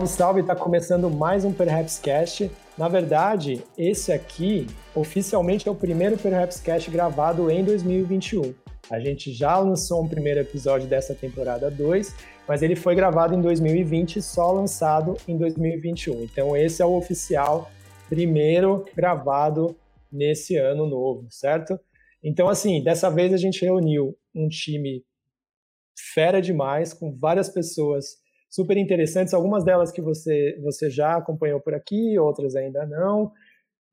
Salve, salve! Está começando mais um Perhaps Cast. Na verdade, esse aqui oficialmente é o primeiro Perhaps Cast gravado em 2021. A gente já lançou um primeiro episódio dessa temporada 2, mas ele foi gravado em 2020 e só lançado em 2021. Então esse é o oficial primeiro gravado nesse ano novo, certo? Então assim, dessa vez a gente reuniu um time fera demais, com várias pessoas super interessantes, algumas delas que você, você já acompanhou por aqui, outras ainda não,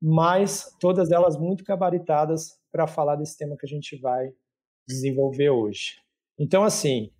mas todas elas muito gabaritadas para falar desse tema que a gente vai desenvolver hoje. Então, assim,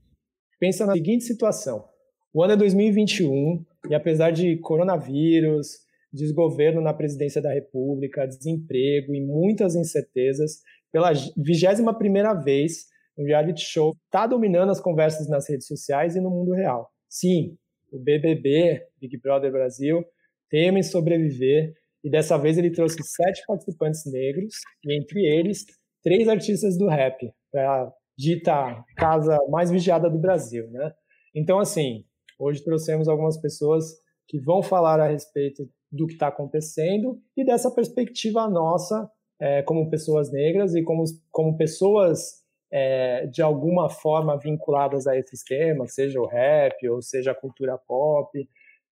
pensa na seguinte situação. O ano é 2021 e apesar de coronavírus, desgoverno na presidência da República, desemprego e muitas incertezas, pela vigésima primeira vez, o reality show está dominando as conversas nas redes sociais e no mundo real. Sim, o BBB, Big Brother Brasil, teme sobreviver e dessa vez ele trouxe sete participantes negros e entre eles três artistas do rap para dita casa mais vigiada do Brasil, né? Então assim, hoje trouxemos algumas pessoas que vão falar a respeito do que está acontecendo e dessa perspectiva nossa é, como pessoas negras e como, como pessoas é, de alguma forma vinculadas a esses temas, seja o rap ou seja a cultura pop,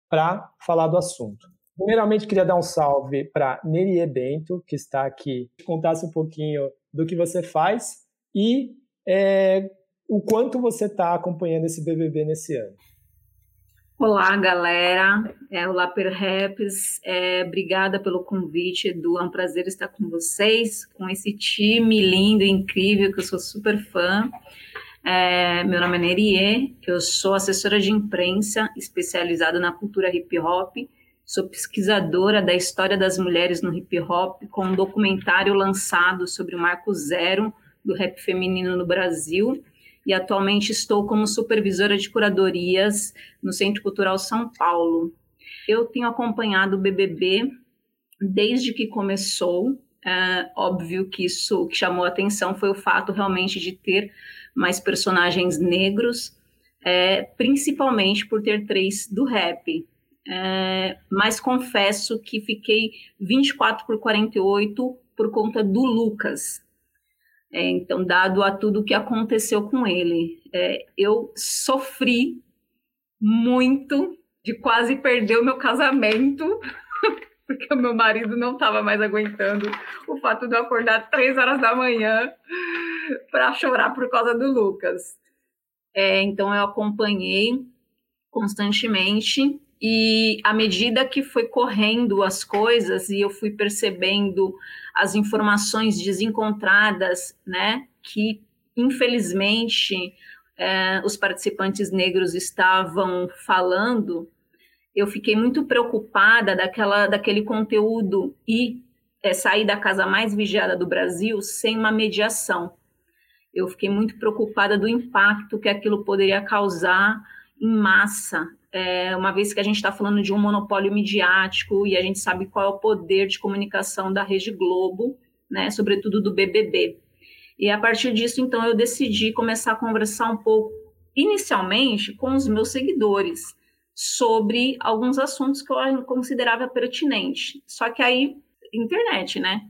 para falar do assunto. Primeiramente, queria dar um salve para Nerie Bento, que está aqui, contasse um pouquinho do que você faz e é, o quanto você está acompanhando esse BBB nesse ano. Olá, galera. É, olá, Perhaps. É, obrigada pelo convite, Edu. É um prazer estar com vocês, com esse time lindo incrível, que eu sou super fã. É, meu nome é Nerie, eu sou assessora de imprensa especializada na cultura hip hop. Sou pesquisadora da história das mulheres no hip hop, com um documentário lançado sobre o marco zero do rap feminino no Brasil e atualmente estou como supervisora de curadorias no Centro Cultural São Paulo. Eu tenho acompanhado o BBB desde que começou. É, óbvio que isso que chamou a atenção foi o fato realmente de ter mais personagens negros, é, principalmente por ter três do rap. É, mas confesso que fiquei 24 por 48 por conta do Lucas, é, então, dado a tudo o que aconteceu com ele, é, eu sofri muito de quase perder o meu casamento, porque o meu marido não estava mais aguentando o fato de eu acordar três horas da manhã para chorar por causa do Lucas. É, então, eu acompanhei constantemente e à medida que foi correndo as coisas e eu fui percebendo as informações desencontradas, né, que infelizmente é, os participantes negros estavam falando, eu fiquei muito preocupada daquela, daquele conteúdo e é, sair da casa mais vigiada do Brasil sem uma mediação. Eu fiquei muito preocupada do impacto que aquilo poderia causar em massa é, uma vez que a gente está falando de um monopólio midiático e a gente sabe qual é o poder de comunicação da Rede Globo, né, sobretudo do BBB. E a partir disso, então, eu decidi começar a conversar um pouco, inicialmente, com os meus seguidores, sobre alguns assuntos que eu considerava pertinente. Só que aí, internet, né?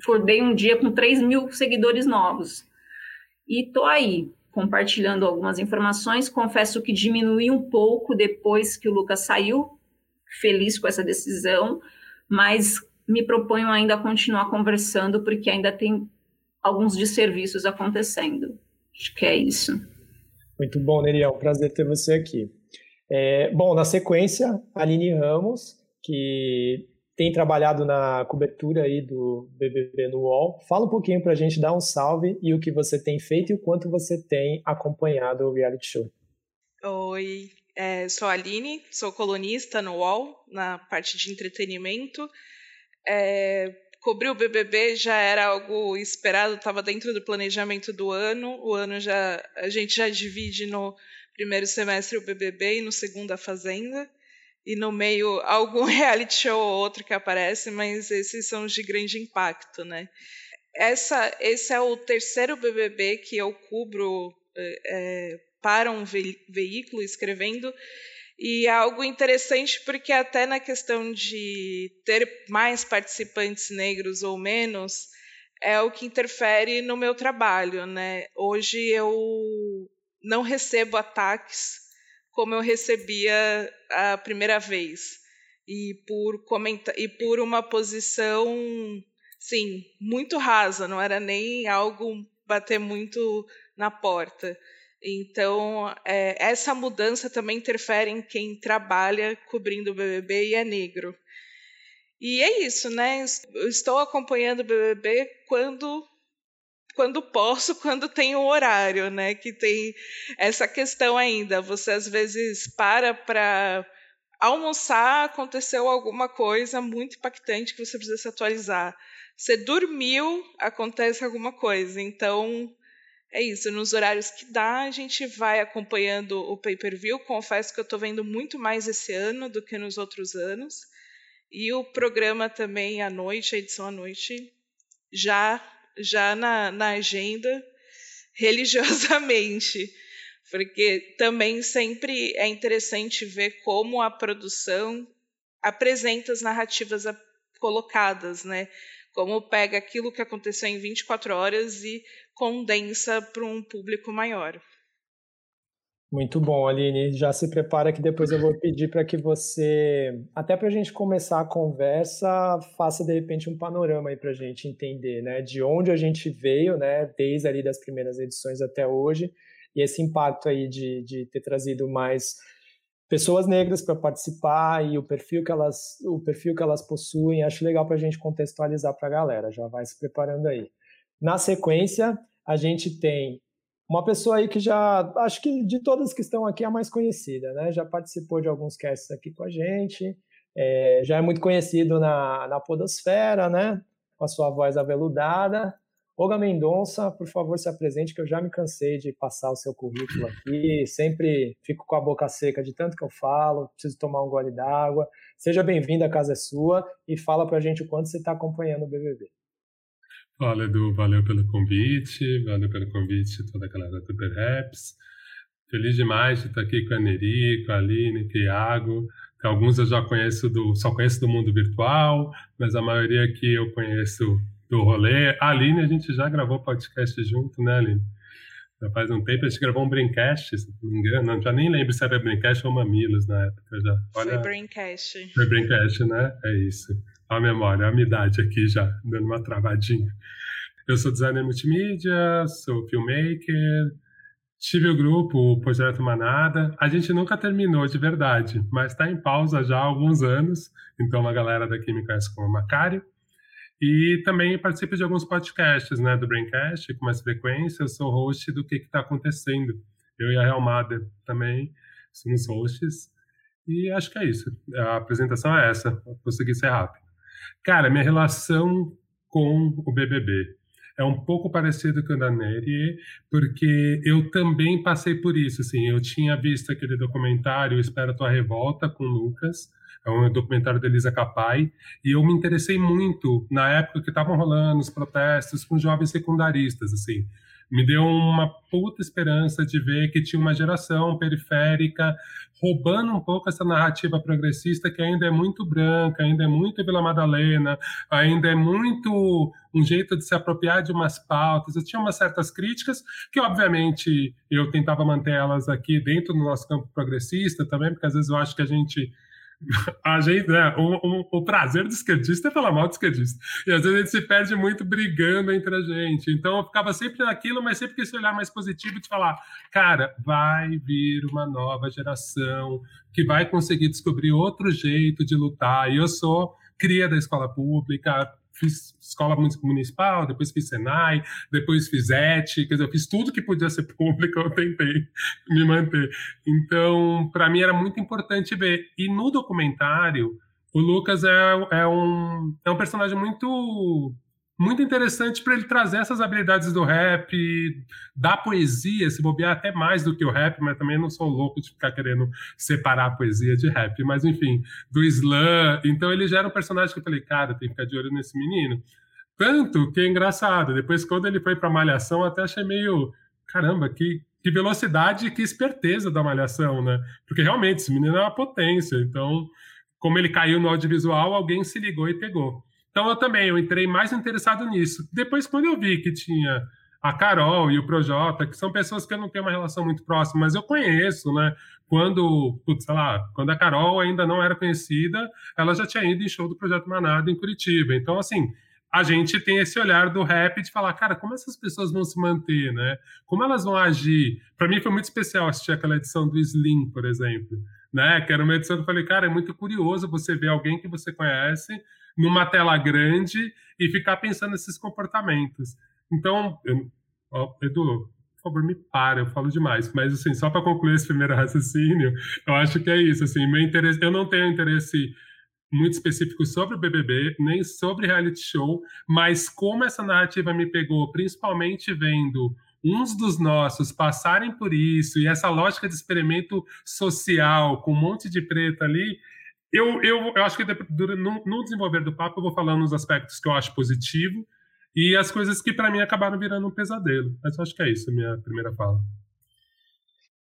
Acordei um dia com 3 mil seguidores novos. E tô aí, compartilhando algumas informações. Confesso que diminui um pouco depois que o Lucas saiu, feliz com essa decisão, mas me proponho ainda a continuar conversando, porque ainda tem alguns desserviços acontecendo. Acho que é isso. Muito bom, Neriel. Prazer ter você aqui. É, bom, na sequência, Aline Ramos, que tem trabalhado na cobertura aí do BBB no UOL. Fala um pouquinho para a gente, dar um salve e o que você tem feito e o quanto você tem acompanhado o reality show. Oi, é, sou a Aline, sou colunista no UOL, na parte de entretenimento. É, cobrir o BBB já era algo esperado, estava dentro do planejamento do ano. O ano já a gente já divide no primeiro semestre o BBB e no segundo a Fazenda e no meio algum reality show ou outro que aparece, mas esses são os de grande impacto, né? Essa, esse é o terceiro BBB que eu cubro é, para um ve veículo escrevendo E é algo interessante porque até na questão de ter mais participantes negros ou menos, é o que interfere no meu trabalho, né? Hoje eu não recebo ataques como eu recebia a primeira vez. E por comentar e por uma posição, sim, muito rasa, não era nem algo bater muito na porta. Então, é, essa mudança também interfere em quem trabalha cobrindo o BBB e é negro. E é isso, né? Eu estou acompanhando o BBB quando quando posso, quando tem o horário, né? Que tem essa questão ainda. Você às vezes para para almoçar, aconteceu alguma coisa muito impactante que você precisa se atualizar. Você dormiu, acontece alguma coisa. Então, é isso, nos horários que dá, a gente vai acompanhando o pay-per-view. Confesso que eu estou vendo muito mais esse ano do que nos outros anos. E o programa também à noite, a edição à noite, já, já na, na agenda, religiosamente. Porque também sempre é interessante ver como a produção apresenta as narrativas colocadas, né? Como pega aquilo que aconteceu em 24 horas e condensa para um público maior. Muito bom, Aline. Já se prepara que depois eu vou pedir para que você, até para a gente começar a conversa, faça de repente um panorama aí para a gente entender, né, de onde a gente veio, né, desde ali das primeiras edições até hoje, e esse impacto aí de, de ter trazido mais pessoas negras para participar e o perfil que elas, o perfil que elas possuem. Acho legal para a gente contextualizar para a galera. Já vai se preparando aí. Na sequência, a gente tem uma pessoa aí que já, acho que de todas que estão aqui, é a mais conhecida, né? Já participou de alguns casts aqui com a gente, é, já é muito conhecido na, na podosfera, né? Com a sua voz aveludada. Olga Mendonça, por favor, se apresente, que eu já me cansei de passar o seu currículo aqui, sempre fico com a boca seca de tanto que eu falo, preciso tomar um gole d'água. Seja bem-vinda, a casa é sua, e fala pra gente o quanto você está acompanhando o BBB. Fala, Edu, valeu pelo convite, valeu pelo convite toda a galera do Super Raps. Feliz demais de estar aqui com a Neri, com a Aline, com o Iago. Alguns eu já conheço do, só conheço do mundo virtual, mas a maioria aqui eu conheço do rolê. A Aline, a gente já gravou podcast junto, né, Aline? Já faz um tempo a gente gravou um Braincast, se não me engano. Já nem lembro se era Braincast ou Mamilos na época. Já. Olha, Foi Braincast. Foi Braincast, né? É isso a memória, a minha idade aqui já, dando uma travadinha. Eu sou designer multimídia, sou filmmaker, tive o grupo, o Projeto Manada. A gente nunca terminou de verdade, mas está em pausa já há alguns anos, então a galera daqui me conhece como Macário. E também participo de alguns podcasts né, do Braincast, com mais frequência. Eu sou host do Que Está Acontecendo. Eu e a Helmada também somos hosts. E acho que é isso. A apresentação é essa. Vou conseguir ser rápido. Cara, minha relação com o BBB é um pouco parecido com o da Nery, porque eu também passei por isso. Assim, eu tinha visto aquele documentário Espera Tua Revolta com o Lucas, é um documentário da Elisa Capai, e eu me interessei muito na época que estavam rolando os protestos com jovens secundaristas, assim me deu uma puta esperança de ver que tinha uma geração periférica roubando um pouco essa narrativa progressista que ainda é muito branca, ainda é muito Vila Madalena, ainda é muito um jeito de se apropriar de umas pautas. Eu tinha umas certas críticas que, obviamente, eu tentava manter elas aqui dentro do nosso campo progressista também, porque às vezes eu acho que a gente a gente, né, o, o, o, prazer do esquerdista é falar mal do esquerdista. E às vezes a gente se perde muito brigando entre a gente. Então eu ficava sempre naquilo, mas sempre com esse olhar mais positivo de falar: cara, vai vir uma nova geração que vai conseguir descobrir outro jeito de lutar. E eu sou cria da escola pública, fiz escola municipal, depois fiz Senai, depois fiz ET, quer dizer, eu fiz tudo que podia ser público, eu tentei me manter. Então, para mim era muito importante ver. E no documentário, o Lucas é, é, um, é um personagem muito muito interessante para ele trazer essas habilidades do rap, da poesia, se bobear até mais do que o rap, mas também não sou louco de ficar querendo separar a poesia de rap, mas enfim, do slam. Então ele já era um personagem que eu falei, cara, tem que ficar de olho nesse menino. Tanto que é engraçado, depois quando ele foi para Malhação, até achei meio, caramba, que que velocidade e que esperteza da malhação, né? Porque realmente esse menino é uma potência. Então, como ele caiu no audiovisual, alguém se ligou e pegou. Então eu também, eu entrei mais interessado nisso. Depois, quando eu vi que tinha a Carol e o Projota, que são pessoas que eu não tenho uma relação muito próxima, mas eu conheço, né? Quando, putz, sei lá, quando a Carol ainda não era conhecida, ela já tinha ido em show do Projeto Manado em Curitiba. Então, assim, a gente tem esse olhar do rap de falar, cara, como essas pessoas vão se manter, né? Como elas vão agir? Para mim foi muito especial assistir aquela edição do Slim, por exemplo, né? Que era uma edição que eu falei, cara, é muito curioso você ver alguém que você conhece numa tela grande e ficar pensando nesses comportamentos. Então, eu, ó, Edu, por favor, me para, eu falo demais. Mas, assim, só para concluir esse primeiro raciocínio, eu acho que é isso. Assim, meu interesse, eu não tenho interesse muito específico sobre o BBB, nem sobre reality show, mas como essa narrativa me pegou, principalmente vendo uns dos nossos passarem por isso e essa lógica de experimento social com um monte de preto ali, eu, eu, eu acho que no, no desenvolver do papo eu vou falando os aspectos que eu acho positivo e as coisas que para mim acabaram virando um pesadelo. Mas eu acho que é isso a minha primeira fala.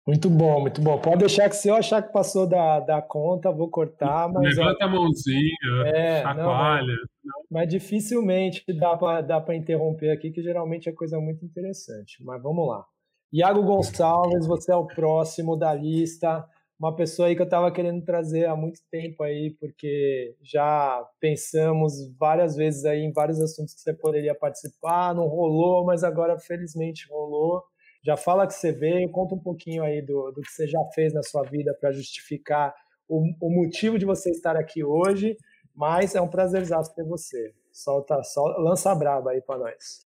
Muito bom, muito bom. Pode deixar que se eu achar que passou da, da conta, vou cortar. Mas, Levanta ó, a mãozinha, é, chacoalha. Não, mas, dificilmente dá para dá interromper aqui, que geralmente é coisa muito interessante. Mas vamos lá. Iago Gonçalves, você é o próximo da lista uma pessoa aí que eu estava querendo trazer há muito tempo aí, porque já pensamos várias vezes aí em vários assuntos que você poderia participar, não rolou, mas agora felizmente rolou. Já fala que você veio, conta um pouquinho aí do, do que você já fez na sua vida para justificar o, o, motivo de você estar aqui hoje, mas é um prazerzaço ter você. Solta, solta lança braba aí para nós.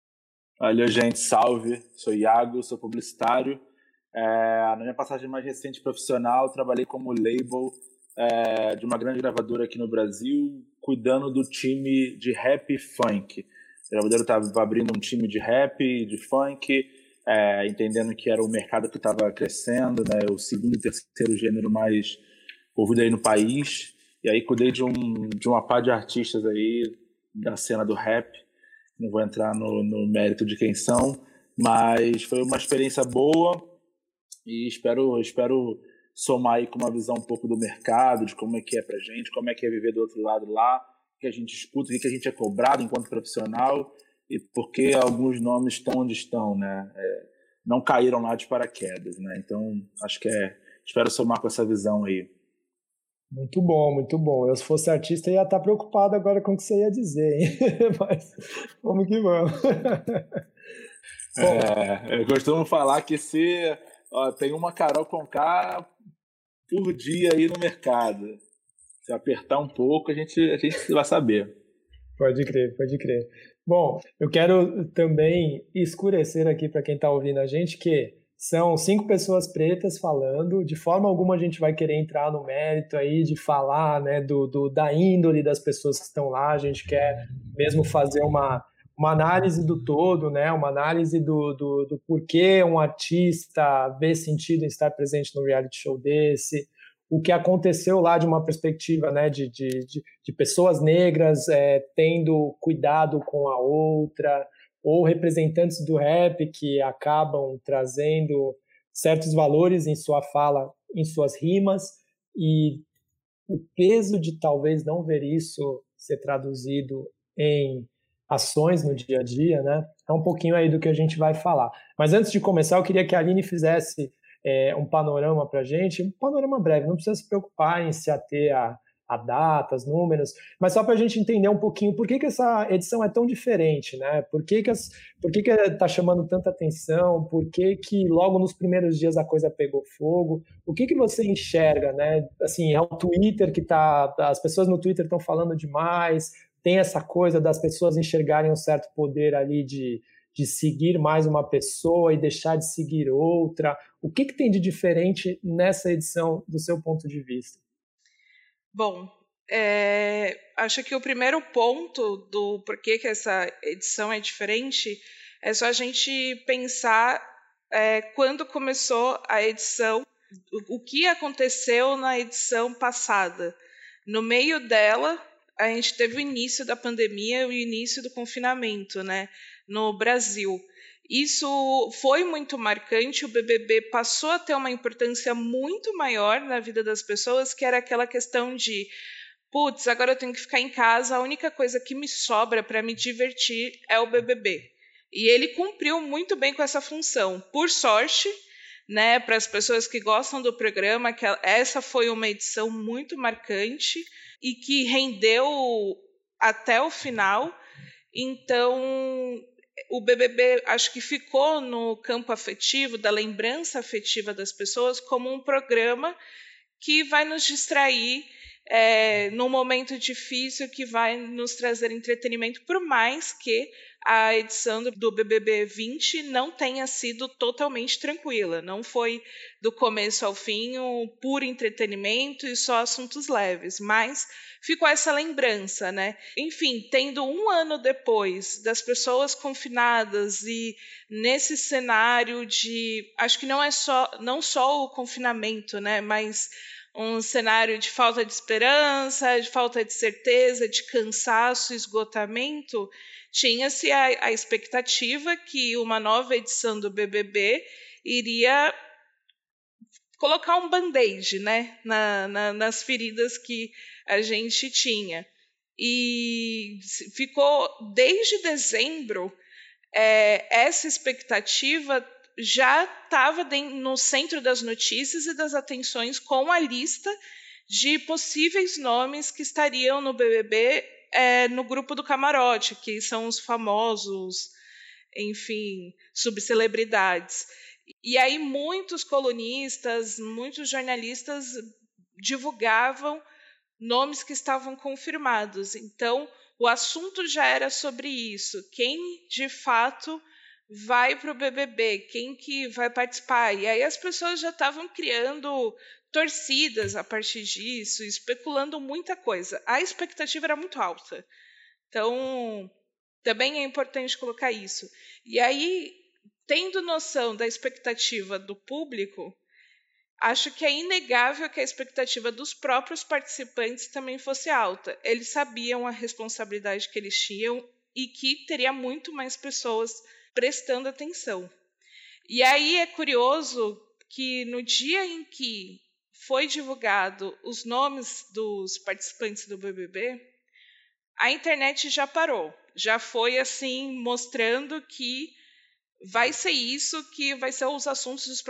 Olha, gente, salve. Sou Iago, sou publicitário é, na minha passagem mais recente profissional, trabalhei como label é, de uma grande gravadora aqui no Brasil, cuidando do time de rap e funk. A gravadora estava abrindo um time de rap e de funk, é, entendendo que era o mercado que estava crescendo, né, o segundo e terceiro gênero mais ouvido aí no país. E aí cuidei de, um, de uma par de artistas aí da cena do rap. Não vou entrar no, no mérito de quem são, mas foi uma experiência boa e espero, espero somar aí com uma visão um pouco do mercado, de como é que é pra gente, como é que é viver do outro lado lá, o que a gente escuta, o que a gente é cobrado enquanto profissional e por que alguns nomes estão onde estão, né? É, não caíram lá de paraquedas, né? Então, acho que é, espero somar com essa visão aí. Muito bom, muito bom. Eu, se fosse artista, ia estar preocupado agora com o que você ia dizer, hein? Mas vamos que vamos. é, eu costumo falar que se Ó, tem uma Carol com K por dia aí no mercado. Se apertar um pouco, a gente, a gente vai saber. Pode crer, pode crer. Bom, eu quero também escurecer aqui para quem está ouvindo a gente que são cinco pessoas pretas falando. De forma alguma a gente vai querer entrar no mérito aí de falar né, do, do da índole das pessoas que estão lá. A gente quer mesmo fazer uma uma análise do todo, né? uma análise do, do, do porquê um artista vê sentido em estar presente no reality show desse, o que aconteceu lá de uma perspectiva né, de, de, de, de pessoas negras é, tendo cuidado com a outra, ou representantes do rap que acabam trazendo certos valores em sua fala, em suas rimas, e o peso de talvez não ver isso ser traduzido em ações no dia a dia, né? É um pouquinho aí do que a gente vai falar. Mas antes de começar, eu queria que a Aline fizesse é, um panorama para a gente, um panorama breve, não precisa se preocupar em se ater a, a datas, números, mas só para a gente entender um pouquinho por que, que essa edição é tão diferente, né? Por que que as, por que que está chamando tanta atenção? Por que que logo nos primeiros dias a coisa pegou fogo? O que que você enxerga, né? Assim, é o Twitter que tá, as pessoas no Twitter estão falando demais tem essa coisa das pessoas enxergarem um certo poder ali de, de seguir mais uma pessoa e deixar de seguir outra. O que, que tem de diferente nessa edição, do seu ponto de vista? Bom, é, acho que o primeiro ponto do porquê que essa edição é diferente é só a gente pensar é, quando começou a edição, o, o que aconteceu na edição passada. No meio dela, a gente teve o início da pandemia e o início do confinamento, né, no Brasil. Isso foi muito marcante. O BBB passou a ter uma importância muito maior na vida das pessoas, que era aquela questão de putz, agora eu tenho que ficar em casa, a única coisa que me sobra para me divertir é o BBB. E ele cumpriu muito bem com essa função. Por sorte, né, para as pessoas que gostam do programa, que essa foi uma edição muito marcante e que rendeu até o final. Então, o BBB acho que ficou no campo afetivo, da lembrança afetiva das pessoas, como um programa que vai nos distrair é, num momento difícil que vai nos trazer entretenimento, por mais que a edição do BBB 20 não tenha sido totalmente tranquila. Não foi do começo ao fim um puro entretenimento e só assuntos leves, mas ficou essa lembrança, né? Enfim, tendo um ano depois das pessoas confinadas e nesse cenário de, acho que não é só não só o confinamento, né? Mas um cenário de falta de esperança, de falta de certeza, de cansaço, esgotamento, tinha-se a, a, expectativa que uma nova edição do BBB iria colocar um band-aid né, na, na, nas feridas que a gente tinha. E ficou desde dezembro é, essa expectativa já estava no centro das notícias e das atenções com a lista de possíveis nomes que estariam no BBB é, no grupo do camarote, que são os famosos, enfim, subcelebridades. E aí muitos colunistas, muitos jornalistas divulgavam nomes que estavam confirmados. Então, o assunto já era sobre isso. Quem de fato vai para o BBB, quem que vai participar. E aí as pessoas já estavam criando torcidas a partir disso, especulando muita coisa. A expectativa era muito alta. Então, também é importante colocar isso. E aí, tendo noção da expectativa do público, acho que é inegável que a expectativa dos próprios participantes também fosse alta. Eles sabiam a responsabilidade que eles tinham e que teria muito mais pessoas prestando atenção. E aí é curioso que no dia em que foi divulgado os nomes dos participantes do BBB, a internet já parou, já foi assim mostrando que vai ser isso que vai ser os assuntos dos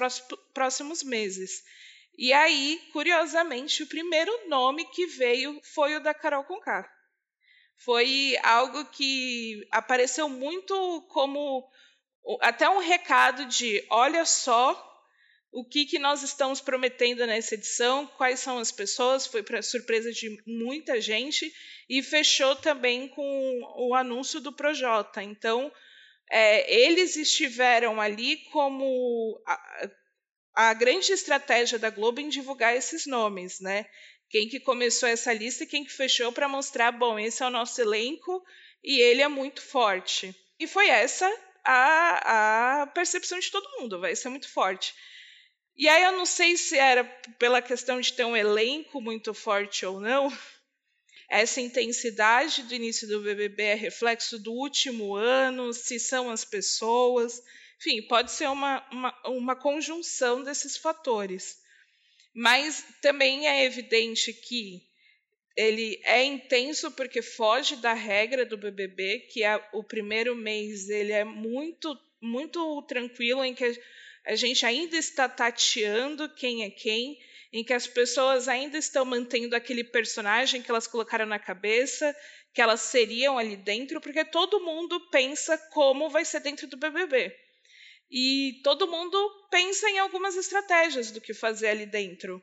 próximos meses. E aí, curiosamente, o primeiro nome que veio foi o da Carol Conká foi algo que apareceu muito como até um recado de olha só o que, que nós estamos prometendo nessa edição, quais são as pessoas, foi para surpresa de muita gente, e fechou também com o anúncio do Projota. Então, é, eles estiveram ali como a, a, grande estratégia da Globo em divulgar esses nomes, né? Quem que começou essa lista e quem que fechou para mostrar, bom, esse é o nosso elenco e ele é muito forte. E foi essa a, a percepção de todo mundo, vai ser muito forte. E aí eu não sei se era pela questão de ter um elenco muito forte ou não. Essa intensidade do início do BBB é reflexo do último ano, se são as pessoas. Enfim, pode ser uma, uma, uma conjunção desses fatores. Mas também é evidente que ele é intenso porque foge da regra do BBB, que é o primeiro mês ele é muito muito tranquilo em que a gente ainda está tateando quem é quem, em que as pessoas ainda estão mantendo aquele personagem que elas colocaram na cabeça, que elas seriam ali dentro, porque todo mundo pensa como vai ser dentro do BBB. E todo mundo pensa em algumas estratégias do que fazer ali dentro.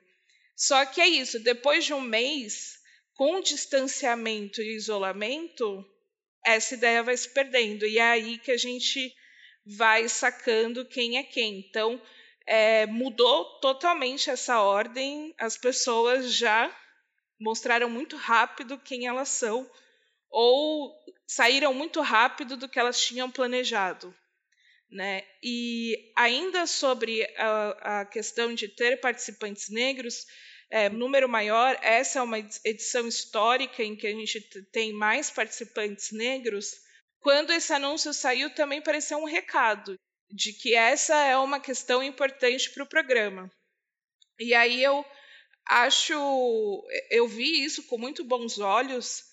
Só que é isso, depois de um mês, com distanciamento e isolamento, essa ideia vai se perdendo. E é aí que a gente vai sacando quem é quem. Então, é, mudou totalmente essa ordem, as pessoas já mostraram muito rápido quem elas são, ou saíram muito rápido do que elas tinham planejado. Né? E ainda sobre a, a questão de ter participantes negros, é, número maior, essa é uma edição histórica em que a gente tem mais participantes negros. quando esse anúncio saiu, também pareceu um recado de que essa é uma questão importante para o programa. E aí eu acho, eu vi isso com muito bons olhos,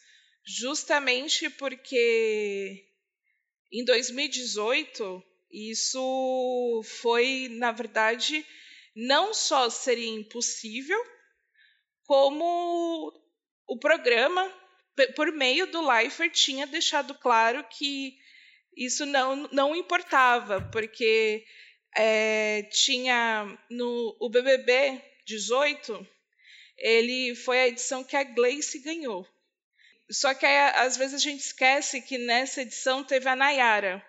justamente porque em 2018 isso foi, na verdade, não só seria impossível, como o programa, por meio do Leifert, tinha deixado claro que isso não, não importava, porque é, tinha no o BBB 18, ele foi a edição que a Gleice ganhou. Só que às vezes a gente esquece que nessa edição teve a Nayara,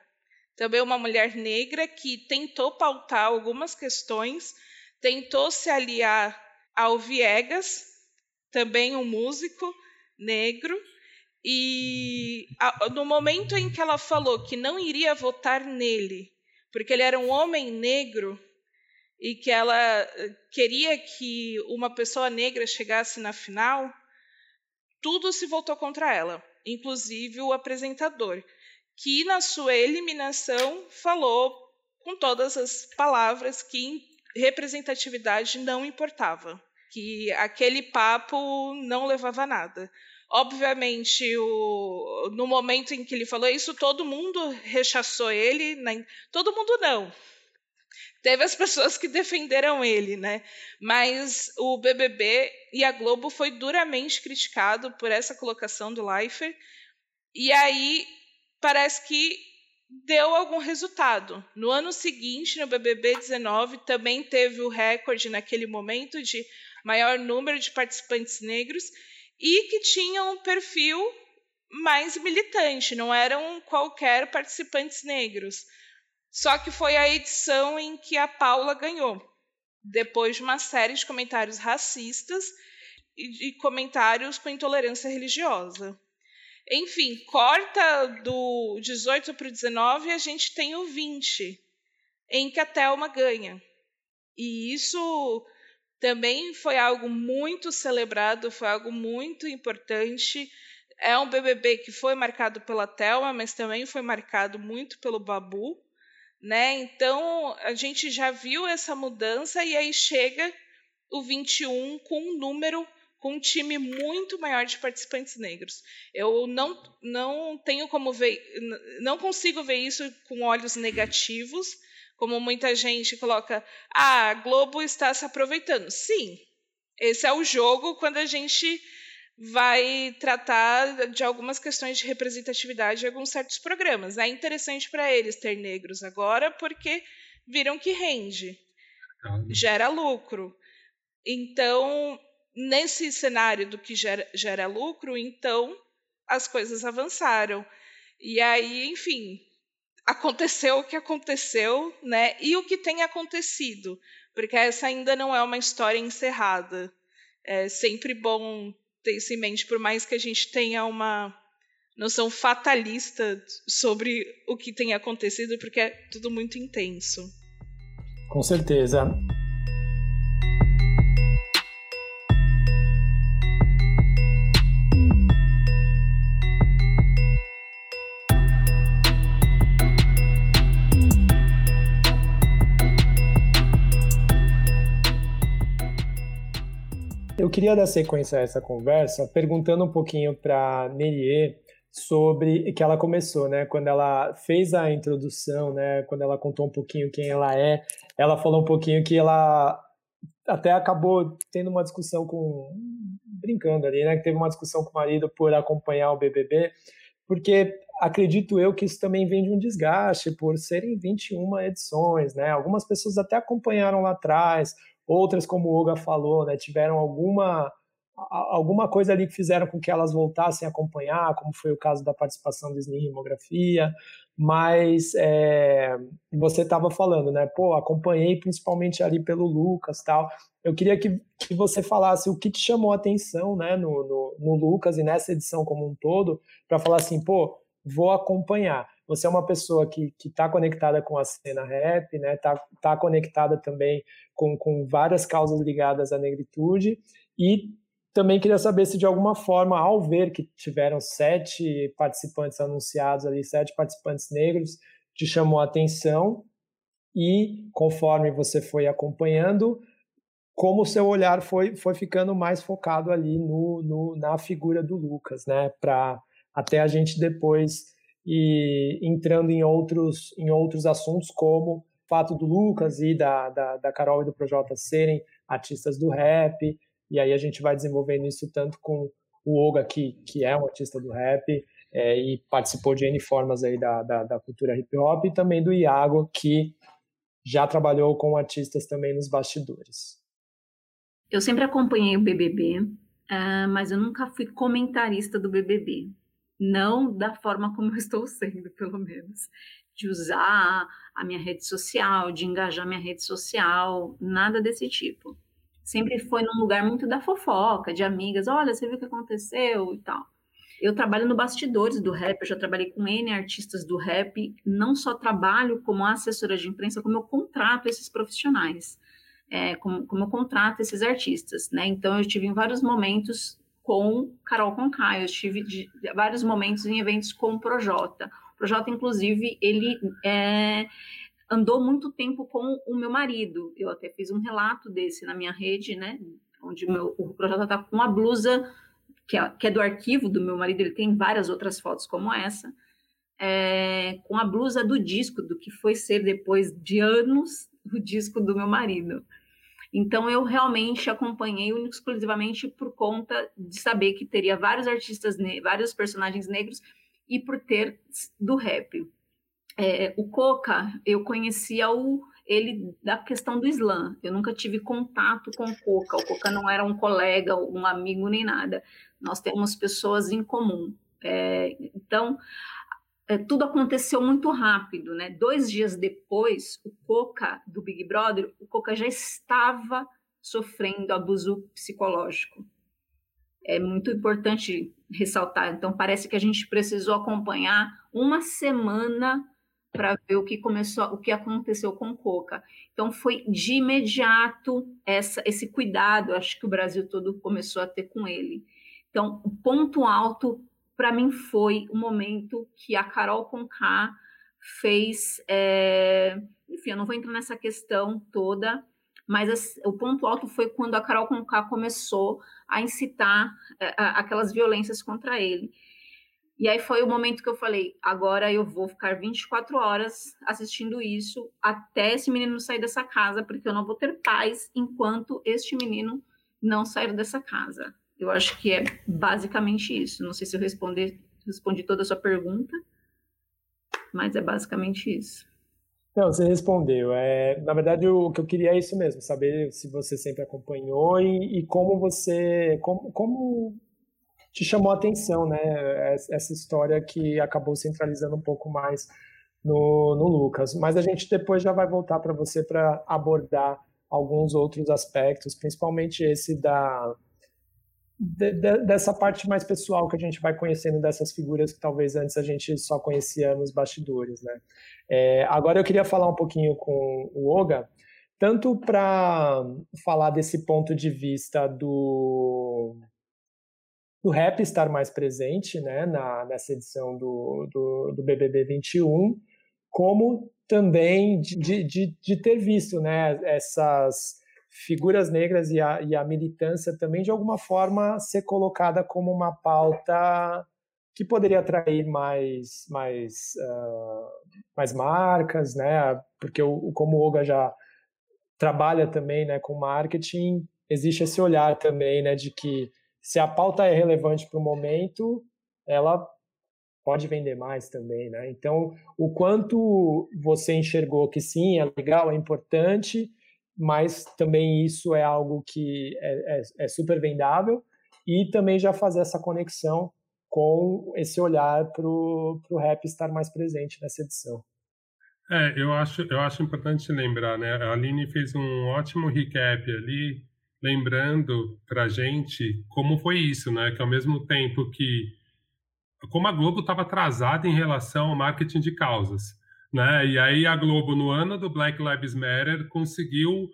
também uma mulher negra que tentou pautar algumas questões, tentou se aliar ao Viegas, também um músico negro, e no momento em que ela falou que não iria votar nele, porque ele era um homem negro e que ela eh, queria que uma pessoa negra chegasse na final, tudo se voltou contra ela, inclusive o apresentador, que na sua eliminação falou com todas as palavras que representatividade não importava, que aquele papo não levava a nada. Obviamente, o, no momento em que ele falou isso, todo mundo rechaçou ele. Né? Todo mundo não. Teve as pessoas que defenderam ele, né? Mas o BBB e a Globo foi duramente criticado por essa colocação do Leifert. E aí parece que deu algum resultado. No ano seguinte, no BBB 19, também teve o recorde naquele momento de maior número de participantes negros e que tinham um perfil mais militante, não eram qualquer participantes negros. Só que foi a edição em que a Paula ganhou, depois de uma série de comentários racistas e de comentários com intolerância religiosa. Enfim, corta do 18 para o 19 a gente tem o 20, em que a Thelma ganha. E isso também foi algo muito celebrado, foi algo muito importante. É um BBB que foi marcado pela Thelma, mas também foi marcado muito pelo Babu, né? Então, a gente já viu essa mudança e aí chega o 21 com um número com um time muito maior de participantes negros. Eu não, não tenho como ver, não consigo ver isso com olhos negativos, como muita gente coloca, ah, a Globo está se aproveitando. Sim, esse é o jogo quando a gente vai tratar de algumas questões de representatividade de alguns certos programas. É interessante para eles ter negros agora porque viram que rende, gera lucro. Então, nesse cenário do que gera, gera lucro, então as coisas avançaram. E aí, enfim, aconteceu o que aconteceu, né? E o que tem acontecido, porque essa ainda não é uma história encerrada. É sempre bom ter isso em mente, por mais que a gente tenha uma noção fatalista sobre o que tem acontecido, porque é tudo muito intenso. Com certeza. Queria dar sequência a essa conversa perguntando um pouquinho para Melier sobre que ela começou, né? Quando ela fez a introdução, né? Quando ela contou um pouquinho quem ela é, ela falou um pouquinho que ela até acabou tendo uma discussão com brincando ali, né? Que teve uma discussão com o marido por acompanhar o BBB, porque acredito eu que isso também vem de um desgaste por serem 21 edições, né? Algumas pessoas até acompanharam lá atrás, Outras, como o Olga falou, né, tiveram alguma, alguma coisa ali que fizeram com que elas voltassem a acompanhar, como foi o caso da participação do SNI Hemografia, mas é, você estava falando, né? Pô, acompanhei principalmente ali pelo Lucas tal. Eu queria que, que você falasse o que te chamou a atenção, né, no, no, no Lucas e nessa edição como um todo, para falar assim, pô, vou acompanhar. Você é uma pessoa que está conectada com a cena rap, né? Tá, tá conectada também com, com várias causas ligadas à negritude e também queria saber se de alguma forma, ao ver que tiveram sete participantes anunciados ali, sete participantes negros, te chamou a atenção e conforme você foi acompanhando, como o seu olhar foi, foi ficando mais focado ali no, no na figura do Lucas, né? Para até a gente depois ir entrando em outros, em outros assuntos, como o fato do Lucas e da, da, da Carol e do Projota serem artistas do rap, e aí a gente vai desenvolvendo isso tanto com o Oga, que, que é um artista do rap, é, e participou de N formas aí da, da, da cultura hip hop, e também do Iago, que já trabalhou com artistas também nos bastidores. Eu sempre acompanhei o BBB, uh, ah, mas eu nunca fui comentarista do BBB. Não da forma como eu estou sendo, pelo menos. De usar a minha rede social, de engajar minha rede social, nada desse tipo. Sempre foi num lugar muito da fofoca, de amigas, olha, você viu o que aconteceu e tal. Eu trabalho no bastidores do rap, eu já trabalhei com N artistas do rap, não só trabalho como assessora de imprensa, como eu contrato esses profissionais é, como, como eu contrato esses artistas, né? Então eu tive em vários momentos com Carol Conká, eu tive de, vários momentos em eventos com o Projota. O Projota, inclusive, ele é, andou muito tempo com o meu marido. Eu até fiz um relato desse na minha rede, né? Onde meu, o Projota tá com uma blusa que é, que é, do arquivo do meu marido, ele tem várias outras fotos como essa, é, com a blusa do disco, do que foi ser depois de anos o disco do meu marido. Então eu realmente acompanhei exclusivamente por conta de saber que teria vários artistas, vários personagens negros e por ter do rap. É, o Coca, eu conhecia o, ele da questão do Islã. Eu nunca tive contato com o Coca. O Coca não era um colega, um amigo nem nada. Nós temos pessoas em comum. É, então, tudo aconteceu muito rápido, né? Dois dias depois, o Coca do Big Brother, o Coca já estava sofrendo abuso psicológico. É muito importante ressaltar. Então, parece que a gente precisou acompanhar uma semana para ver o que começou, o que aconteceu com o Coca. Então, foi de imediato essa, esse cuidado, acho que o Brasil todo começou a ter com ele. Então, o ponto alto para mim foi o momento que a Carol Conká fez. É... Enfim, eu não vou entrar nessa questão toda, mas o ponto alto foi quando a Carol Conká começou a incitar é, aquelas violências contra ele. E aí foi o momento que eu falei: agora eu vou ficar 24 horas assistindo isso até esse menino sair dessa casa, porque eu não vou ter paz enquanto este menino não sair dessa casa. Eu acho que é basicamente isso. Não sei se eu respondi, respondi toda a sua pergunta, mas é basicamente isso. Não, você respondeu. É, na verdade, o que eu queria é isso mesmo, saber se você sempre acompanhou e, e como você, como, como te chamou a atenção, né? Essa história que acabou centralizando um pouco mais no, no Lucas. Mas a gente depois já vai voltar para você para abordar alguns outros aspectos, principalmente esse da de, de, dessa parte mais pessoal que a gente vai conhecendo dessas figuras que talvez antes a gente só conhecia nos bastidores, né? É, agora eu queria falar um pouquinho com o Oga, tanto para falar desse ponto de vista do, do rap estar mais presente, né, na, nessa edição do, do, do BBB 21, como também de, de, de ter visto, né, essas figuras negras e a, e a militância também, de alguma forma, ser colocada como uma pauta que poderia atrair mais, mais, uh, mais marcas, né? Porque o, como o Olga já trabalha também né, com marketing, existe esse olhar também né, de que se a pauta é relevante para o momento, ela pode vender mais também, né? Então, o quanto você enxergou que sim, é legal, é importante, mas também isso é algo que é, é, é super vendável e também já fazer essa conexão com esse olhar para o rap estar mais presente nessa edição. É, eu acho, eu acho importante lembrar, né? A Aline fez um ótimo recap ali, lembrando para gente como foi isso, né? Que ao mesmo tempo que como a Globo estava atrasada em relação ao marketing de causas, né? E aí a Globo, no ano do Black Lives Matter, conseguiu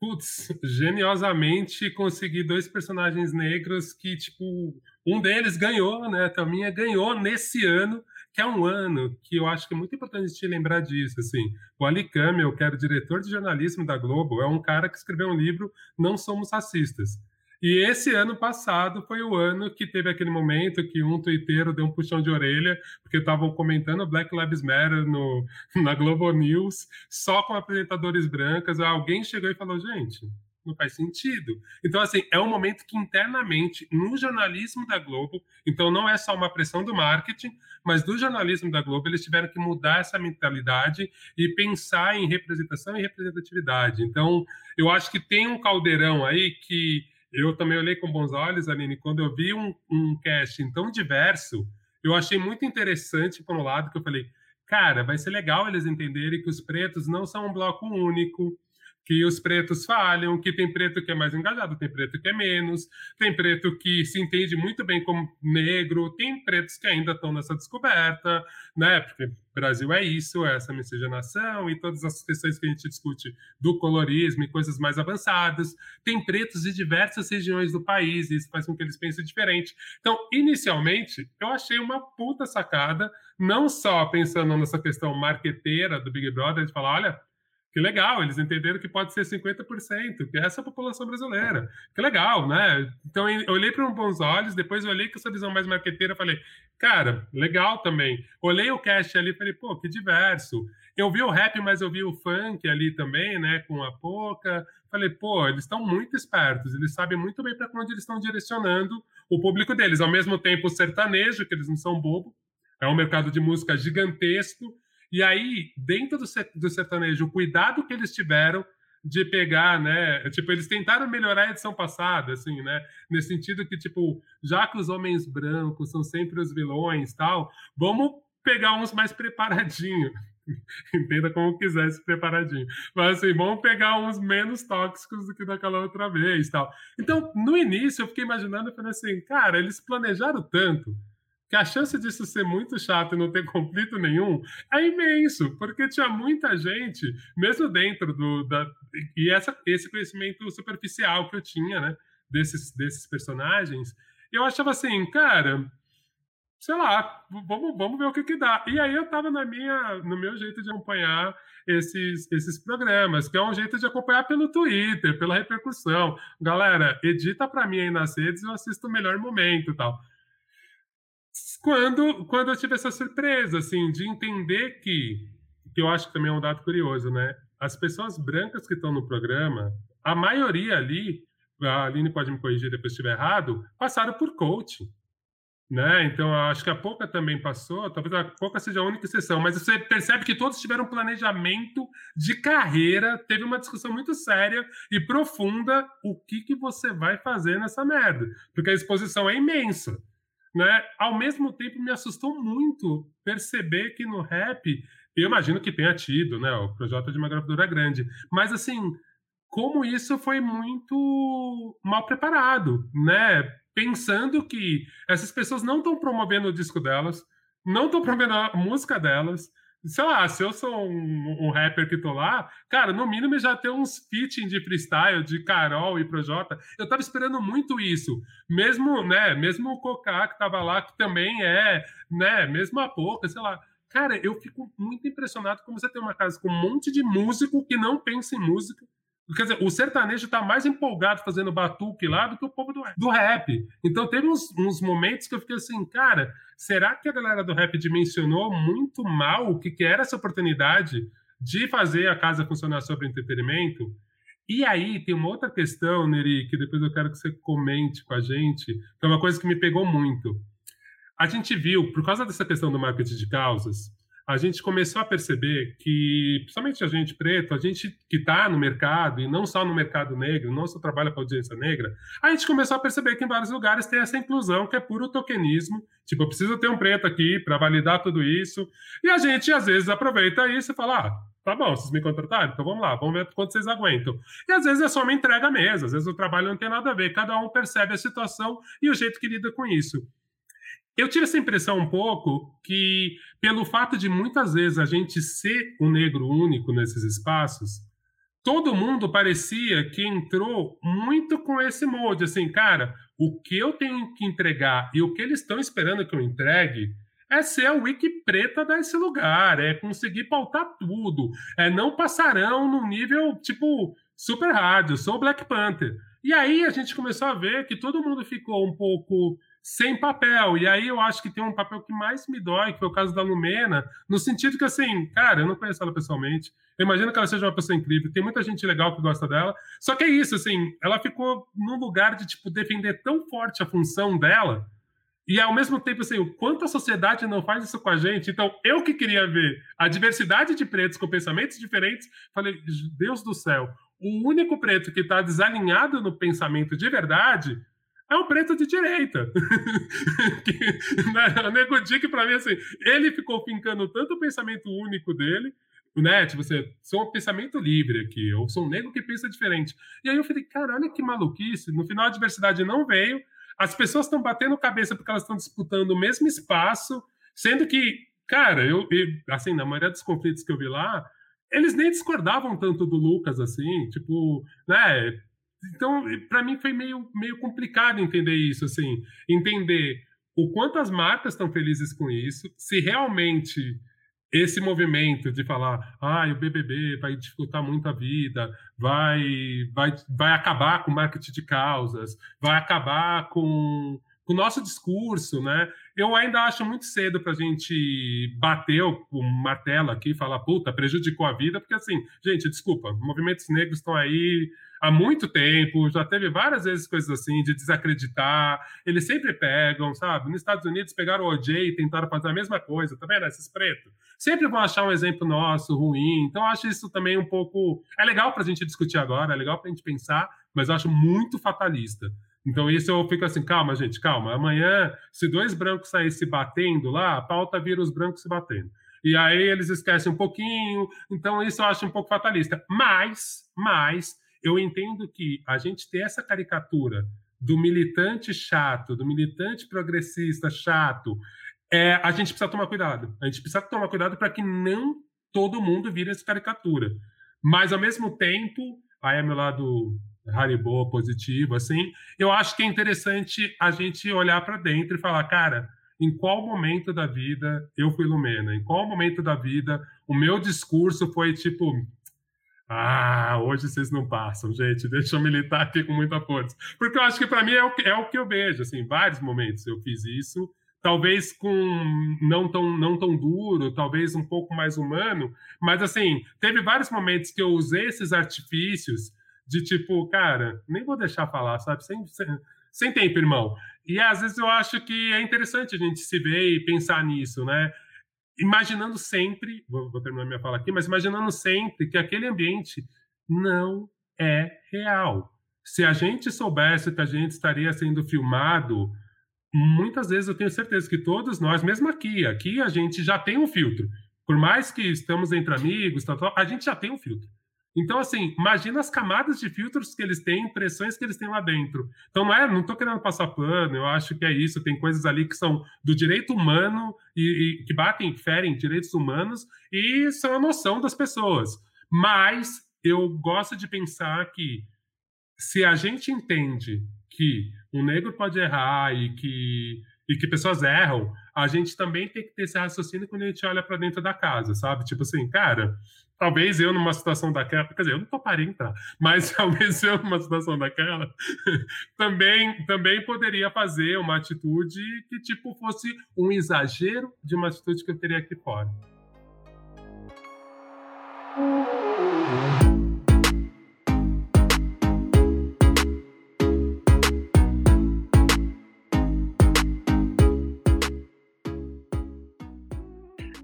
putz, geniosamente consegui dois personagens negros que, tipo, um deles ganhou, né? A Thelminha ganhou nesse ano, que é um ano que eu acho que é muito importante te lembrar disso, assim. O Ali Camel, que era diretor de jornalismo da Globo, é um cara que escreveu um livro Não Somos Racistas. E esse ano passado foi o ano que teve aquele momento que um tuiteiro deu um puxão de orelha, porque estavam comentando Black Lives Matter no, na Globo News, só com apresentadores brancas. Alguém chegou e falou: gente, não faz sentido. Então, assim, é um momento que internamente, no jornalismo da Globo, então não é só uma pressão do marketing, mas do jornalismo da Globo, eles tiveram que mudar essa mentalidade e pensar em representação e representatividade. Então, eu acho que tem um caldeirão aí que eu também olhei com bons olhos, Aline, quando eu vi um, um casting tão diverso, eu achei muito interessante, por um lado, que eu falei, cara, vai ser legal eles entenderem que os pretos não são um bloco único, que os pretos falham, que tem preto que é mais engajado, tem preto que é menos, tem preto que se entende muito bem como negro, tem pretos que ainda estão nessa descoberta, né? Porque Brasil é isso, é essa miscigenação e todas as questões que a gente discute do colorismo e coisas mais avançadas. Tem pretos de diversas regiões do país, e isso faz com que eles pensem diferente. Então, inicialmente, eu achei uma puta sacada, não só pensando nessa questão marqueteira do Big Brother, de falar, olha, que legal, eles entenderam que pode ser 50%, que é essa a população brasileira. Que legal, né? Então eu olhei para um bons olhos, depois eu olhei com essa visão mais marqueteira, falei, cara, legal também. Olhei o cast ali, falei, pô, que diverso. Eu vi o rap, mas eu vi o funk ali também, né, com a Poca. Falei, pô, eles estão muito espertos, eles sabem muito bem para onde eles estão direcionando o público deles. Ao mesmo tempo, o sertanejo, que eles não são bobo, é um mercado de música gigantesco e aí, dentro do, sertanejo, o cuidado que eles tiveram de pegar, né? Tipo, eles tentaram melhorar a edição passada, assim, né? Nesse sentido que, tipo, já que os homens brancos são sempre os vilões tal, vamos pegar uns mais preparadinhos. Entenda como quisesse preparadinho. Mas assim, vamos pegar uns menos tóxicos do que daquela outra vez tal. Então, no início, eu fiquei imaginando, eu falei assim, cara, eles planejaram tanto que a chance disso ser muito chato e não ter conflito nenhum é imenso, porque tinha muita gente, mesmo dentro do. Da, e essa, esse conhecimento superficial que eu tinha, né, desses, desses personagens, eu achava assim, cara, sei lá, vamos, vamos ver o que, que dá. E aí eu tava na minha, no meu jeito de acompanhar esses, esses programas, que é um jeito de acompanhar pelo Twitter, pela repercussão. Galera, edita para mim aí nas redes, eu assisto o melhor momento e tal quando, quando eu tive essa surpresa, assim, de entender que, que eu acho que também é um dado curioso, né? As pessoas brancas que estão no programa, a maioria ali, a Aline pode me corrigir depois se estiver errado, passaram por coaching. Né? Então, acho que a Pouca também passou, talvez a Pouca seja a única exceção, mas você percebe que todos tiveram um planejamento de carreira, teve uma discussão muito séria e profunda o que, que você vai fazer nessa merda, porque a exposição é imensa. Né? Ao mesmo tempo, me assustou muito perceber que no rap, eu imagino que tenha tido, né? O projeto de uma gravadora grande, mas assim, como isso foi muito mal preparado, né? Pensando que essas pessoas não estão promovendo o disco delas, não estão promovendo a música delas, sei lá, se eu sou um, um, rapper que tô lá, cara, no mínimo já tem uns feating de freestyle de Carol e Projota. Eu tava esperando muito isso. Mesmo, né, mesmo o Cocá que tava lá, que também é, né, mesmo a pouca, sei lá. Cara, eu fico muito impressionado como você tem uma casa com um monte de músico que não pensa em música, Quer dizer, o sertanejo está mais empolgado fazendo batuque lá do que o povo do, do rap. Então teve uns, uns, momentos que eu fiquei assim, cara, será que a galera do rap dimensionou muito mal o que, que era essa oportunidade de fazer a casa funcionar sobre entretenimento? E aí tem uma outra questão, Neri, que depois eu quero que você comente com a gente, que é uma coisa que me pegou muito. A gente viu, por causa dessa questão do marketing de causas, a gente começou a perceber que, principalmente a gente preto, a gente que está no mercado, e não só no mercado negro, não só trabalha com audiência negra, a gente começou a perceber que em vários lugares tem essa inclusão que é puro tokenismo. Tipo, eu preciso ter um preto aqui para validar tudo isso. E a gente, às vezes, aproveita isso e fala: ah, tá bom, vocês me contrataram, então vamos lá, vamos ver quanto vocês aguentam. E às vezes é só uma entrega mesmo, às vezes o trabalho não tem nada a ver, cada um percebe a situação e o jeito que lida com isso. Eu tive essa impressão um pouco que, pelo fato de muitas vezes a gente ser um negro único nesses espaços, todo mundo parecia que entrou muito com esse molde, assim, cara, o que eu tenho que entregar e o que eles estão esperando que eu entregue é ser a wiki preta desse lugar, é conseguir pautar tudo, é não passarão num nível, tipo, super hard, eu sou o Black Panther. E aí a gente começou a ver que todo mundo ficou um pouco sem papel. E aí eu acho que tem um papel que mais me dói, que foi o caso da Lumena, no sentido que, assim, cara, eu não conheço ela pessoalmente. Eu imagino que ela seja uma pessoa incrível, tem muita gente legal que gosta dela. Só que é isso, assim, ela ficou num lugar de, tipo, defender tão forte a função dela. E ao mesmo tempo, assim, o quanto a sociedade não faz isso com a gente. Então, eu que queria ver a diversidade de pretos com pensamentos diferentes, falei, Deus do céu, o único preto que está desalinhado no pensamento de verdade é um preto de direita. que, né, o Nego Dick, para mim, assim, ele ficou fincando tanto o pensamento único dele, né? Tipo, você sou um pensamento livre aqui, eu sou um negro que pensa diferente. E aí eu falei, cara, olha que maluquice. No final a diversidade não veio, as pessoas estão batendo cabeça porque elas estão disputando o mesmo espaço, sendo que, cara, eu, eu, assim, na maioria dos conflitos que eu vi lá, eles nem discordavam tanto do Lucas, assim, tipo, né? Então, para mim foi meio, meio complicado entender isso, assim, entender o quanto as marcas estão felizes com isso, se realmente esse movimento de falar, ah, o BBB vai dificultar muito a vida, vai, vai, vai acabar com o marketing de causas, vai acabar com, com o nosso discurso, né? Eu ainda acho muito cedo para a gente bater o martelo aqui e falar, puta, prejudicou a vida, porque assim, gente, desculpa, movimentos negros estão aí há muito tempo, já teve várias vezes coisas assim, de desacreditar, eles sempre pegam, sabe? Nos Estados Unidos pegaram o OJ e tentaram fazer a mesma coisa, tá vendo? Esses pretos. Sempre vão achar um exemplo nosso ruim, então acho isso também um pouco. É legal para a gente discutir agora, é legal para a gente pensar, mas eu acho muito fatalista. Então, isso eu fico assim, calma, gente, calma. Amanhã, se dois brancos saírem se batendo lá, a pauta vira os brancos se batendo. E aí eles esquecem um pouquinho. Então, isso eu acho um pouco fatalista. Mas, mas, eu entendo que a gente ter essa caricatura do militante chato, do militante progressista chato, é, a gente precisa tomar cuidado. A gente precisa tomar cuidado para que não todo mundo vire essa caricatura. Mas, ao mesmo tempo, aí é meu lado Haribo positivo, assim, eu acho que é interessante a gente olhar para dentro e falar, cara, em qual momento da vida eu fui Lumena? Em qual momento da vida o meu discurso foi tipo, ah, hoje vocês não passam, gente. Deixa eu militar aqui com muita força. Porque eu acho que para mim é o, que, é o que eu vejo. Assim, vários momentos eu fiz isso, talvez com não tão, não tão duro, talvez um pouco mais humano, mas assim, teve vários momentos que eu usei esses artifícios de tipo, cara, nem vou deixar falar, sabe? Sem, sem, sem tempo, irmão. E às vezes eu acho que é interessante a gente se ver e pensar nisso, né? Imaginando sempre, vou, vou, terminar minha fala aqui, mas imaginando sempre que aquele ambiente não é real. Se a gente soubesse que a gente estaria sendo filmado, muitas vezes eu tenho certeza que todos nós, mesmo aqui, aqui a gente já tem um filtro. Por mais que estamos entre amigos, tal, tal, a gente já tem um filtro. Então, assim, imagina as camadas de filtros que eles têm, impressões que eles têm lá dentro. Então, não é, não estou querendo passar pano, eu acho que é isso. Tem coisas ali que são do direito humano e, e que batem, ferem direitos humanos e são a noção das pessoas. Mas eu gosto de pensar que se a gente entende que um negro pode errar e que, e que pessoas erram, a gente também tem que ter esse raciocínio quando a gente olha para dentro da casa, sabe? Tipo assim, cara, talvez eu numa situação daquela, quer dizer, eu não toparia entrar, mas talvez eu numa situação daquela também também poderia fazer uma atitude que tipo fosse um exagero de uma atitude que eu teria aqui fora.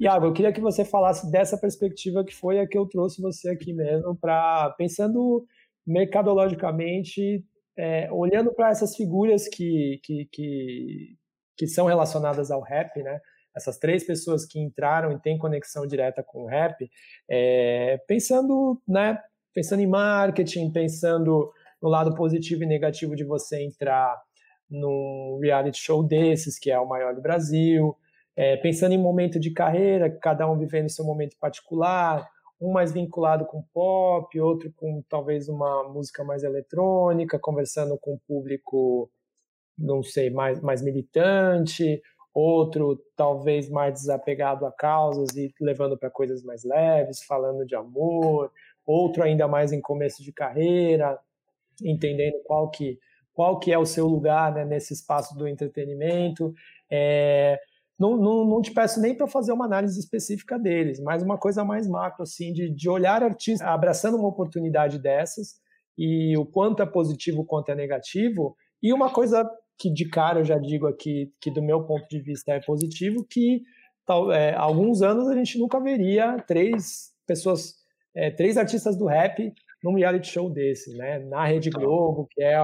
Iago, eu queria que você falasse dessa perspectiva que foi a que eu trouxe você aqui mesmo, para pensando mercadologicamente, é, olhando para essas figuras que, que, que, que são relacionadas ao rap, né? essas três pessoas que entraram e têm conexão direta com o rap, é, pensando, né, pensando em marketing, pensando no lado positivo e negativo de você entrar num reality show desses, que é o maior do Brasil, é, pensando em momento de carreira, cada um vivendo seu momento particular, um mais vinculado com pop, outro com talvez uma música mais eletrônica, conversando com o público, não sei, mais, mais militante, outro talvez mais desapegado a causas e levando para coisas mais leves, falando de amor, outro ainda mais em começo de carreira, entendendo qual que qual que é o seu lugar né, nesse espaço do entretenimento. É, não, não, não, te peço nem para fazer uma análise específica deles, mas uma coisa mais macro, assim, de, de olhar artista abraçando uma oportunidade dessas e o quanto é positivo, o quanto é negativo. E uma coisa que de cara eu já digo aqui, que do meu ponto de vista é positivo, que tal, é, alguns anos a gente nunca veria três pessoas, é, três artistas do rap num reality show desse, né? Na Rede Globo, que é,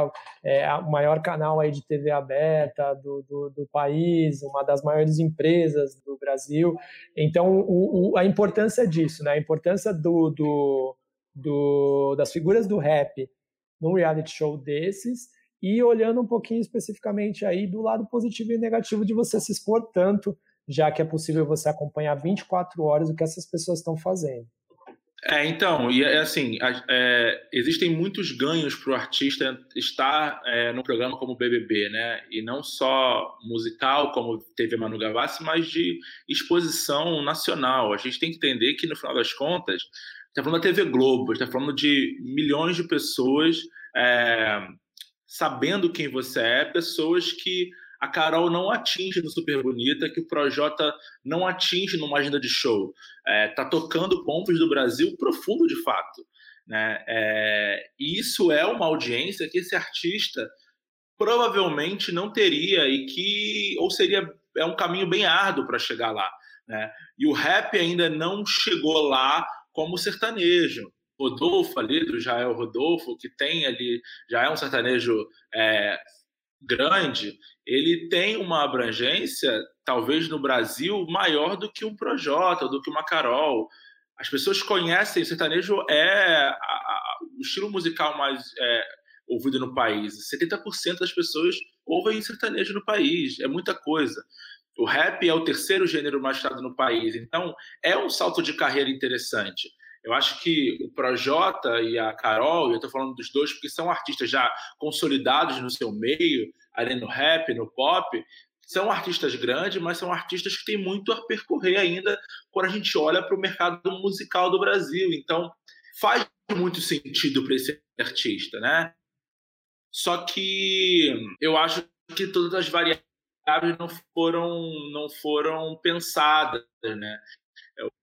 é o maior canal aí de TV aberta do, do, do, país, uma das maiores empresas do Brasil. Então, o, o, a importância disso, né? A importância do, do, do, das figuras do rap num reality show desses e olhando um pouquinho especificamente aí do lado positivo e negativo de você se expor tanto, já que é possível você acompanhar 24 horas o que essas pessoas estão fazendo. É, então, e é assim, é, existem muitos ganhos para o artista estar é, no programa como BBB, né? E não só musical, como teve Manu Gavassi, mas de exposição nacional. A gente tem que entender que, no final das contas, está falando da TV Globo, está falando de milhões de pessoas é, sabendo quem você é, pessoas que a Carol não atinge no Super Bonita, que o Projota não atinge numa agenda de show. É, tá tocando pontos do Brasil profundo de fato. Né? É, e isso é uma audiência que esse artista provavelmente não teria e que ou seria é um caminho bem árduo para chegar lá. Né? E o rap ainda não chegou lá como sertanejo. Rodolfo ali, do Jael Rodolfo, que tem ali, já é um sertanejo é, grande, ele tem uma abrangência, talvez no Brasil, maior do que um Projota, do que uma Carol. As pessoas conhecem, sertanejo é a, a, o estilo musical mais é, ouvido no país. 70% das pessoas ouvem sertanejo no país, é muita coisa. O rap é o terceiro gênero mais estado no país, então é um salto de carreira interessante. Eu acho que o Projota e a Carol, eu estou falando dos dois porque são artistas já consolidados no seu meio, ali no rap, no pop, são artistas grandes, mas são artistas que têm muito a percorrer ainda quando a gente olha para o mercado musical do Brasil. Então, faz muito sentido para esse artista, né? Só que eu acho que todas as variáveis não foram não foram pensadas, né?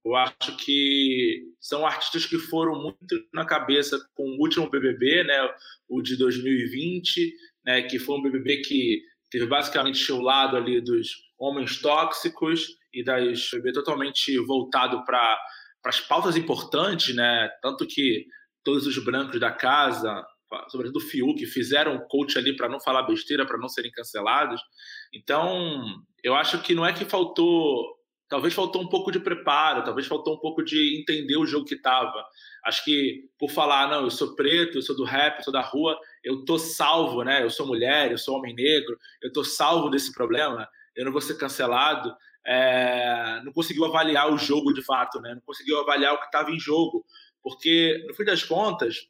Eu acho que são artistas que foram muito na cabeça com o último BBB, né, o de 2020, né, que foi um BBB que teve basicamente o lado ali dos homens tóxicos e das BBB totalmente voltado para as pautas importantes, né, tanto que todos os brancos da casa, sobretudo o Fiuk, fizeram o coach ali para não falar besteira, para não serem cancelados. Então, eu acho que não é que faltou talvez faltou um pouco de preparo, talvez faltou um pouco de entender o jogo que estava. Acho que por falar, não, eu sou preto, eu sou do rap, eu sou da rua, eu tô salvo, né? Eu sou mulher, eu sou homem negro, eu tô salvo desse problema, eu não vou ser cancelado. É... não conseguiu avaliar o jogo de fato, né? Não conseguiu avaliar o que estava em jogo, porque no fim das contas,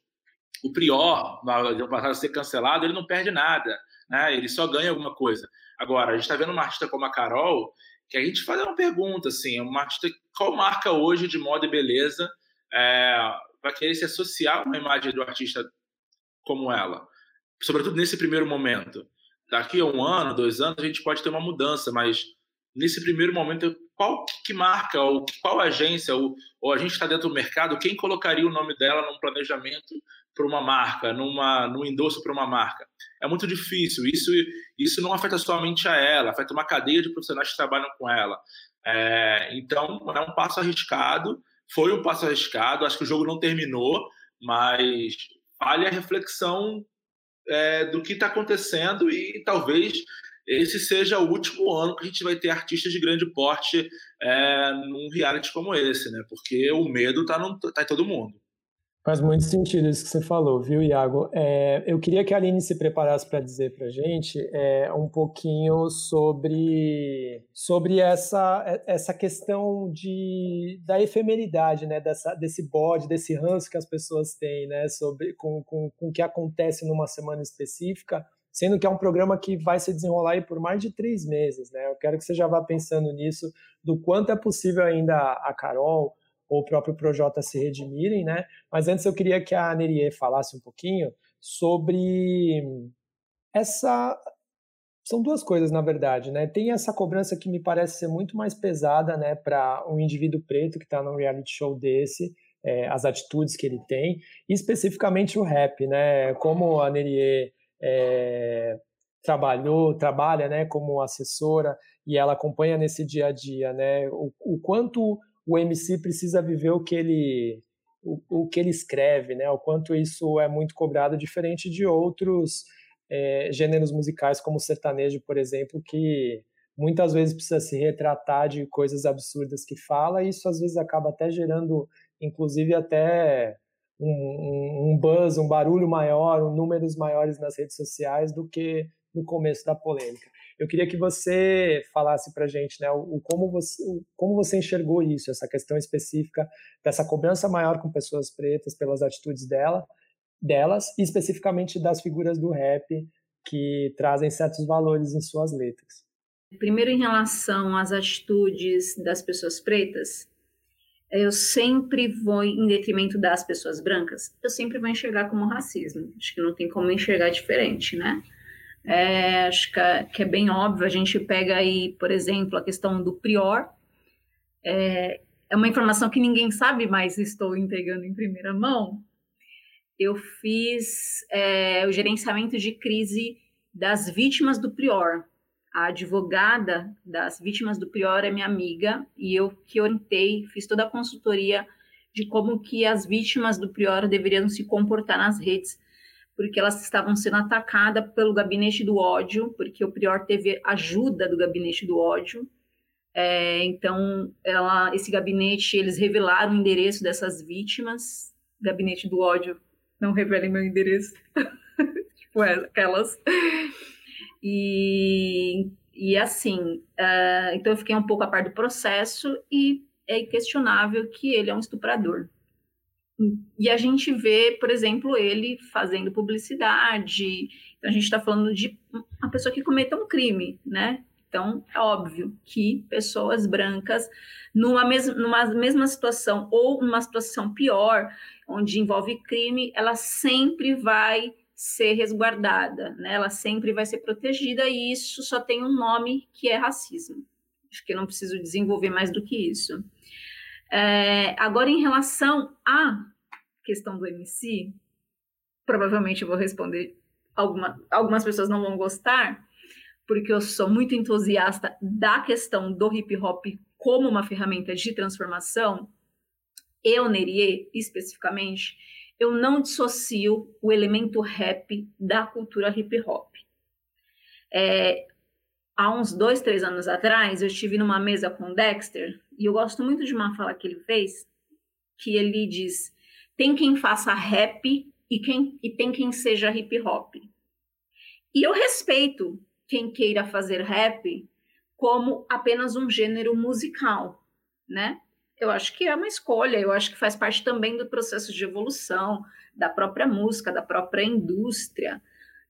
o Prior, no passado ser cancelado, ele não perde nada, né? Ele só ganha alguma coisa. Agora, a gente está vendo uma artista como a Carol, que a gente faz uma pergunta, assim, uma artista, qual marca hoje de moda e beleza é, vai querer se associar a uma imagem do artista como ela? Sobretudo nesse primeiro momento. Daqui a um ano, dois anos, a gente pode ter uma mudança, mas nesse primeiro momento, qual que marca, ou qual agência, ou, ou a gente está dentro do mercado, quem colocaria o nome dela num planejamento para uma marca, numa, num endosso para uma marca? É muito difícil. Isso, isso não afeta somente a ela, afeta uma cadeia de profissionais que trabalham com ela. É, então, é um passo arriscado. Foi um passo arriscado. Acho que o jogo não terminou, mas vale a reflexão é, do que está acontecendo e talvez esse seja o último ano que a gente vai ter artistas de grande porte é, num reality como esse, né? Porque o medo está tá em todo mundo. Faz muito sentido isso que você falou, viu, Iago? É, eu queria que a Aline se preparasse para dizer para a gente é, um pouquinho sobre, sobre essa, essa questão de, da efemeridade, né? Dessa, desse bode, desse ranço que as pessoas têm, né? Sobre, com, com, com o que acontece numa semana específica, sendo que é um programa que vai se desenrolar por mais de três meses, né? Eu quero que você já vá pensando nisso, do quanto é possível ainda a Carol ou o próprio Projota se redimirem, né? Mas antes eu queria que a Nerie falasse um pouquinho sobre essa são duas coisas na verdade, né? Tem essa cobrança que me parece ser muito mais pesada, né, para um indivíduo preto que está num reality show desse, é, as atitudes que ele tem, e especificamente o rap, né? Como a Nerie é, trabalhou, trabalha, né, como assessora e ela acompanha nesse dia a dia, né? O, o quanto o MC precisa viver o que ele o, o, que ele escreve, né? O quanto isso é muito cobrado, diferente de outros é, gêneros musicais, como o sertanejo, por exemplo, que muitas vezes precisa se retratar de coisas absurdas que fala, e isso às vezes acaba até gerando, inclusive, até um, um buzz, um barulho maior, um números maiores nas redes sociais do que no começo da polêmica. Eu queria que você falasse para gente né, o, como, você, o, como você enxergou isso, essa questão específica dessa cobrança maior com pessoas pretas pelas atitudes dela, delas, e especificamente das figuras do rap que trazem certos valores em suas letras. Primeiro, em relação às atitudes das pessoas pretas, eu sempre vou, em detrimento das pessoas brancas, eu sempre vou enxergar como racismo. Acho que não tem como enxergar diferente, né? É, acho que é, que é, bem óbvio. A gente pega aí, por exemplo, a questão do prior. É, é uma informação que ninguém sabe, mas estou entregando em primeira mão. Eu fiz é, o gerenciamento de crise das vítimas do prior. A advogada das vítimas do prior é minha amiga e eu que orientei, fiz toda a consultoria de como que as vítimas do prior deveriam se comportar nas redes porque elas estavam sendo atacadas pelo gabinete do ódio, porque o prior teve ajuda do gabinete do ódio. É, então, ela, esse gabinete, eles revelaram o endereço dessas vítimas. Gabinete do ódio, não revelem meu endereço. tipo aquelas. E, e assim, uh, então eu fiquei um pouco a par do processo e é inquestionável que ele é um estuprador. E a gente vê, por exemplo, ele fazendo publicidade. Então, a gente está falando de uma pessoa que cometa um crime, né? Então, é óbvio que pessoas brancas, numa, mes numa mesma situação ou numa situação pior, onde envolve crime, ela sempre vai ser resguardada, né? Ela sempre vai ser protegida e isso só tem um nome que é racismo. Acho que eu não preciso desenvolver mais do que isso. É, agora, em relação à questão do MC, provavelmente eu vou responder, alguma, algumas pessoas não vão gostar, porque eu sou muito entusiasta da questão do hip hop como uma ferramenta de transformação. Eu, Nerie, especificamente, eu não dissocio o elemento rap da cultura hip hop. É, há uns dois, três anos atrás, eu estive numa mesa com o Dexter, e eu gosto muito de uma fala que ele fez, que ele diz: tem quem faça rap e, quem, e tem quem seja hip hop. E eu respeito quem queira fazer rap como apenas um gênero musical, né? Eu acho que é uma escolha, eu acho que faz parte também do processo de evolução da própria música, da própria indústria,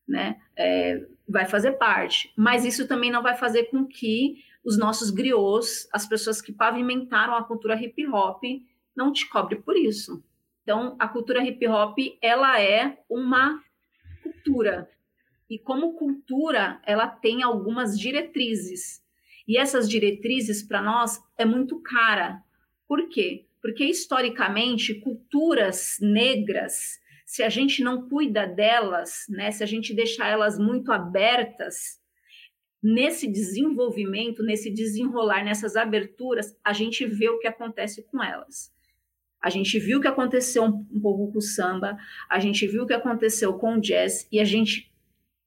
né? É, vai fazer parte. Mas isso também não vai fazer com que os nossos griots, as pessoas que pavimentaram a cultura hip hop, não te cobre por isso. Então, a cultura hip hop, ela é uma cultura. E como cultura, ela tem algumas diretrizes. E essas diretrizes, para nós, é muito cara. Por quê? Porque, historicamente, culturas negras se a gente não cuida delas, né, se a gente deixar elas muito abertas, nesse desenvolvimento, nesse desenrolar, nessas aberturas, a gente vê o que acontece com elas. A gente viu o que aconteceu um, pouco com o samba, a gente viu o que aconteceu com o jazz e a gente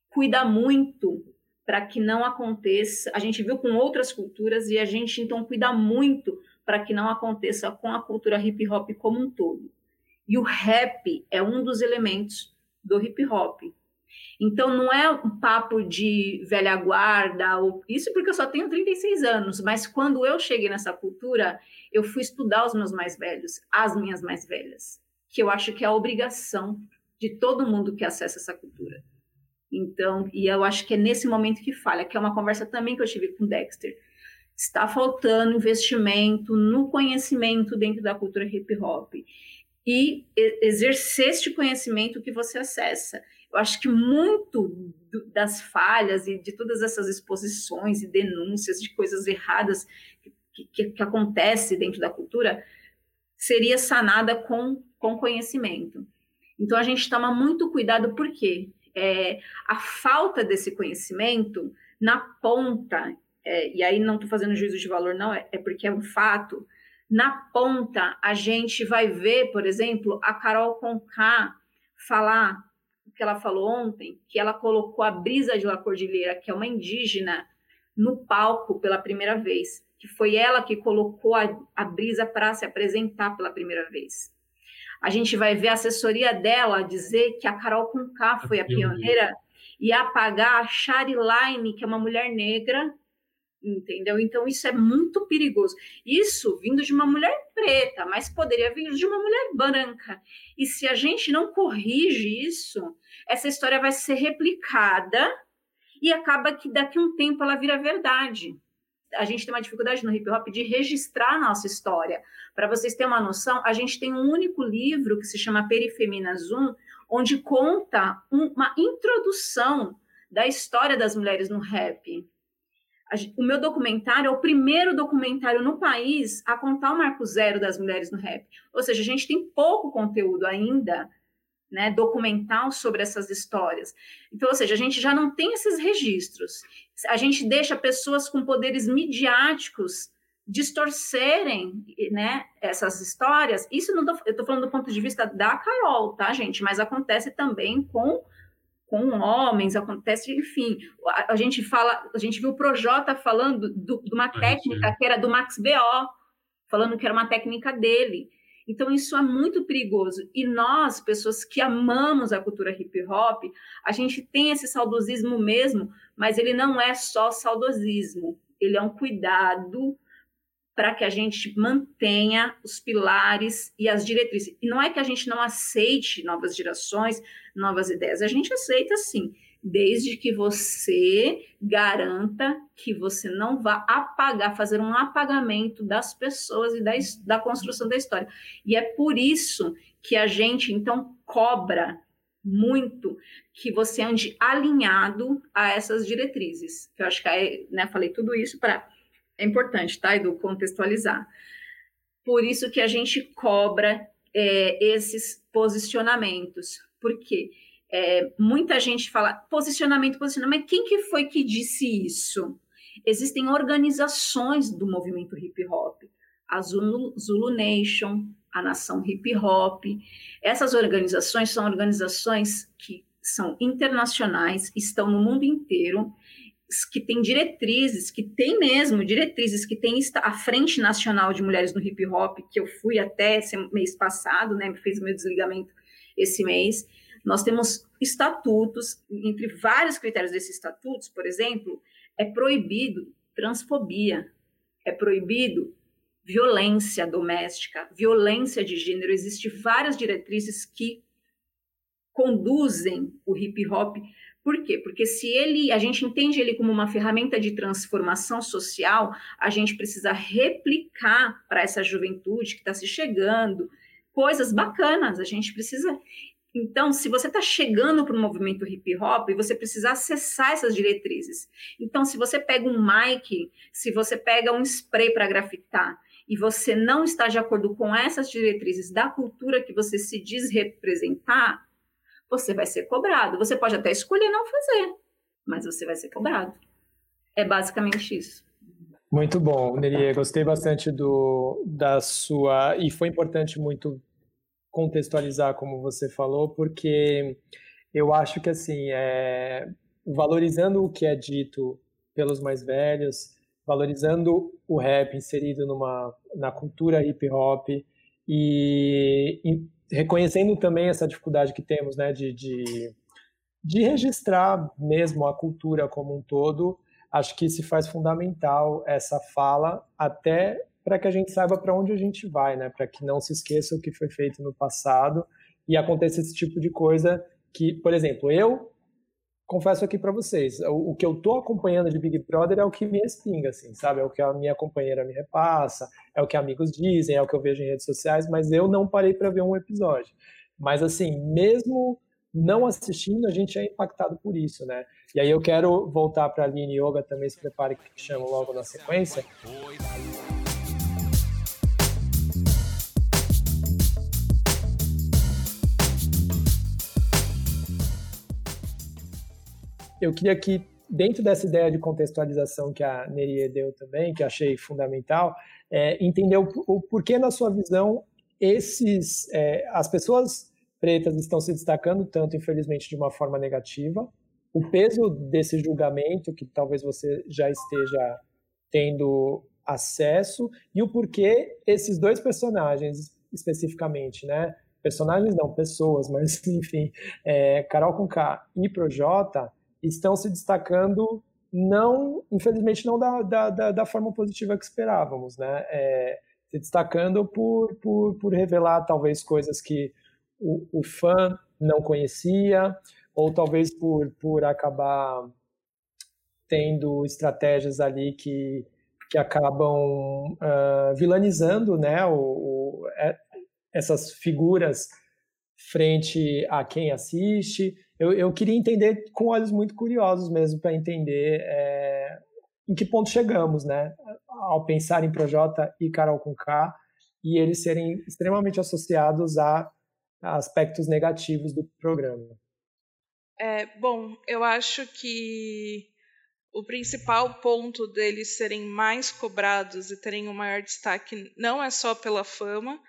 cuida muito para que não aconteça. A gente viu com outras culturas e a gente então cuida muito para que não aconteça com a cultura hip hop como um todo. E o rap é um dos elementos do hip hop. Então não é um papo de velha guarda, ou... isso porque eu só tenho 36 anos, mas quando eu cheguei nessa cultura, eu fui estudar os meus mais velhos, as minhas mais velhas, que eu acho que é a obrigação de todo mundo que acessa essa cultura. Então, e eu acho que é nesse momento que falha, que é uma conversa também que eu tive com o Dexter. Está faltando investimento no conhecimento dentro da cultura hip hop e exercer este conhecimento que você acessa. Eu acho que muito das falhas e de todas essas exposições e denúncias de coisas erradas que, que, que acontece dentro da cultura seria sanada com, com conhecimento. Então a gente toma muito cuidado porque é, a falta desse conhecimento na ponta, é, e aí não estou fazendo juízo de valor, não, é, é porque é um fato. Na ponta, a gente vai ver, por exemplo, a Carol Conká falar que ela falou ontem, que ela colocou a Brisa de La Cordilheira, que é uma indígena, no palco pela primeira vez, que foi ela que colocou a, a Brisa para se apresentar pela primeira vez. A gente vai ver a assessoria dela dizer que a Carol Conká foi a pioneira e apagar a Shari Line, que é uma mulher negra, entendeu? Então isso é muito perigoso. Isso vindo de uma mulher preta, mas poderia vir de uma mulher branca. E se a gente não corrige isso, essa história vai ser replicada e acaba que daqui a um tempo ela vira verdade. A gente tem uma dificuldade no hip hop de registrar a nossa história. Para vocês terem uma noção, a gente tem um único livro que se chama Perifemina Zoom, onde conta uma introdução da história das mulheres no rap o meu documentário é o primeiro documentário no país a contar o marco zero das mulheres no rap. Ou seja, a gente tem pouco conteúdo ainda né, documental sobre essas histórias. Então, ou seja, a gente já não tem esses registros. A gente deixa pessoas com poderes midiáticos distorcerem né, essas histórias. Isso não tô, eu estou falando do ponto de vista da Carol, tá, gente? Mas acontece também com com homens, acontece, enfim. A, a, gente fala, a gente viu o Projota falando do, de uma técnica que era do Max B.O., falando que era uma técnica dele. Então, isso é muito perigoso. E nós, pessoas que amamos a cultura hip hop, a gente tem esse saudosismo mesmo, mas ele não é só saudosismo, ele é um cuidado para que a gente mantenha os pilares e as diretrizes. E não é que a gente não aceite novas gerações, novas ideias, a gente aceita sim, desde que você garanta que você não vá apagar, fazer um apagamento das pessoas e da, da construção da história. E é por isso que a gente, então, cobra muito que você ande alinhado a essas diretrizes. Eu acho que, aí, né, falei tudo isso para é importante, tá, Edu, contextualizar. Por isso que a gente cobra é, esses posicionamentos. Porque é, muita gente fala posicionamento, posicionamento, quem que foi que disse isso? Existem organizações do movimento hip hop, a Zulu, Zulu Nation, a Nação Hip Hop. Essas organizações são organizações que são internacionais, estão no mundo inteiro que tem diretrizes, que tem mesmo diretrizes, que tem a Frente Nacional de Mulheres no Hip Hop, que eu fui até mês passado, né, fiz o meu desligamento esse mês. Nós temos estatutos, entre vários critérios desses estatutos, por exemplo, é proibido transfobia, é proibido violência doméstica, violência de gênero. Existem várias diretrizes que conduzem o hip hop por quê? Porque se ele, a gente entende ele como uma ferramenta de transformação social, a gente precisa replicar para essa juventude que está se chegando coisas bacanas. A gente precisa. Então, se você está chegando para o movimento hip hop, você precisa acessar essas diretrizes. Então, se você pega um mic, se você pega um spray para grafitar e você não está de acordo com essas diretrizes da cultura que você se diz representar, você vai ser cobrado. Você pode até escolher não fazer, mas você vai ser cobrado. É basicamente isso. Muito bom, Neria. Gostei bastante do, da sua. E foi importante muito contextualizar, como você falou, porque eu acho que, assim, é, valorizando o que é dito pelos mais velhos, valorizando o rap inserido numa, na cultura hip hop E, e reconhecendo também essa dificuldade que temos né, de, de, de registrar mesmo a cultura como um todo, acho que se faz fundamental essa fala até para que a gente saiba para onde a gente vai, né? Para que não se esqueça o que foi feito no passado e aconteça esse tipo de coisa que, por exemplo, eu confesso aqui para vocês, o, o, que eu tô acompanhando de Big Brother é o que me espinga, assim, sabe? É o que a minha companheira me repassa, é o que amigos dizem, é o que eu vejo em redes sociais, mas eu não parei para ver um episódio. Mas assim, mesmo não assistindo, a gente é impactado por isso, né? E aí eu quero voltar para a Aline Yoga também, se prepare que chamo logo na sequência. Eu queria que, dentro dessa ideia de contextualização que a Nerie deu também, que achei fundamental, é, entender o, o, porquê, na sua visão, esses, é, as pessoas pretas estão se destacando tanto, infelizmente, de uma forma negativa. O peso desse julgamento, que talvez você já esteja tendo acesso, e o porquê esses dois personagens, especificamente, né? Personagens não, pessoas, mas enfim, é, Carol K e Projota estão se destacando não, infelizmente, não da, da, da forma positiva que esperávamos, né? É, se destacando por, por, por revelar talvez coisas que o, o fã não conhecia, ou talvez por, por acabar tendo estratégias ali que, que acabam uh, vilanizando né, o, o, é, essas figuras frente a quem assiste. Eu, eu queria entender com olhos muito curiosos mesmo para entender é, em que ponto chegamos, né? Ao pensar em Projota e Carol com K e eles serem extremamente associados a aspectos negativos do programa? É, bom, eu acho que o principal ponto deles serem mais cobrados e terem um maior destaque não é só pela fama,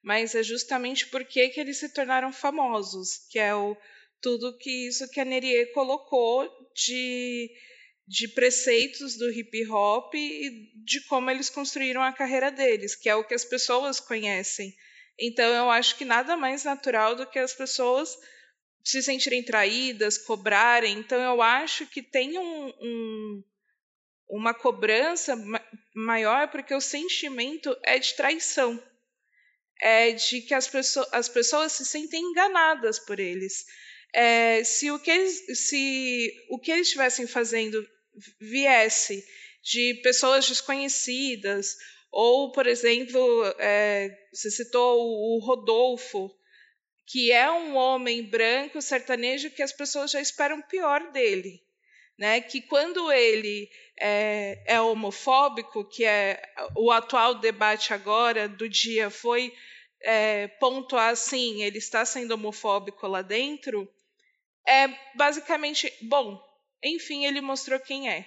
mas é justamente porque que eles se tornaram famosos, que é o tudo que isso que a Nerie colocou de, de preceitos do hip hop e de como eles construíram a carreira deles, que é o que as pessoas conhecem. Então eu acho que nada mais natural do que as pessoas se sentirem traídas, cobrarem. Então eu acho que tem um, um, uma cobrança maior porque o sentimento é de traição. É de que as, pessoas, as pessoas se sentem enganadas por eles. É, se, o que eles, se o que eles estivessem fazendo viesse de pessoas desconhecidas ou, por exemplo, é, você citou o Rodolfo, que é um homem branco sertanejo que as pessoas já esperam pior dele. Né, que quando ele é, é, homofóbico, que é o atual debate agora do dia foi é, pontuar assim, ele está sendo homofóbico lá dentro, é basicamente bom. Enfim, ele mostrou quem é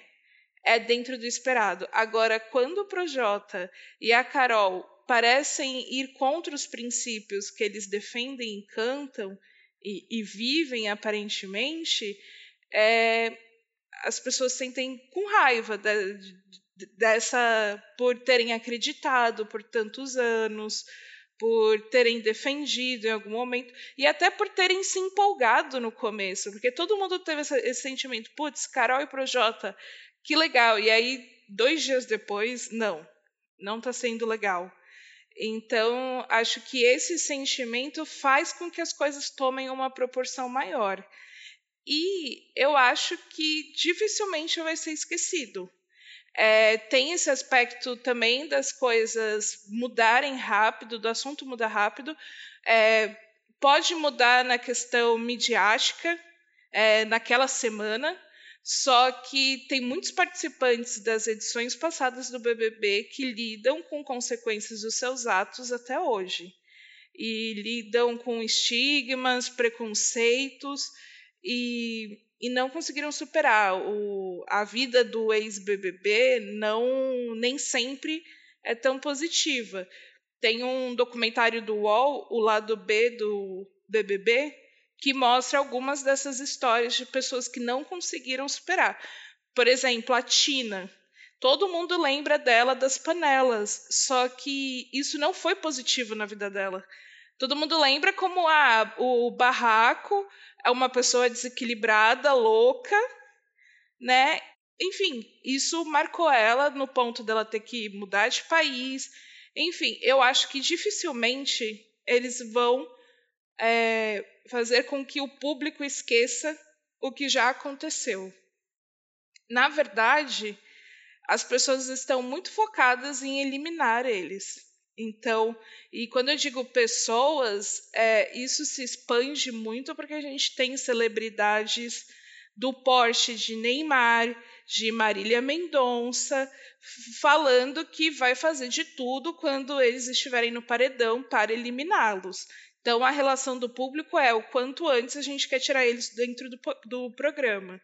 é dentro do esperado. Agora, quando o Projota e a Carol parecem ir contra os princípios que eles defendem e cantam e, e vivem aparentemente, é, as pessoas sentem com raiva de, de, dessa por terem acreditado por tantos anos, por terem defendido em algum momento e até por terem se empolgado no começo, porque todo mundo teve esse, esse sentimento, putz, Carol e Projota que legal. E aí, dois dias depois, não, não está sendo legal. Então, acho que esse sentimento faz com que as coisas tomem uma proporção maior. E eu acho que dificilmente vai ser esquecido. É, tem esse aspecto também das coisas mudarem rápido, do assunto mudar rápido. É, pode mudar na questão midiática, é, naquela semana, só que tem muitos participantes das edições passadas do BBB que lidam com consequências dos seus atos até hoje. E lidam com estigmas, preconceitos e, e não conseguiram superar. O, a vida do ex-BBB não nem sempre é tão positiva. Tem um documentário do UOL, o lado B do BBB, que mostra algumas dessas histórias de pessoas que não conseguiram superar. Por exemplo, a Tina. todo mundo lembra dela das panelas, só que isso não foi positivo na vida dela. Todo mundo lembra como o barraco é uma pessoa desequilibrada, louca, né? Enfim, isso marcou ela no ponto dela ter que mudar de país. Enfim, eu acho que dificilmente eles vão é, fazer com que o público esqueça o que já aconteceu. Na verdade, as pessoas estão muito focadas em eliminar eles. Então, e quando eu digo pessoas, é, isso se expande muito porque a gente tem celebridades do porte de Neymar, de Marília Mendonça, falando que vai fazer de tudo quando eles estiverem no paredão para eliminá-los. Então, a relação do público é o quanto antes a gente quer tirar eles dentro do, do programa.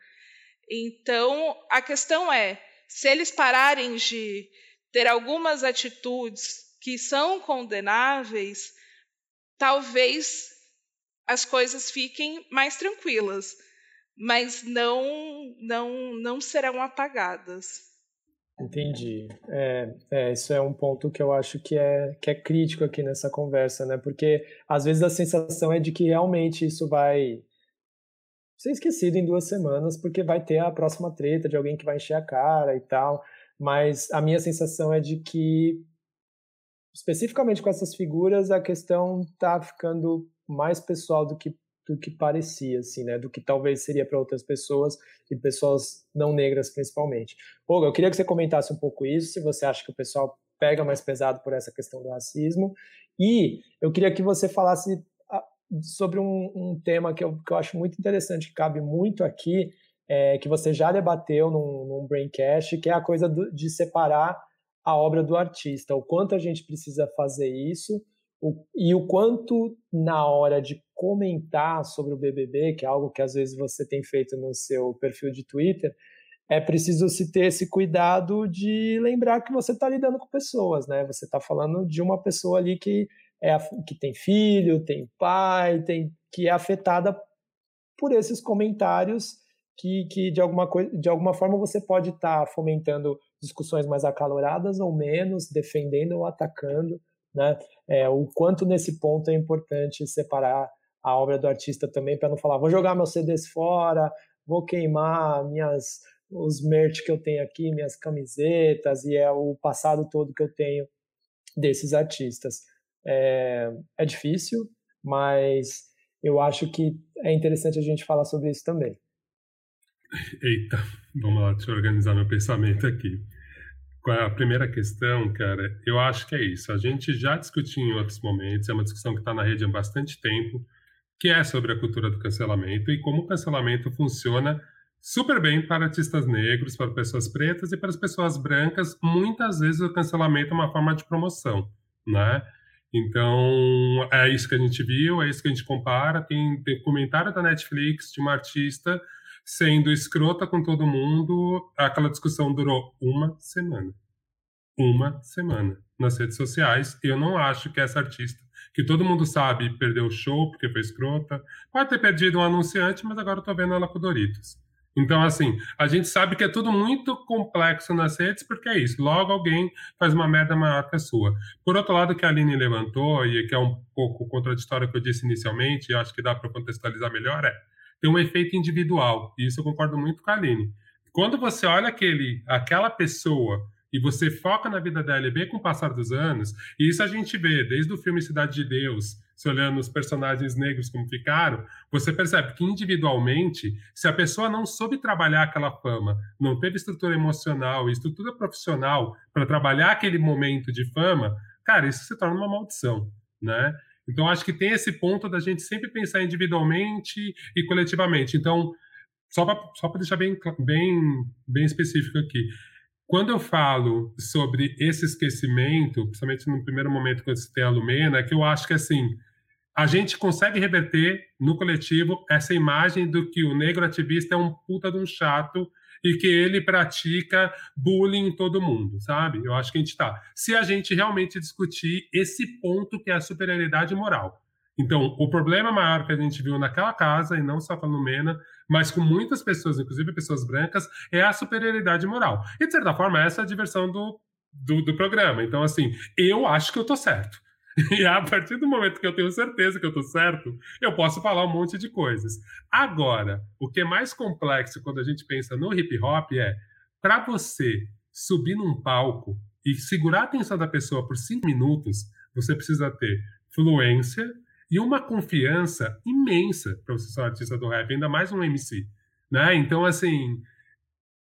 Então, a questão é: se eles pararem de ter algumas atitudes que são condenáveis, talvez as coisas fiquem mais tranquilas, mas não não não serão apagadas. Entendi. É, é, isso é um ponto que eu acho que é, que é crítico aqui nessa conversa, né? Porque às vezes a sensação é de que realmente isso vai ser esquecido em duas semanas, porque vai ter a próxima treta de alguém que vai encher a cara e tal. Mas a minha sensação é de que, especificamente com essas figuras, a questão tá ficando mais pessoal do que do que parecia, assim, né? Do que talvez seria para outras pessoas e pessoas não negras principalmente. Olga, eu queria que você comentasse um pouco isso, se você acha que o pessoal pega mais pesado por essa questão do racismo. E eu queria que você falasse ah, sobre um, um tema que eu, que eu acho muito interessante, que cabe muito aqui, é, que você já debateu num, num Braincast, que é a coisa do, de separar a obra do artista, o quanto a gente precisa fazer isso o, e o quanto na hora de comentar sobre o BBB, que é algo que às vezes você tem feito no seu perfil de Twitter, é preciso se ter esse cuidado de lembrar que você está lidando com pessoas, né? Você está falando de uma pessoa ali que é que tem filho, tem pai, tem que é afetada por esses comentários que, que de alguma coisa, de alguma forma você pode estar tá fomentando discussões mais acaloradas ou menos, defendendo ou atacando né? É, o quanto nesse ponto é importante separar a obra do artista também para não falar vou jogar meus CDs fora, vou queimar minhas os merch que eu tenho aqui, minhas camisetas e é o passado todo que eu tenho desses artistas. É, é difícil, mas eu acho que é interessante a gente falar sobre isso também. Eita, vamos lá, deixa eu organizar meu pensamento aqui. A primeira questão, cara, eu acho que é isso. A gente já discutiu em outros momentos, é uma discussão que está na rede há bastante tempo, que é sobre a cultura do cancelamento e como o cancelamento funciona super bem para artistas negros, para pessoas pretas e para as pessoas brancas. Muitas vezes o cancelamento é uma forma de promoção, né? Então, é isso que a gente viu, é isso que a gente compara. Tem, tem comentário da Netflix de uma artista sendo escrota com todo mundo. Aquela discussão durou uma semana. Uma semana nas redes sociais. Eu não acho que essa artista, que todo mundo sabe, perdeu o show porque foi escrota. Pode ter perdido um anunciante, mas agora eu tô vendo ela com Doritos. Então, assim, a gente sabe que é tudo muito complexo nas redes, porque é isso. Logo alguém faz uma merda maior que a sua. Por outro lado, que a Aline levantou, e que é um pouco contraditório que eu disse inicialmente, e acho que dá para contextualizar melhor, é tem um efeito individual. E isso eu concordo muito com a Aline. Quando você olha aquele, aquela pessoa e você foca na vida dela e vê com o passar dos anos, e isso a gente vê desde o filme Cidade de Deus, se olhando os personagens negros como ficaram, você percebe que individualmente, se a pessoa não soube trabalhar aquela fama, não teve estrutura emocional e estrutura profissional para trabalhar aquele momento de fama, cara, isso se torna uma maldição, né? Então, acho que tem esse ponto da gente sempre pensar individualmente e coletivamente. Então, só para deixar bem, bem, bem específico aqui, quando eu falo sobre esse esquecimento, principalmente no primeiro momento que eu citei a Lumena, é que eu acho que assim a gente consegue reverter no coletivo essa imagem do que o negro ativista é um puta de um chato e que ele pratica bullying em todo mundo, sabe? Eu acho que a gente está. Se a gente realmente discutir esse ponto que é a superioridade moral. Então, o problema maior que a gente viu naquela casa, e não só com a Lumena, mas com muitas pessoas, inclusive pessoas brancas, é a superioridade moral. E, de certa forma, essa é a diversão do, do, do programa. Então, assim, eu acho que eu tô certo. E a partir do momento que eu tenho certeza que eu estou certo, eu posso falar um monte de coisas. Agora, o que é mais complexo quando a gente pensa no hip hop é para você subir num palco e segurar a atenção da pessoa por cinco minutos, você precisa ter fluência e uma confiança imensa para você ser um artista do rap, ainda mais um MC. Né? Então, assim,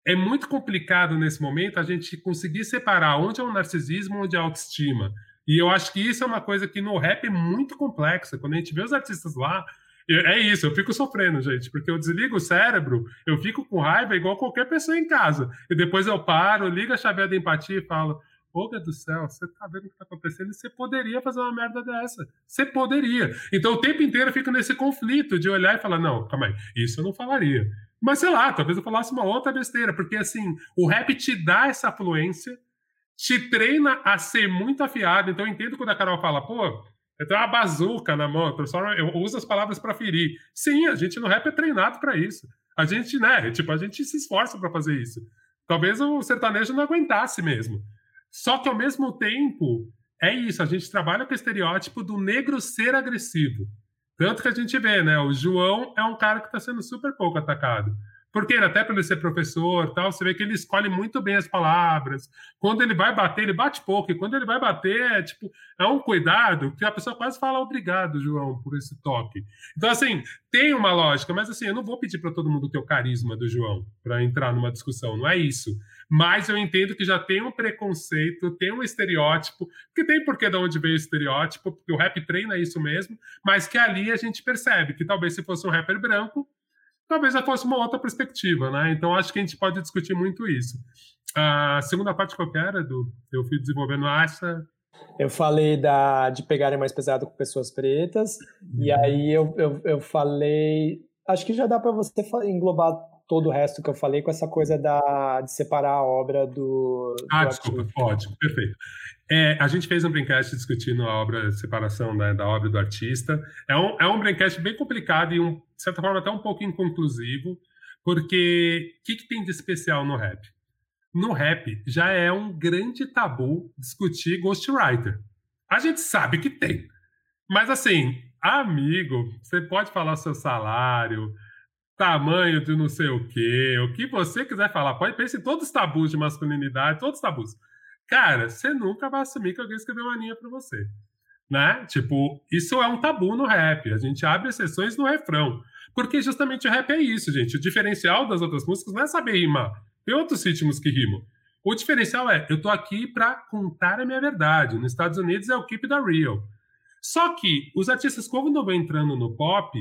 é muito complicado nesse momento a gente conseguir separar onde é o narcisismo, onde é a autoestima. E eu acho que isso é uma coisa que no rap é muito complexa. Quando a gente vê os artistas lá, é isso, eu fico sofrendo, gente, porque eu desligo o cérebro, eu fico com raiva igual qualquer pessoa em casa. E depois eu paro, ligo a chave da empatia e falo: Ô, do céu, você tá vendo o que tá acontecendo? E você poderia fazer uma merda dessa. Você poderia. Então o tempo inteiro eu fico nesse conflito de olhar e falar: não, calma aí, isso eu não falaria. Mas sei lá, talvez eu falasse uma outra besteira, porque assim, o rap te dá essa fluência te treina a ser muito afiado. Então eu entendo quando a Carol fala, pô, eu tenho uma bazuca na mão, eu uso as palavras para ferir. Sim, a gente no rap é treinado para isso. A gente, né, tipo, a gente se esforça para fazer isso. Talvez o sertanejo não aguentasse mesmo. Só que ao mesmo tempo, é isso, a gente trabalha com o estereótipo do negro ser agressivo. Tanto que a gente vê, né, o João é um cara que está sendo super pouco atacado. Porque até para ele ser professor, tal, você vê que ele escolhe muito bem as palavras. Quando ele vai bater, ele bate pouco. E quando ele vai bater, é tipo, é um cuidado que a pessoa quase fala obrigado, João, por esse toque. Então, assim, tem uma lógica, mas assim, eu não vou pedir para todo mundo ter o carisma do João para entrar numa discussão, não é isso. Mas eu entendo que já tem um preconceito, tem um estereótipo, que tem porquê de onde veio o estereótipo, porque o rap treina isso mesmo, mas que ali a gente percebe que talvez se fosse um rapper branco, talvez já fosse uma outra perspectiva, né? Então acho que a gente pode discutir muito isso. A segunda parte que eu quero, Edu, eu fui desenvolvendo essa. Eu falei da, de pegarem mais pesado com pessoas pretas, uhum. e aí eu, eu, eu falei. Acho que já dá para você englobar todo o resto que eu falei com essa coisa da, de separar a obra do. Ah, do desculpa, ótimo, perfeito. É, a gente fez um brincast discutindo a obra, a separação né, da obra do artista. É um, é um brincast bem complicado e, um, de certa forma, até um pouco inconclusivo, porque o que, que tem de especial no rap? No rap já é um grande tabu discutir ghostwriter. A gente sabe que tem. Mas assim, amigo, você pode falar seu salário, tamanho de não sei o quê, o que você quiser falar. Pode pensar em todos os tabus de masculinidade, todos os tabus. Cara, você nunca vai assumir que alguém escreveu uma linha para você. Né? Tipo, isso é um tabu no rap. A gente abre exceções no refrão. Porque justamente o rap é isso, gente. O diferencial das outras músicas não é saber rimar. Tem outros ritmos que rimam. O diferencial é, eu tô aqui para contar a minha verdade. Nos Estados Unidos é o Keep the Real. Só que os artistas, quando vão entrando no pop,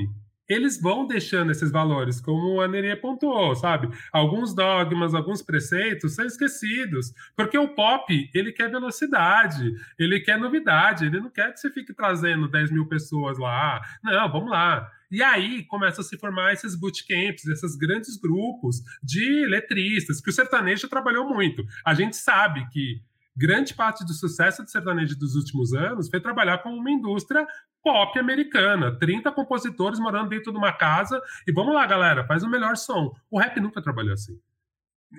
eles vão deixando esses valores, como a Neria pontuou, sabe? Alguns dogmas, alguns preceitos são esquecidos, porque o pop, ele quer velocidade, ele quer novidade, ele não quer que você fique trazendo 10 mil pessoas lá. Não, vamos lá. E aí começam a se formar esses bootcamps, esses grandes grupos de letristas, que o sertanejo trabalhou muito. A gente sabe que grande parte do sucesso do sertanejo dos últimos anos foi trabalhar com uma indústria pop americana. 30 compositores morando dentro de uma casa e vamos lá, galera, faz o melhor som. O rap nunca trabalhou assim.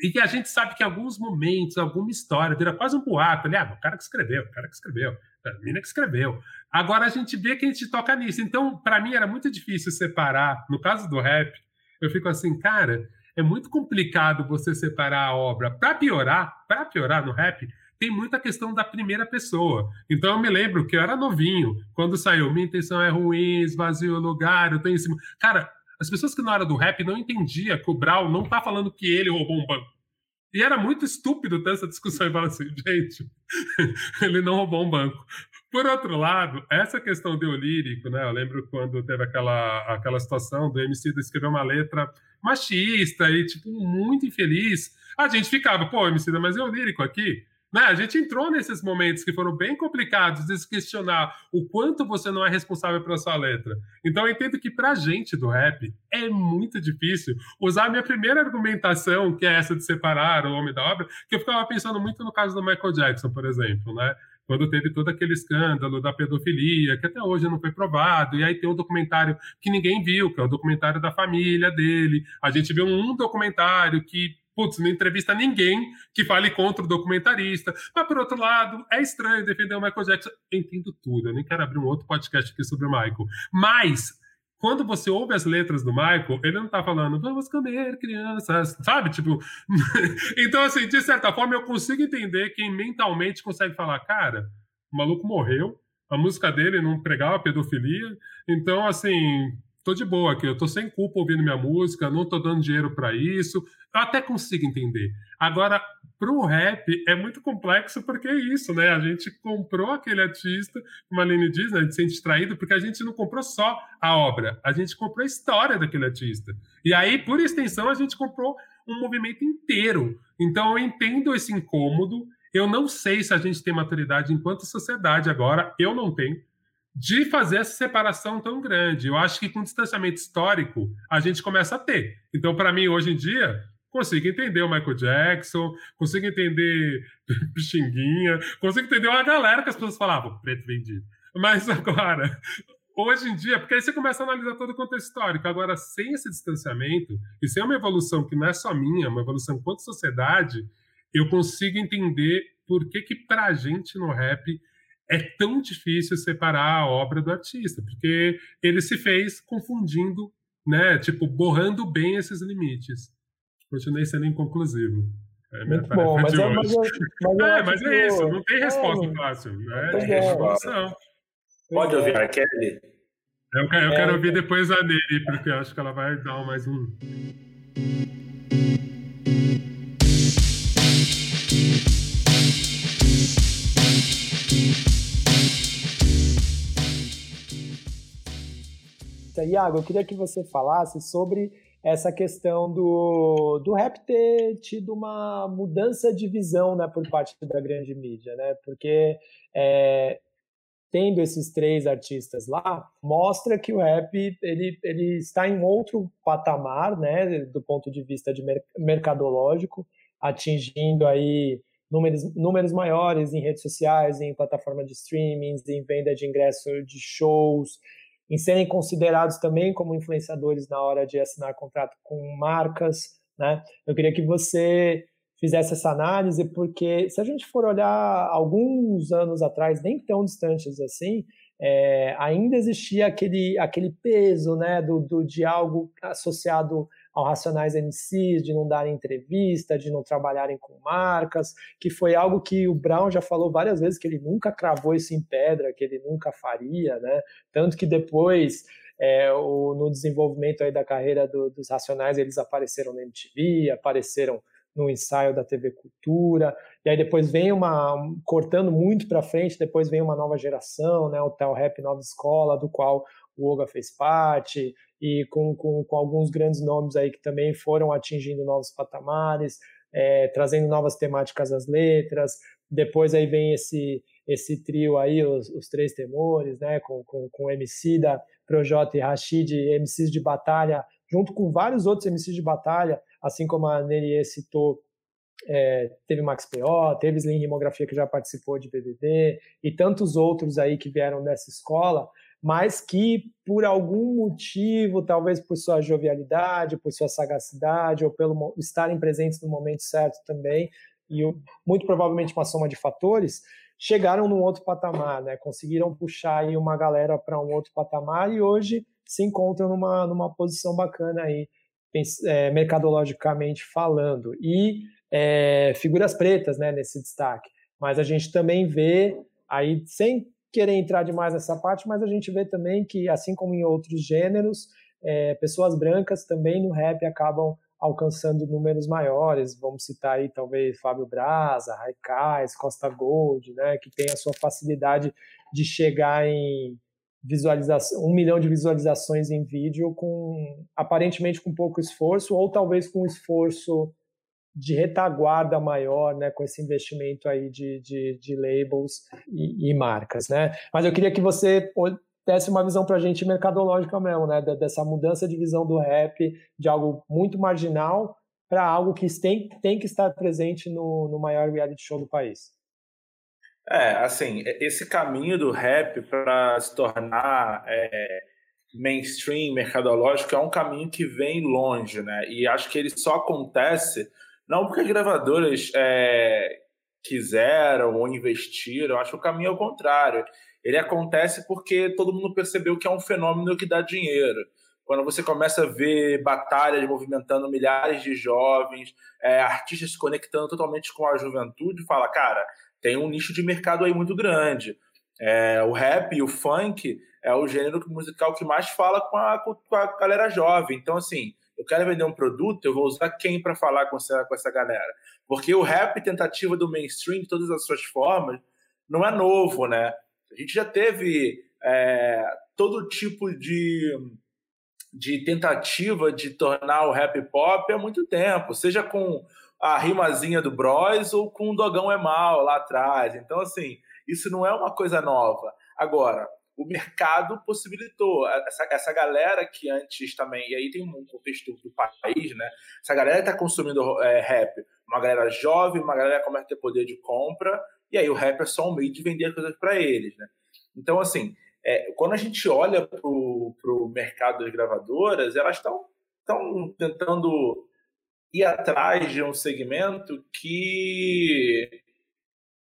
E que a gente sabe que alguns momentos, alguma história, vira quase um boato. Ali, ah, o cara que escreveu, o cara que escreveu, a menina que escreveu. Agora a gente vê que a gente toca nisso. Então, para mim, era muito difícil separar. No caso do rap, eu fico assim, cara, é muito complicado você separar a obra. Para piorar, para piorar no rap, tem muita questão da primeira pessoa. Então eu me lembro que eu era novinho, quando saiu Minha Intenção é Ruim, Esvazio o Lugar, eu tô em cima. Cara, as pessoas que na hora do rap não entendiam que o Brau não tá falando que ele roubou um banco. E era muito estúpido ter essa discussão e falar assim, gente, ele não roubou um banco. Por outro lado, essa questão do lírico, né? Eu lembro quando teve aquela, aquela situação do MC escrever uma letra machista e, tipo, muito infeliz. A gente ficava, pô, MC, mas é o lírico aqui. Né? A gente entrou nesses momentos que foram bem complicados de se questionar o quanto você não é responsável pela sua letra. Então eu entendo que pra gente do rap é muito difícil usar a minha primeira argumentação, que é essa de separar o homem da obra, que eu ficava pensando muito no caso do Michael Jackson, por exemplo, né? quando teve todo aquele escândalo da pedofilia, que até hoje não foi provado, e aí tem um documentário que ninguém viu, que é o documentário da família dele. A gente viu um documentário que putz, não entrevista ninguém que fale contra o documentarista. Mas, por outro lado, é estranho defender o Michael Jackson. Eu entendo tudo, eu nem quero abrir um outro podcast aqui sobre o Michael. Mas, quando você ouve as letras do Michael, ele não tá falando, vamos comer, crianças, sabe? Tipo. então, assim, de certa forma, eu consigo entender quem mentalmente consegue falar, cara, o maluco morreu, a música dele não pregava pedofilia, então, assim, tô de boa aqui, eu tô sem culpa ouvindo minha música, não tô dando dinheiro para isso, eu até consigo entender. Agora, pro rap é muito complexo porque é isso, né? A gente comprou aquele artista, como a Aline diz, né? A gente se sente porque a gente não comprou só a obra, a gente comprou a história daquele artista. E aí, por extensão, a gente comprou um movimento inteiro. Então, eu entendo esse incômodo. Eu não sei se a gente tem maturidade enquanto sociedade agora, eu não tenho de fazer essa separação tão grande. Eu acho que com distanciamento histórico a gente começa a ter. Então, para mim, hoje em dia, consigo entender o Michael Jackson, consigo entender Pixinguinha, consigo entender uma galera que as pessoas falavam, preto vendido. Mas agora, hoje em dia, porque aí você começa a analisar todo o contexto histórico. Agora, sem esse distanciamento, e sem uma evolução que não é só minha, uma evolução enquanto sociedade, eu consigo entender por que que pra gente no rap é tão difícil separar a obra do artista, porque ele se fez confundindo, né, tipo, borrando bem esses limites. Continuei sendo inconclusivo. É Muito bom, mas é, mas, mas, é, mas é isso, não tem resposta é, fácil. Né? Tem resposta. Pode ouvir a Kelly? Eu, quero, eu quero ouvir depois a Neri, porque eu acho que ela vai dar mais um. Iago, eu queria que você falasse sobre essa questão do, do rap ter tido uma mudança de visão né, por parte da grande mídia, né? Porque é, tendo esses três artistas lá, mostra que o rap ele, ele está em outro patamar, né, do ponto de vista de mercadológico, atingindo aí números, números maiores em redes sociais, em plataforma de streamings, em venda de ingresso de shows, em serem considerados também como influenciadores na hora de assinar contrato com marcas, né? Eu queria que você fizesse essa análise, porque se a gente for olhar alguns anos atrás, nem tão distantes assim, é, ainda existia aquele, aquele peso né, do, do, de algo associado ao Racionais MCs, de não darem entrevista, de não trabalharem com marcas, que foi algo que o Brown já falou várias vezes que ele nunca cravou isso em pedra, que ele nunca faria, né? Tanto que depois é, o, no desenvolvimento aí da carreira do, dos Racionais, eles apareceram na MTV, apareceram no ensaio da TV Cultura, e aí depois vem uma, cortando muito para frente, depois vem uma nova geração, né, o Tal Rap Nova Escola, do qual o Oga fez parte, e com, com, com alguns grandes nomes aí que também foram atingindo novos patamares, é, trazendo novas temáticas às letras. Depois aí vem esse esse trio aí, os, os três temores, né, com, com, com MC da Projota e Rashid, MCs de batalha, junto com vários outros MCs de batalha, assim como a Nerie citou, é, teve Max P.O., teve Slim Rimografia que já participou de BBB, e tantos outros aí que vieram dessa escola, mas que por algum motivo, talvez por sua jovialidade, por sua sagacidade, ou pelo estarem presentes no momento certo também, e muito provavelmente uma soma de fatores, chegaram num outro patamar, né? Conseguiram puxar aí uma galera para um outro patamar e hoje se encontram numa, numa posição bacana aí, é, mercadologicamente falando. E é, figuras pretas, né, nesse destaque. Mas a gente também vê aí, sem querer entrar demais nessa parte, mas a gente vê também que, assim como em outros gêneros, é, pessoas brancas também no rap acabam alcançando números maiores. Vamos citar aí talvez Fábio Braza, Raikais, Costa Gold, né, que tem a sua facilidade de chegar em visualização, um milhão de visualizações em vídeo com aparentemente com pouco esforço ou talvez com esforço de retaguarda maior, né, com esse investimento aí de, de, de labels e, e, marcas, né? Mas eu queria que você desse uma visão para a gente mercadológica mesmo, né, dessa mudança de visão do rap de algo muito marginal para algo que tem, tem que estar presente no, no maior reality show do país. É, assim, esse caminho do rap para se tornar é, mainstream, mercadológico, é um caminho que vem longe, né? E acho que ele só acontece não porque as gravadoras é, quiseram ou investiram, acho que o caminho é o contrário. Ele acontece porque todo mundo percebeu que é um fenômeno que dá dinheiro. Quando você começa a ver batalhas movimentando milhares de jovens, é, artistas se conectando totalmente com a juventude, fala, cara, tem um nicho de mercado aí muito grande. É, o rap e o funk é o gênero musical que mais fala com a, com a galera jovem. Então, assim, eu quero vender um produto, eu vou usar quem para falar com essa, com essa galera? Porque o rap, tentativa do mainstream, de todas as suas formas, não é novo, né? A gente já teve é, todo tipo de, de tentativa de tornar o rap pop há muito tempo, seja com a rimazinha do Bros ou com o Dogão é Mal lá atrás. Então, assim, isso não é uma coisa nova. Agora, o mercado possibilitou. Essa, essa galera que antes também, e aí tem um contexto do país, né? Essa galera está consumindo é, rap, uma galera jovem, uma galera começa a ter poder de compra, e aí o rap é só um meio de vender coisas para eles, né? Então, assim, é, quando a gente olha para o mercado das gravadoras, elas estão tentando ir atrás de um segmento que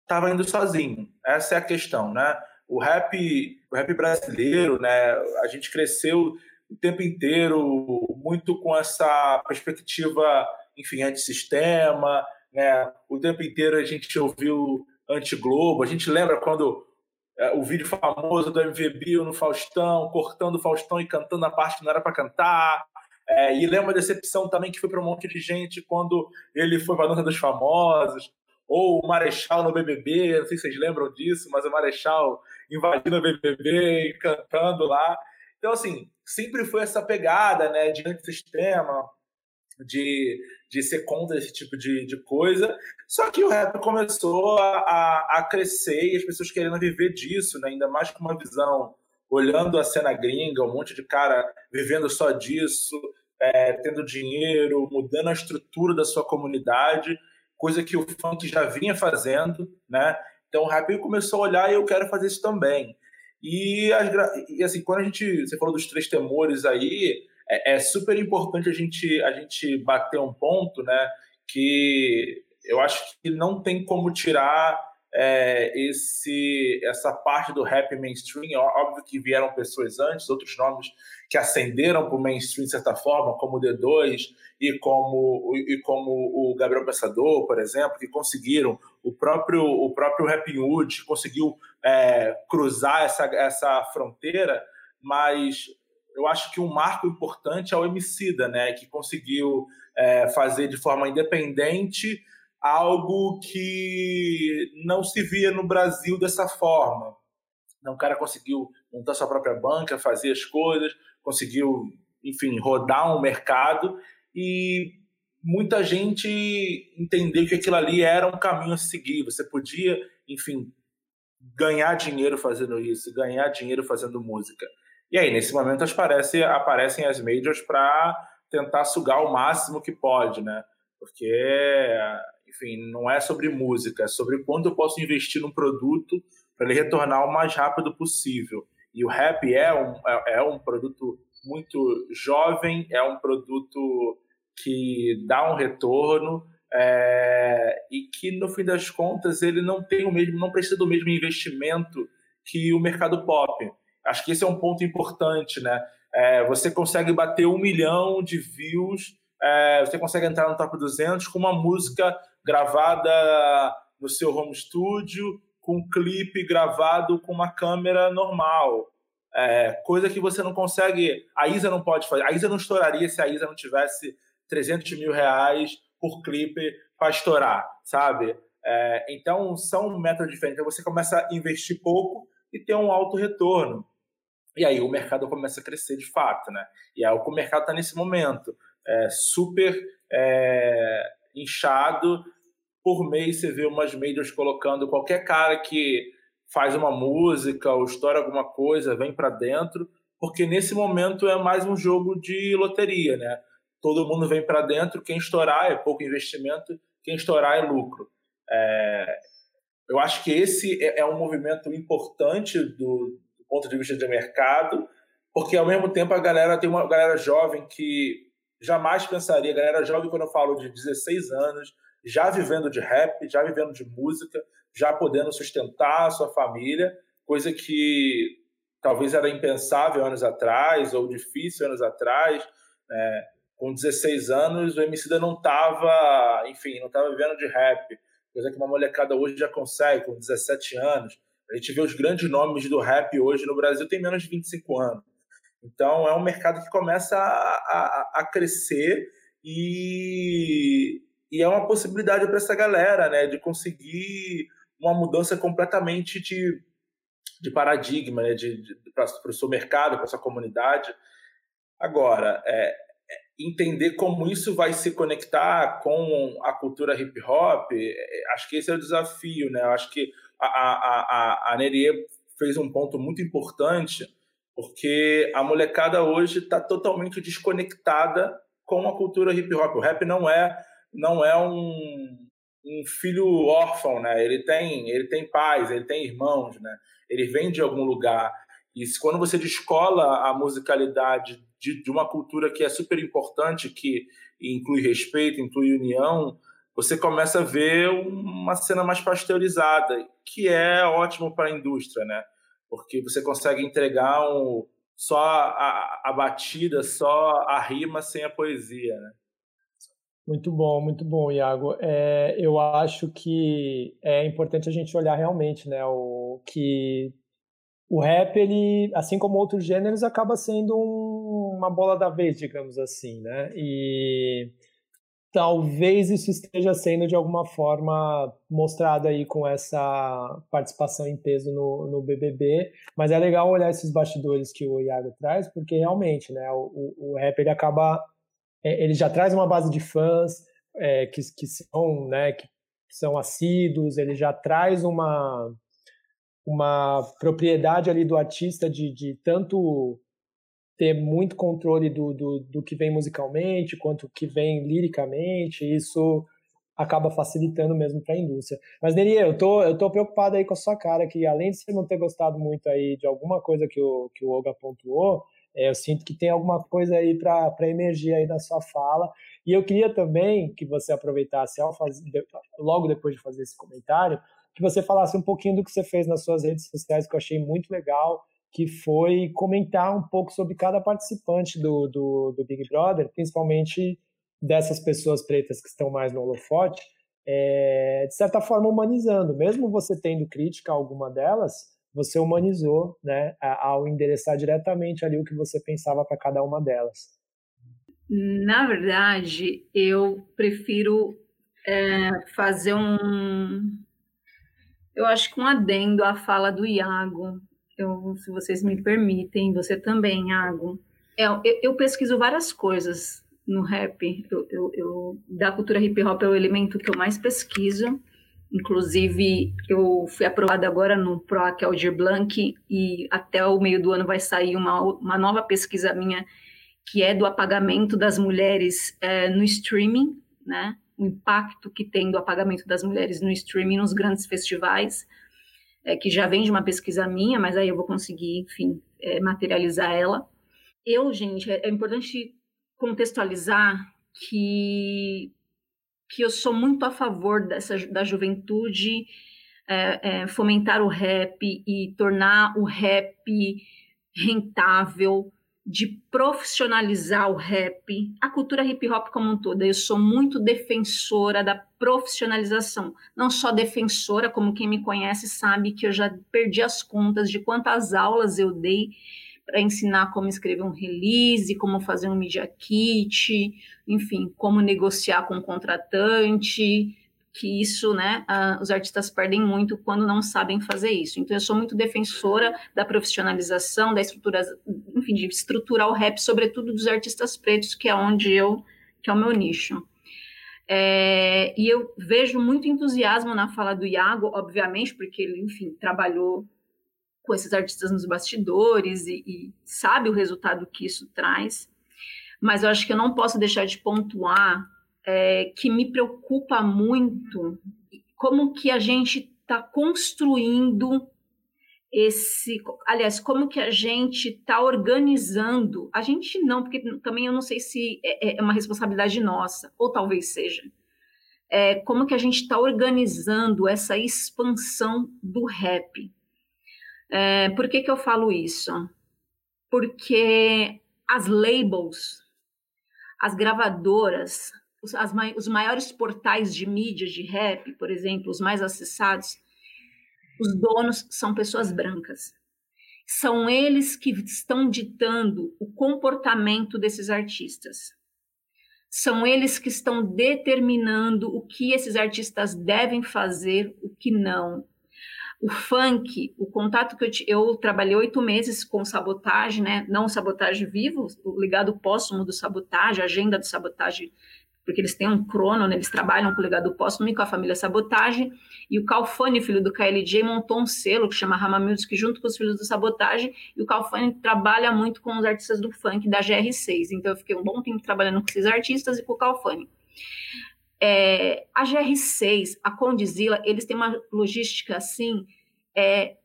estava indo sozinho. Essa é a questão, né? O rap, o rap brasileiro, né? A gente cresceu o tempo inteiro muito com essa perspectiva, enfim, antissistema, né? O tempo inteiro a gente ouviu anti-Globo. A gente lembra quando é, o vídeo famoso do MVB no Faustão, cortando o Faustão e cantando a parte que não era para cantar. É, e lembra a decepção também que foi para um monte de gente quando ele foi para a dança dos famosos, ou o Marechal no BBB, não sei se vocês lembram disso, mas o Marechal invadindo o BBB e cantando lá. Então, assim, sempre foi essa pegada né, de antissistema, de, de ser contra esse tipo de, de coisa. Só que o rap começou a, a, a crescer e as pessoas querendo viver disso, né, ainda mais com uma visão olhando a cena gringa, um monte de cara vivendo só disso, é, tendo dinheiro, mudando a estrutura da sua comunidade, coisa que o funk já vinha fazendo, né? Então o rap começou a olhar e eu quero fazer isso também. E, as, e assim, quando a gente, você falou dos três temores aí, é, é super importante a gente, a gente bater um ponto, né? Que eu acho que não tem como tirar é, esse, essa parte do rap mainstream. Óbvio que vieram pessoas antes, outros nomes que ascenderam para o mainstream de certa forma, como o D2 e como, e como o Gabriel Pensador, por exemplo, que conseguiram, o próprio, o próprio Rap Hood conseguiu é, cruzar essa, essa fronteira, mas eu acho que um marco importante é o Emicida, né, que conseguiu é, fazer de forma independente algo que não se via no Brasil dessa forma. Então, o cara conseguiu montar sua própria banca, fazer as coisas, conseguiu, enfim, rodar um mercado e muita gente entendeu que aquilo ali era um caminho a seguir. Você podia, enfim, ganhar dinheiro fazendo isso, ganhar dinheiro fazendo música. E aí, nesse momento, aparece, aparecem as majors para tentar sugar o máximo que pode, né? Porque enfim, não é sobre música, é sobre quanto eu posso investir num produto para ele retornar o mais rápido possível. E o rap é um, é, é um produto muito jovem, é um produto que dá um retorno é, e que no fim das contas ele não tem o mesmo, não precisa do mesmo investimento que o mercado pop. Acho que esse é um ponto importante, né? É, você consegue bater um milhão de views, é, você consegue entrar no top 200 com uma música gravada no seu home studio, com um clipe gravado com uma câmera normal. É, coisa que você não consegue. A Isa não pode fazer. A Isa não estouraria se a Isa não tivesse 300 mil reais por clipe para estourar, sabe? É, então são métodos diferentes. Então você começa a investir pouco e ter um alto retorno. E aí o mercado começa a crescer de fato, né? E é o que o mercado está nesse momento. É, super é, inchado, por mês você vê umas majors colocando qualquer cara que faz uma música ou estoura alguma coisa, vem para dentro, porque nesse momento é mais um jogo de loteria, né? Todo mundo vem para dentro, quem estourar é pouco investimento, quem estourar é lucro. É... Eu acho que esse é, é um movimento importante do, do ponto de vista de mercado, porque ao mesmo tempo a galera tem uma galera jovem que jamais pensaria, galera jovem quando eu falo de 16 anos, já vivendo de rap, já vivendo de música, já podendo sustentar a sua família, coisa que talvez era impensável anos atrás ou difícil anos atrás. Né? Com 16 anos, o Emicida não estava, enfim, não estava vivendo de rap, coisa que uma molecada hoje já consegue com 17 anos. A gente vê os grandes nomes do rap hoje no Brasil tem menos de 25 anos. Então é um mercado que começa a, a, a crescer e, e é uma possibilidade para essa galera, né, de conseguir uma mudança completamente de, de paradigma, né, de, de para o seu mercado, para sua comunidade. Agora, é, é, entender como isso vai se conectar com a cultura hip hop, é, acho que esse é o desafio, né? Acho que a, a, a, a Nerie fez um ponto muito importante, porque a molecada hoje está totalmente desconectada com a cultura hip hop. O rap não é não é um, um filho órfão, né? Ele tem ele tem pais, ele tem irmãos, né? Ele vem de algum lugar. E quando você descola a musicalidade de, de uma cultura que é super importante, que inclui respeito, inclui união, você começa a ver uma cena mais pasteurizada, que é ótimo para a indústria, né? Porque você consegue entregar um, só a, a batida, só a rima sem a poesia, né? Muito bom, muito bom, Iago. É, eu acho que é importante a gente olhar realmente, né, o que o rap, ele, assim como outros gêneros, acaba sendo um, uma bola da vez, digamos assim, né? E talvez isso esteja sendo de alguma forma mostrado aí com essa participação em peso no, no BBB, mas é legal olhar esses bastidores que o Iago traz, porque realmente, né, o, o, rap ele acaba, ele já traz uma base de fãs é, que, que são, né, que são assíduos, ele já traz uma uma propriedade ali do artista de, de tanto ter muito controle do, do, do que vem musicalmente quanto que vem liricamente, isso acaba facilitando mesmo para a indústria. Mas Neri, eu tô eu tô preocupado aí com a sua cara que além de você não ter gostado muito aí de alguma coisa que o que o Olga pontuou, é, eu sinto que tem alguma coisa aí para emergir aí na sua fala. E eu queria também que você aproveitasse fazer, logo depois de fazer esse comentário, que você falasse um pouquinho do que você fez nas suas redes sociais, que eu achei muito legal, que foi comentar um pouco sobre cada participante do, do, do Big Brother, principalmente dessas pessoas pretas que estão mais no holofote, é, de certa forma humanizando. Mesmo você tendo crítica a alguma delas, você humanizou né, ao endereçar diretamente ali o que você pensava para cada uma delas. Na verdade, eu prefiro é, fazer um, eu acho que um adendo à fala do Iago, eu, se vocês me permitem, você também, Iago. É, eu, eu pesquiso várias coisas no rap. Eu, eu, eu, da cultura hip hop é o elemento que eu mais pesquiso. Inclusive, eu fui aprovada agora no PROAC Aldir Blanc e até o meio do ano vai sair uma, uma nova pesquisa minha que é do apagamento das mulheres é, no streaming, né? o impacto que tem do apagamento das mulheres no streaming nos grandes festivais, é, que já vem de uma pesquisa minha, mas aí eu vou conseguir, enfim, é, materializar ela. Eu, gente, é, é importante contextualizar que, que eu sou muito a favor dessa, da juventude é, é, fomentar o rap e tornar o rap rentável, de profissionalizar o rap, a cultura hip hop como um todo. Eu sou muito defensora da profissionalização. Não só defensora, como quem me conhece sabe que eu já perdi as contas de quantas aulas eu dei para ensinar como escrever um release, como fazer um media kit, enfim, como negociar com o contratante, que isso, né, uh, os artistas perdem muito quando não sabem fazer isso. Então, eu sou muito defensora da profissionalização, da estrutura, enfim, de estruturar o rap, sobretudo dos artistas pretos, que é onde eu, que é o meu nicho. É, e eu vejo muito entusiasmo na fala do Iago, obviamente, porque ele, enfim, trabalhou com esses artistas nos bastidores e, e sabe o resultado que isso traz. Mas eu acho que eu não posso deixar de pontuar é, que me preocupa muito como que a gente está construindo esse, aliás, como que a gente está organizando? A gente não, porque também eu não sei se é, é, é uma responsabilidade nossa, ou talvez seja. É, como que a gente está organizando essa expansão do rap? É, por que, que eu falo isso? Porque as labels, as gravadoras, os, as, os maiores portais de mídia de rap, por exemplo, os mais acessados, os donos são pessoas brancas. São eles que estão ditando o comportamento desses artistas. São eles que estão determinando o que esses artistas devem fazer, o que não. O funk, o contato que eu, eu trabalhei oito meses com sabotagem, né? Não sabotagem vivo, o ligado póstumo do sabotagem, agenda do sabotagem porque eles têm um crono, né, eles trabalham com o legado póstumo e com a família Sabotagem, e o Calfani, filho do KLJ, montou um selo que chama Rama Music junto com os filhos do Sabotagem, e o Calfani trabalha muito com os artistas do funk da GR6, então eu fiquei um bom tempo trabalhando com esses artistas e com o Calfani. É, a GR6, a Condizila, eles têm uma logística assim é,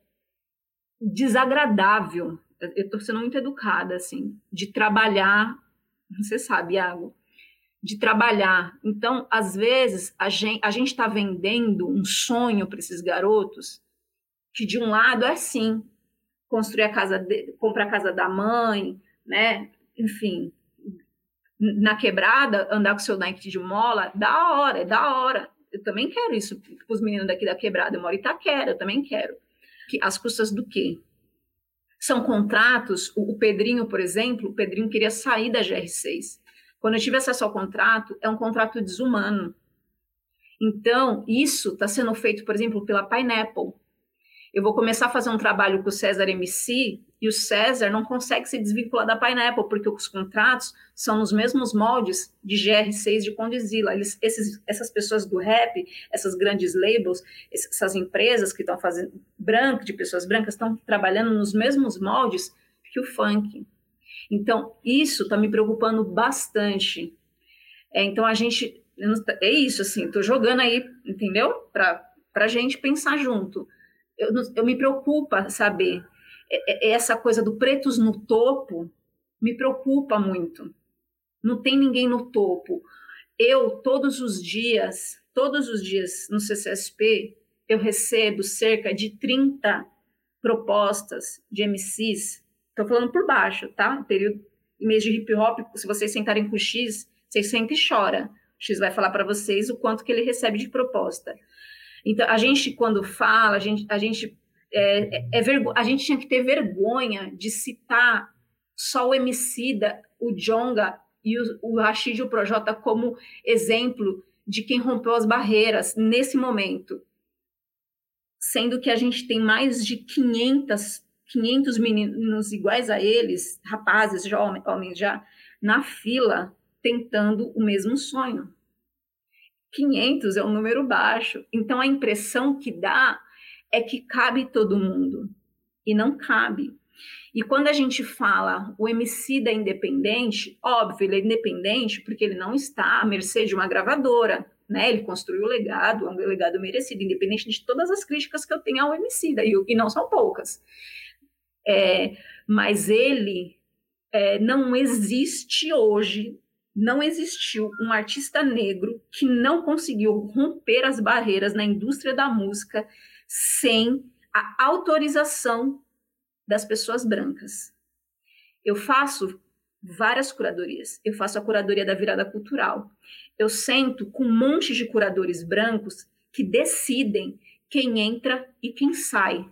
desagradável. Eu estou sendo muito educada assim, de trabalhar. Você sabe, Iago, de trabalhar. Então, às vezes, a gente a está vendendo um sonho para esses garotos, que de um lado é sim, construir a casa, de, comprar a casa da mãe, né? Enfim, na quebrada, andar com seu Nike de mola, da hora, é da hora. Eu também quero isso para os meninos daqui da quebrada. Eu moro em Itaquera, eu também quero. Que, as custas do quê? São contratos. O, o Pedrinho, por exemplo, o Pedrinho queria sair da GR6 quando eu tive acesso ao contrato, é um contrato desumano. Então, isso está sendo feito, por exemplo, pela Pineapple. Eu vou começar a fazer um trabalho com o César MC e o César não consegue se desvincular da Pineapple, porque os contratos são nos mesmos moldes de GR6 de Condizila. Eles, esses, essas pessoas do rap, essas grandes labels, essas empresas que estão fazendo branco, de pessoas brancas, estão trabalhando nos mesmos moldes que o funk. Então, isso está me preocupando bastante. É, então, a gente. É isso, assim, estou jogando aí, entendeu? Para a gente pensar junto. Eu, eu me preocupa saber. É, é, essa coisa do pretos no topo me preocupa muito. Não tem ninguém no topo. Eu, todos os dias, todos os dias no CCSP, eu recebo cerca de 30 propostas de MCs Tô falando por baixo, tá? Período mês de hip hop, se vocês sentarem com o X, vocês sentem e chora. O X vai falar para vocês o quanto que ele recebe de proposta. Então, a gente, quando fala, a gente, a gente, é, é, é vergo... a gente tinha que ter vergonha de citar só o Emicida, o Jonga e o, o Rashid e o Projota como exemplo de quem rompeu as barreiras nesse momento. Sendo que a gente tem mais de 500 500 meninos iguais a eles, rapazes, jovens, homens já, na fila, tentando o mesmo sonho. 500 é um número baixo. Então, a impressão que dá é que cabe todo mundo. E não cabe. E quando a gente fala o MC da independente, óbvio, ele é independente porque ele não está à mercê de uma gravadora, né? Ele construiu o legado, é um legado merecido, independente de todas as críticas que eu tenho ao MC, e, e não são poucas. É, mas ele é, não existe hoje, não existiu um artista negro que não conseguiu romper as barreiras na indústria da música sem a autorização das pessoas brancas. Eu faço várias curadorias. Eu faço a curadoria da virada cultural. Eu sento com um monte de curadores brancos que decidem quem entra e quem sai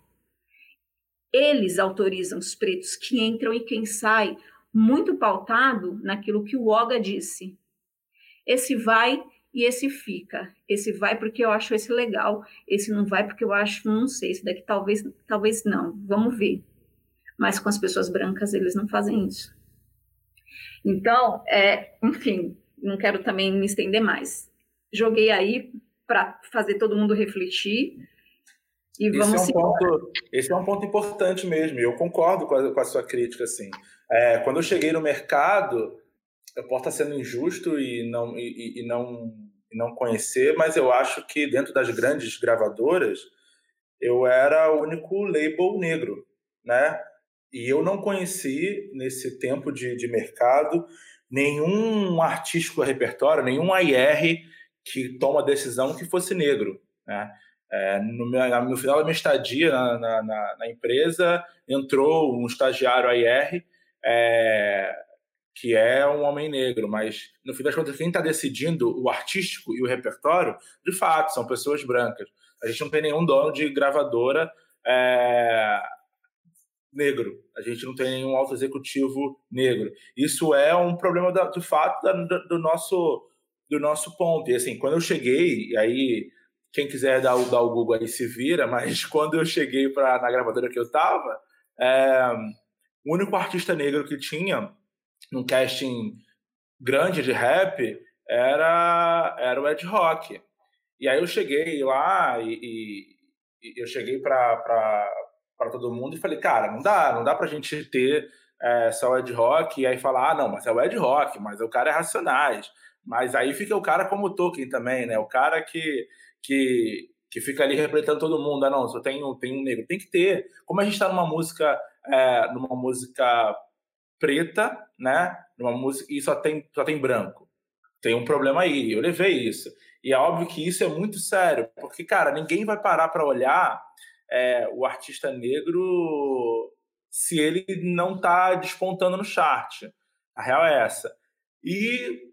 eles autorizam os pretos que entram e quem sai, muito pautado naquilo que o Oga disse. Esse vai e esse fica. Esse vai porque eu acho esse legal, esse não vai porque eu acho, não sei, esse daqui talvez, talvez não. Vamos ver. Mas com as pessoas brancas eles não fazem isso. Então, é, enfim, não quero também me estender mais. Joguei aí para fazer todo mundo refletir e vamos esse é, um ponto, esse é um ponto importante mesmo, eu concordo com a, com a sua crítica. Assim. É, quando eu cheguei no mercado, eu posso estar sendo injusto e não, e, e, não, e não conhecer, mas eu acho que dentro das grandes gravadoras, eu era o único label negro, né? E eu não conheci, nesse tempo de, de mercado, nenhum artístico repertório, nenhum AIR que toma decisão que fosse negro, né? É, no, meu, no, final da minha estadia na, na, na, empresa, entrou um estagiário AIR, é, que é um homem negro, mas no fim das contas, quem está decidindo o artístico e o repertório, de fato, são pessoas brancas. A gente não tem nenhum dono de gravadora é, negro. A gente não tem nenhum alto executivo negro. Isso é um problema da, de fato da, do, nosso do nosso ponto. E assim, quando eu cheguei, e aí quem quiser dar, dar o Google aí se vira, mas quando eu cheguei para na gravadora que eu estava, é, o único artista negro que tinha num casting grande de rap era era o Ed Rock. E aí eu cheguei lá e, e, eu cheguei para todo mundo e falei, cara, não dá, não dá pra gente ter é, só o Ed Rock e aí falar, ah, não, mas é o Ed Rock, mas o cara é Racionais. Mas aí fica o cara como o Tolkien também, né? O cara que, que, que fica ali representando todo mundo. Ah, não, só tem, tem um negro. Tem que ter. Como a gente está numa música, é, numa música preta, né? Numa música e só tem, só tem branco. Tem um problema aí. Eu levei isso. E é óbvio que isso é muito sério, porque, cara, ninguém vai parar para olhar é, o artista negro se ele não está despontando no chart. A real é essa. E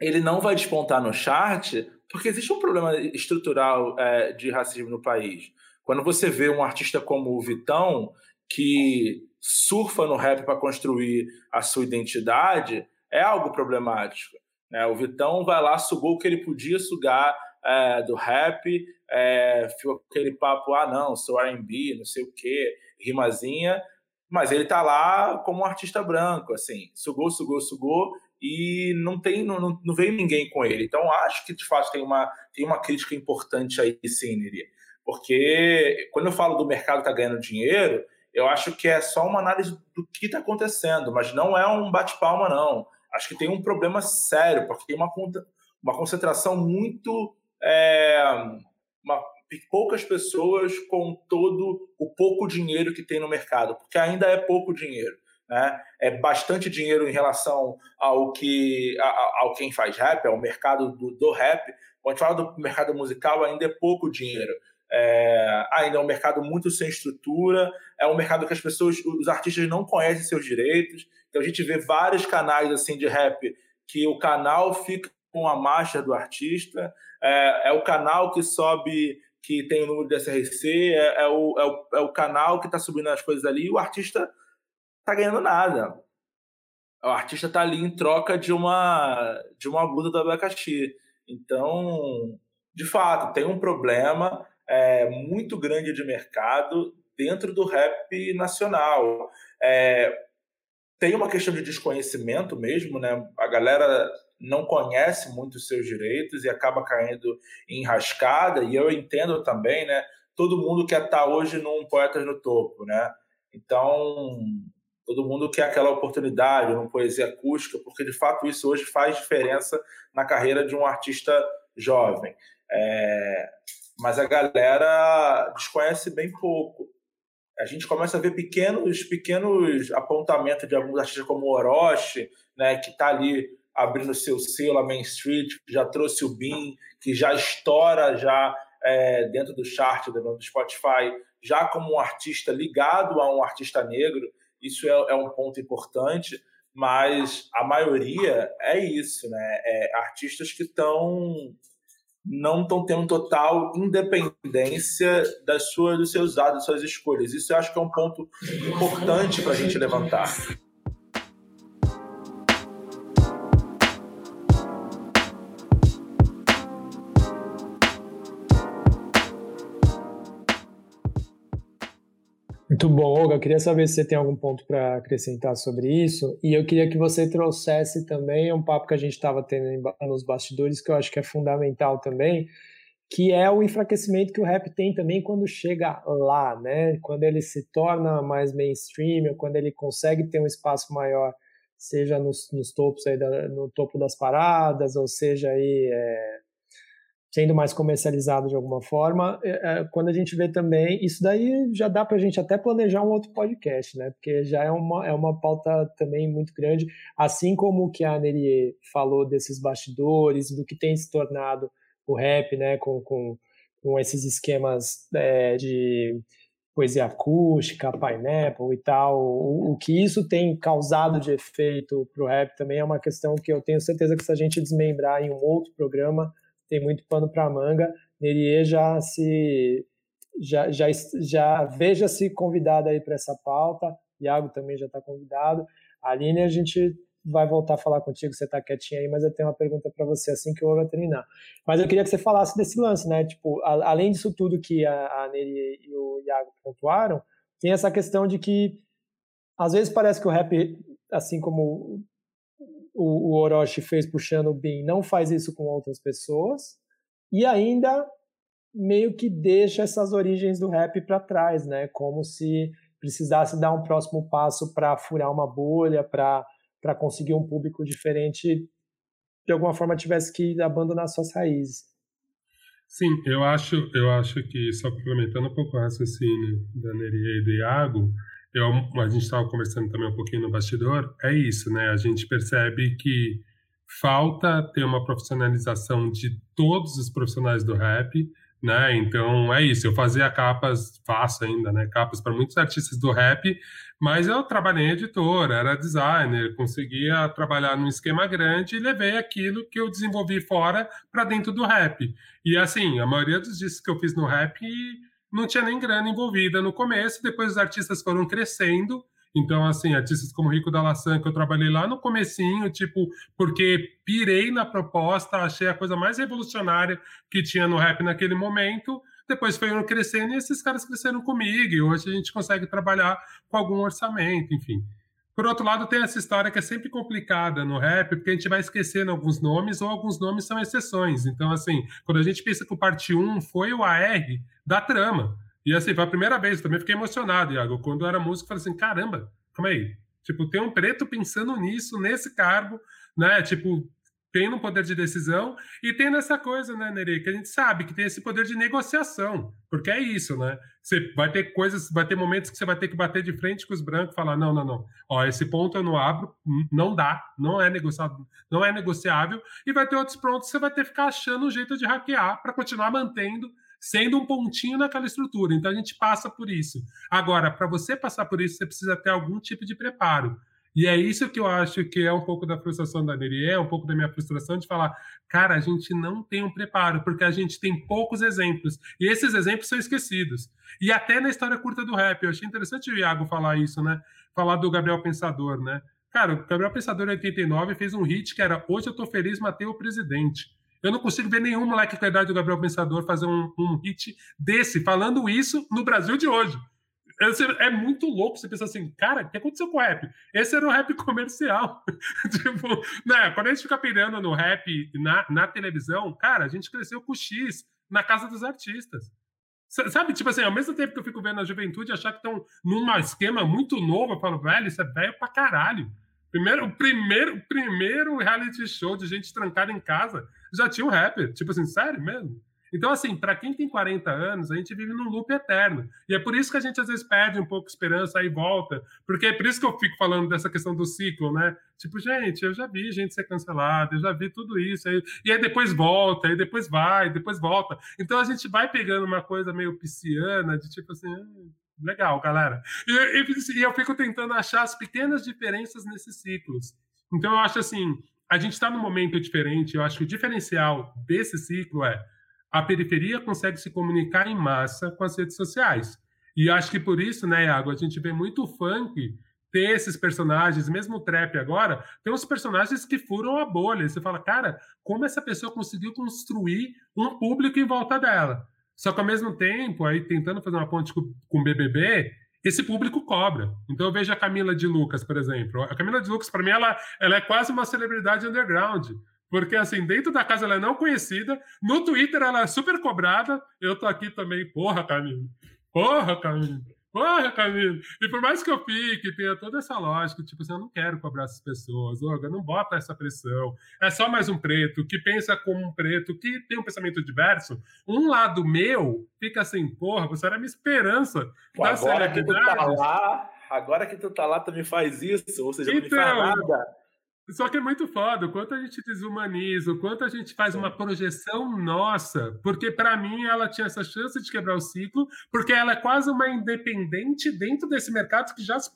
ele não vai despontar no chart porque existe um problema estrutural é, de racismo no país. Quando você vê um artista como o Vitão, que surfa no rap para construir a sua identidade, é algo problemático. Né? O Vitão vai lá, sugou o que ele podia sugar é, do rap, é, ficou aquele papo, ah, não, sou R&B, não sei o quê, rimazinha, mas ele tá lá como um artista branco, assim, sugou, sugou, sugou, e não tem, não, não veio ninguém com ele. Então, acho que, de fato, tem uma, tem uma crítica importante aí, sim, Niria. Porque quando eu falo do mercado tá ganhando dinheiro, eu acho que é só uma análise do que está acontecendo, mas não é um bate-palma, não acho que tem um problema sério, porque tem uma, uma concentração muito. É, uma, poucas pessoas com todo o pouco dinheiro que tem no mercado, porque ainda é pouco dinheiro. Né? É bastante dinheiro em relação ao que ao quem faz rap, ao mercado do, do rap. Quando a gente fala do mercado musical, ainda é pouco dinheiro. É, ainda é um mercado muito sem estrutura, é um mercado que as pessoas, os artistas não conhecem seus direitos. Então a gente vê vários canais assim de rap que o canal fica com a marcha do artista, é, é o canal que sobe, que tem o número de SRC, é, é, o, é, o, é o canal que está subindo as coisas ali e o artista tá ganhando nada. O artista está ali em troca de uma de uma blusa do abacaxi. Então, de fato, tem um problema é, muito grande de mercado dentro do rap nacional. É, tem uma questão de desconhecimento mesmo, né? A galera não conhece muito os seus direitos e acaba caindo em rascada, e eu entendo também, né? Todo mundo quer estar hoje num Poetas no Topo, né? Então, todo mundo quer aquela oportunidade, numa poesia acústica, porque de fato isso hoje faz diferença na carreira de um artista jovem. É... Mas a galera desconhece bem pouco a gente começa a ver pequenos, pequenos apontamentos de alguns artistas como o Orochi, né, que está ali abrindo seu selo, a Main Street, que já trouxe o Bean, que já estoura já é, dentro do chart do Spotify, já como um artista ligado a um artista negro. Isso é, é um ponto importante, mas a maioria é isso, né? É artistas que estão não estão tendo total independência das suas, dos seus dados, das suas escolhas. Isso eu acho que é um ponto importante para a gente levantar. Muito bom, Olga. Eu queria saber se você tem algum ponto para acrescentar sobre isso. E eu queria que você trouxesse também um papo que a gente estava tendo nos bastidores, que eu acho que é fundamental também, que é o enfraquecimento que o rap tem também quando chega lá, né? Quando ele se torna mais mainstream, ou quando ele consegue ter um espaço maior, seja nos, nos topos aí da, no topo das paradas, ou seja aí é, sendo mais comercializado de alguma forma. É, é, quando a gente vê também, isso daí já dá para a gente até planejar um outro podcast, né? Porque já é uma, é uma pauta também muito grande, assim como o que a Nerie falou desses bastidores, do que tem se tornado o rap, né? Com, com, com esses esquemas é, de poesia acústica, pineapple e tal, o, o, que isso tem causado de efeito para o rap também é uma questão que eu tenho certeza que se a gente desmembrar em um outro programa, tem muito pano para manga. Nerie já se já, já, já veja-se convidada aí para essa pauta. Iago também já está convidado. Aline, a gente vai voltar a falar contigo, você está quietinha aí, mas eu tenho uma pergunta para você assim que eu vou terminar. Mas eu queria que você falasse desse lance, né? Tipo, a, além disso tudo que a, a Neri e o Iago pontuaram, tem essa questão de que às vezes parece que o rap, assim como o, o Orochi fez puxando o Bin, não faz isso com outras pessoas, e ainda meio que deixa essas origens do rap para trás, né? Como se precisasse dar um próximo passo para furar uma bolha, para conseguir um público diferente, de alguma forma tivesse que abandonar suas raízes. Sim, eu acho, eu acho que, só complementando um pouco o raciocínio da Neria e do Iago, eu, a gente estava conversando também um pouquinho no bastidor, é isso, né? A gente percebe que falta ter uma profissionalização de todos os profissionais do rap, né? Então é isso. Eu fazia capas, faço ainda, né? Capas para muitos artistas do rap, mas eu trabalhei em editora, era designer, conseguia trabalhar num esquema grande e levei aquilo que eu desenvolvi fora para dentro do rap. E assim, a maioria dos discos que eu fiz no rap não tinha nem grana envolvida no começo, depois os artistas foram crescendo. Então, assim, artistas como Rico da Laçã, que eu trabalhei lá no comecinho, tipo, porque pirei na proposta, achei a coisa mais revolucionária que tinha no rap naquele momento. Depois foram crescendo e esses caras cresceram comigo. E hoje a gente consegue trabalhar com algum orçamento, enfim. Por outro lado, tem essa história que é sempre complicada no rap, porque a gente vai esquecendo alguns nomes ou alguns nomes são exceções. Então, assim, quando a gente pensa que o parte 1 foi o AR da trama. E assim, foi a primeira vez, também fiquei emocionado, Iago. Quando eu era músico, falei assim: caramba, calma aí. Tipo, tem um preto pensando nisso, nesse cargo, né? Tipo, tem no poder de decisão e tem nessa coisa, né, Neri, que a gente sabe que tem esse poder de negociação, porque é isso, né? Você vai ter coisas, vai ter momentos que você vai ter que bater de frente com os brancos e falar: não, não, não, ó, esse ponto eu não abro, não dá, não é negociado, não é negociável, e vai ter outros pontos que você vai ter que ficar achando um jeito de hackear para continuar mantendo sendo um pontinho naquela estrutura. Então a gente passa por isso. Agora, para você passar por isso, você precisa ter algum tipo de preparo. E é isso que eu acho que é um pouco da frustração da Neri, é um pouco da minha frustração de falar, cara, a gente não tem um preparo, porque a gente tem poucos exemplos. E esses exemplos são esquecidos. E até na história curta do rap, eu achei interessante o Iago falar isso, né? Falar do Gabriel Pensador, né? Cara, o Gabriel Pensador em 89 fez um hit que era Hoje eu tô feliz, matei o presidente. Eu não consigo ver nenhum moleque com a idade do Gabriel Pensador fazer um, um hit desse, falando isso no Brasil de hoje é muito louco você pensar assim, cara, o que aconteceu com o rap? Esse era o rap comercial. tipo, né, quando a gente fica pirando no rap na, na televisão, cara, a gente cresceu com o X na casa dos artistas. Sabe, tipo assim, ao mesmo tempo que eu fico vendo a juventude achar que estão num esquema muito novo, eu falo, velho, isso é velho pra caralho. Primeiro, o primeiro, primeiro reality show de gente trancada em casa já tinha um rapper. Tipo assim, sério mesmo? Então, assim, para quem tem 40 anos, a gente vive num loop eterno. E é por isso que a gente às vezes perde um pouco de esperança e volta. Porque é por isso que eu fico falando dessa questão do ciclo, né? Tipo, gente, eu já vi gente ser cancelada, eu já vi tudo isso. Aí, e aí depois volta, aí depois vai, depois volta. Então a gente vai pegando uma coisa meio pisciana, de tipo assim. Ah, legal, galera. E, e, e eu fico tentando achar as pequenas diferenças nesses ciclos. Então eu acho assim, a gente está num momento diferente. Eu acho que o diferencial desse ciclo é a periferia consegue se comunicar em massa com as redes sociais. E acho que por isso, né, Iago, a gente vê muito funk ter esses personagens, mesmo o trap agora, tem uns personagens que furam a bolha. Você fala, cara, como essa pessoa conseguiu construir um público em volta dela? Só que ao mesmo tempo, aí tentando fazer uma ponte com o BBB, esse público cobra. Então eu vejo a Camila de Lucas, por exemplo. A Camila de Lucas, para mim, ela, ela é quase uma celebridade underground. Porque, assim, dentro da casa ela é não conhecida, no Twitter ela é super cobrada. Eu tô aqui também, porra, Camila. Porra, Camila. Porra, Camilo! E por mais que eu fique, tenha toda essa lógica, tipo assim, eu não quero cobrar essas pessoas, Olga, não bota essa pressão. É só mais um preto que pensa como um preto, que tem um pensamento diverso. Um lado meu fica assim, porra, você era minha esperança Pô, da agora que tu tá lá, agora que tu tá lá, tu me faz isso, ou seja, então, não me faz nada. Só que é muito foda o quanto a gente desumaniza, o quanto a gente faz uma projeção nossa, porque para mim ela tinha essa chance de quebrar o ciclo, porque ela é quase uma independente dentro desse mercado que já se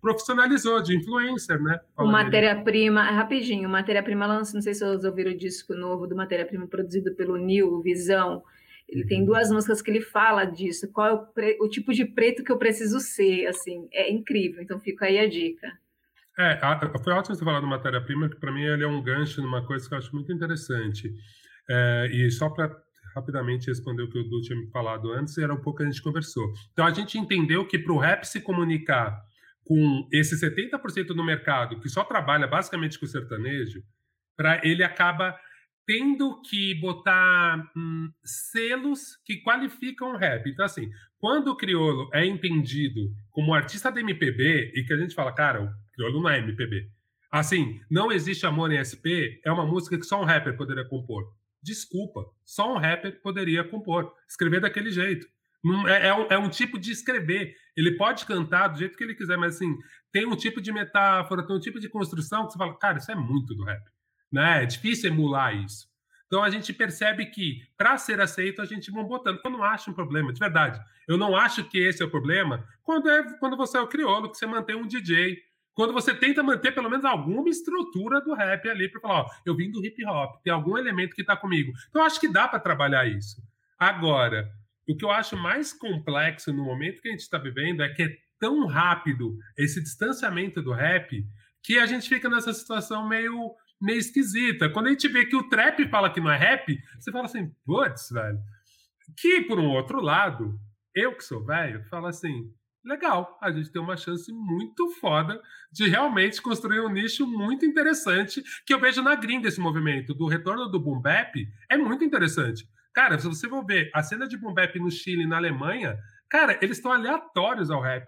profissionalizou de influencer, né? O matéria-prima, rapidinho, matéria-prima lança, não sei se vocês ouviram o disco novo do matéria-prima produzido pelo Nil Visão. Ele tem uhum. duas músicas que ele fala disso, qual é o, pre... o tipo de preto que eu preciso ser, assim, é incrível. Então fica aí a dica. É, foi ótimo você falar do matéria-prima, que para mim ele é um gancho numa coisa que eu acho muito interessante. É, e só para rapidamente responder o que o Du tinha me falado antes, era um pouco que a gente conversou. Então a gente entendeu que para o rap se comunicar com esse 70% do mercado que só trabalha basicamente com o sertanejo, para ele acaba tendo que botar hum, selos que qualificam o rap. Então, assim, quando o crioulo é entendido como artista da MPB e que a gente fala, cara, Crioulo não é MPB. Assim, Não Existe Amor em SP é uma música que só um rapper poderia compor. Desculpa, só um rapper poderia compor, escrever daquele jeito. É, é, um, é, um, tipo de escrever. Ele pode cantar do jeito que ele quiser, mas assim, tem um tipo de metáfora, tem um tipo de construção que você fala, cara, isso é muito do rap. Né? É difícil emular isso. Então a gente percebe que, para ser aceito, a gente vai botando. Eu não acho um problema, de verdade. Eu não acho que esse é o problema quando, é, quando você é o crioulo, que você mantém um DJ, quando você tenta manter pelo menos alguma estrutura do rap ali para falar, ó, eu vim do hip hop, tem algum elemento que está comigo. Então acho que dá para trabalhar isso. Agora, o que eu acho mais complexo no momento que a gente está vivendo é que é tão rápido esse distanciamento do rap que a gente fica nessa situação meio meio esquisita. Quando a gente vê que o trap fala que não é rap, você fala assim, putz, velho. Que, por um outro lado, eu que sou velho, falo assim, legal, a gente tem uma chance muito foda de realmente construir um nicho muito interessante que eu vejo na gringa esse movimento do retorno do boom bap é muito interessante. Cara, se você for ver a cena de boom bap no Chile e na Alemanha, cara, eles estão aleatórios ao rap.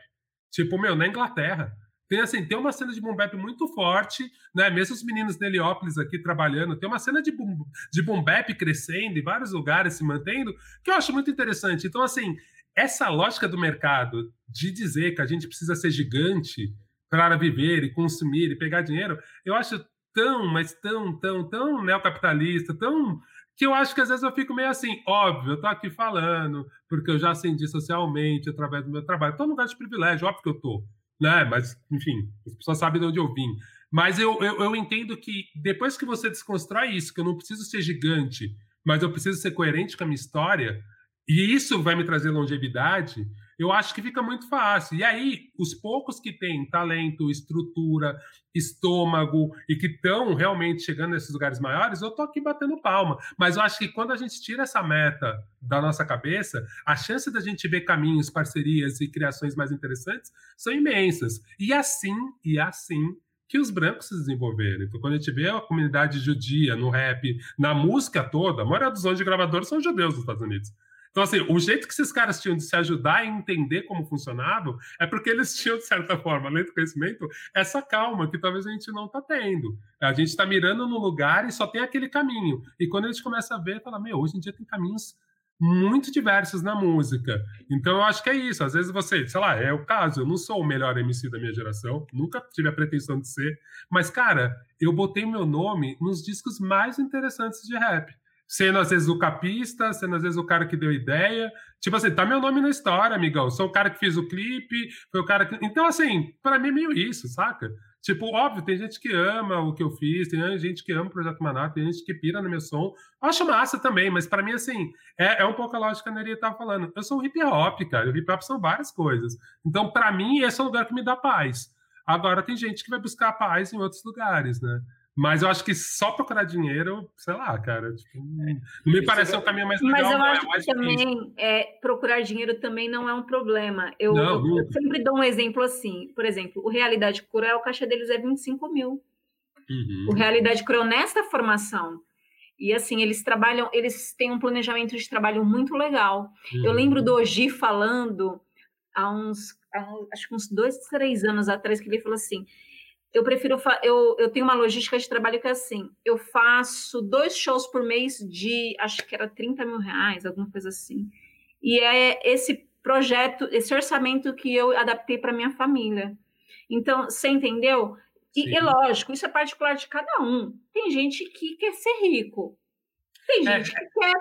Tipo, meu, na Inglaterra. Tem assim, tem uma cena de boom bap muito forte, né? Mesmo os meninos de Heliópolis aqui trabalhando, tem uma cena de boom, de boom bap crescendo em vários lugares se mantendo, que eu acho muito interessante. Então, assim, essa lógica do mercado de dizer que a gente precisa ser gigante para viver e consumir e pegar dinheiro, eu acho tão, mas tão, tão, tão neocapitalista, tão que eu acho que às vezes eu fico meio assim, óbvio, eu tô aqui falando, porque eu já acendi socialmente através do meu trabalho. Tô num lugar de privilégio, óbvio que eu tô, né? Mas, enfim, as pessoas sabem de onde eu vim. Mas eu, eu, eu entendo que depois que você desconstrói isso, que eu não preciso ser gigante, mas eu preciso ser coerente com a minha história, e isso vai me trazer longevidade, eu acho que fica muito fácil. E aí, os poucos que têm talento, estrutura, estômago e que estão realmente chegando nesses lugares maiores, eu tô aqui batendo palma. Mas eu acho que quando a gente tira essa meta da nossa cabeça, a chance da gente ver caminhos, parcerias e criações mais interessantes são imensas. E assim, e assim que os brancos se desenvolveram. Então, quando a gente vê a comunidade judia no rap, na música toda, a maioria dos donos de gravadores são judeus nos Estados Unidos. Então, assim, o jeito que esses caras tinham de se ajudar a entender como funcionava é porque eles tinham, de certa forma, além do conhecimento, essa calma que talvez a gente não está tendo. A gente está mirando no lugar e só tem aquele caminho. E quando a gente começa a ver, fala, meu, hoje em dia tem caminhos muito diversos na música. Então eu acho que é isso. Às vezes você, sei lá, é o caso, eu não sou o melhor MC da minha geração, nunca tive a pretensão de ser, mas cara, eu botei meu nome nos discos mais interessantes de rap sendo às vezes o capista, sendo às vezes o cara que deu ideia. Tipo assim, tá meu nome na história, amigão. Sou o cara que fez o clipe, foi o cara que. Então, assim, para mim é meio isso, saca? Tipo, óbvio, tem gente que ama o que eu fiz, tem gente que ama o Projeto Maná, tem gente que pira no meu som. Acho massa também, mas para mim, assim, é, é, um pouco a lógica que a Neria tava falando. Eu sou hip hop, cara. O hip hop são várias coisas. Então, para mim, esse é o lugar que me dá paz. Agora, tem gente que vai buscar paz em outros lugares, né? Mas eu acho que só procurar dinheiro, sei lá, cara, tipo, não me parece o caminho mais legal. Mas eu é acho que também é, procurar dinheiro também não é um problema. Eu, não, eu, eu, sempre dou um exemplo assim. Por exemplo, o Realidade Cruel, a caixa deles é 25 mil. Uhum. O Realidade Cruel, nesta formação, e assim, eles trabalham, eles têm um planejamento de trabalho muito legal. Uhum. Eu lembro do Oji falando há uns, há uns, acho que uns dois, três anos atrás, que ele falou assim: eu prefiro, eu, eu tenho uma logística de trabalho que é assim, eu faço dois shows por mês de, acho que era 30 mil reais, alguma coisa assim. E é esse projeto, esse orçamento que eu adaptei para minha família. Então, você entendeu? E, e, lógico, isso é particular de cada um. Tem gente que quer ser rico. Tem é. gente é. que quer,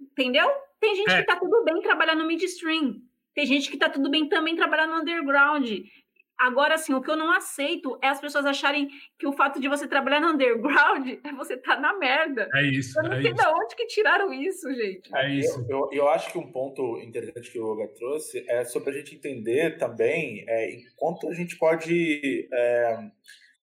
entendeu? Tem gente é. que tá tudo bem trabalhando no midstream. Tem gente que tá tudo bem também trabalhando no underground. Agora, assim, o que eu não aceito é as pessoas acharem que o fato de você trabalhar no underground é você estar tá na merda. É isso. Eu não é sei isso. de onde que tiraram isso, gente. É isso. Eu, eu, eu, acho que um ponto interessante que o Olga trouxe é sobre a gente entender também é, enquanto a gente pode é,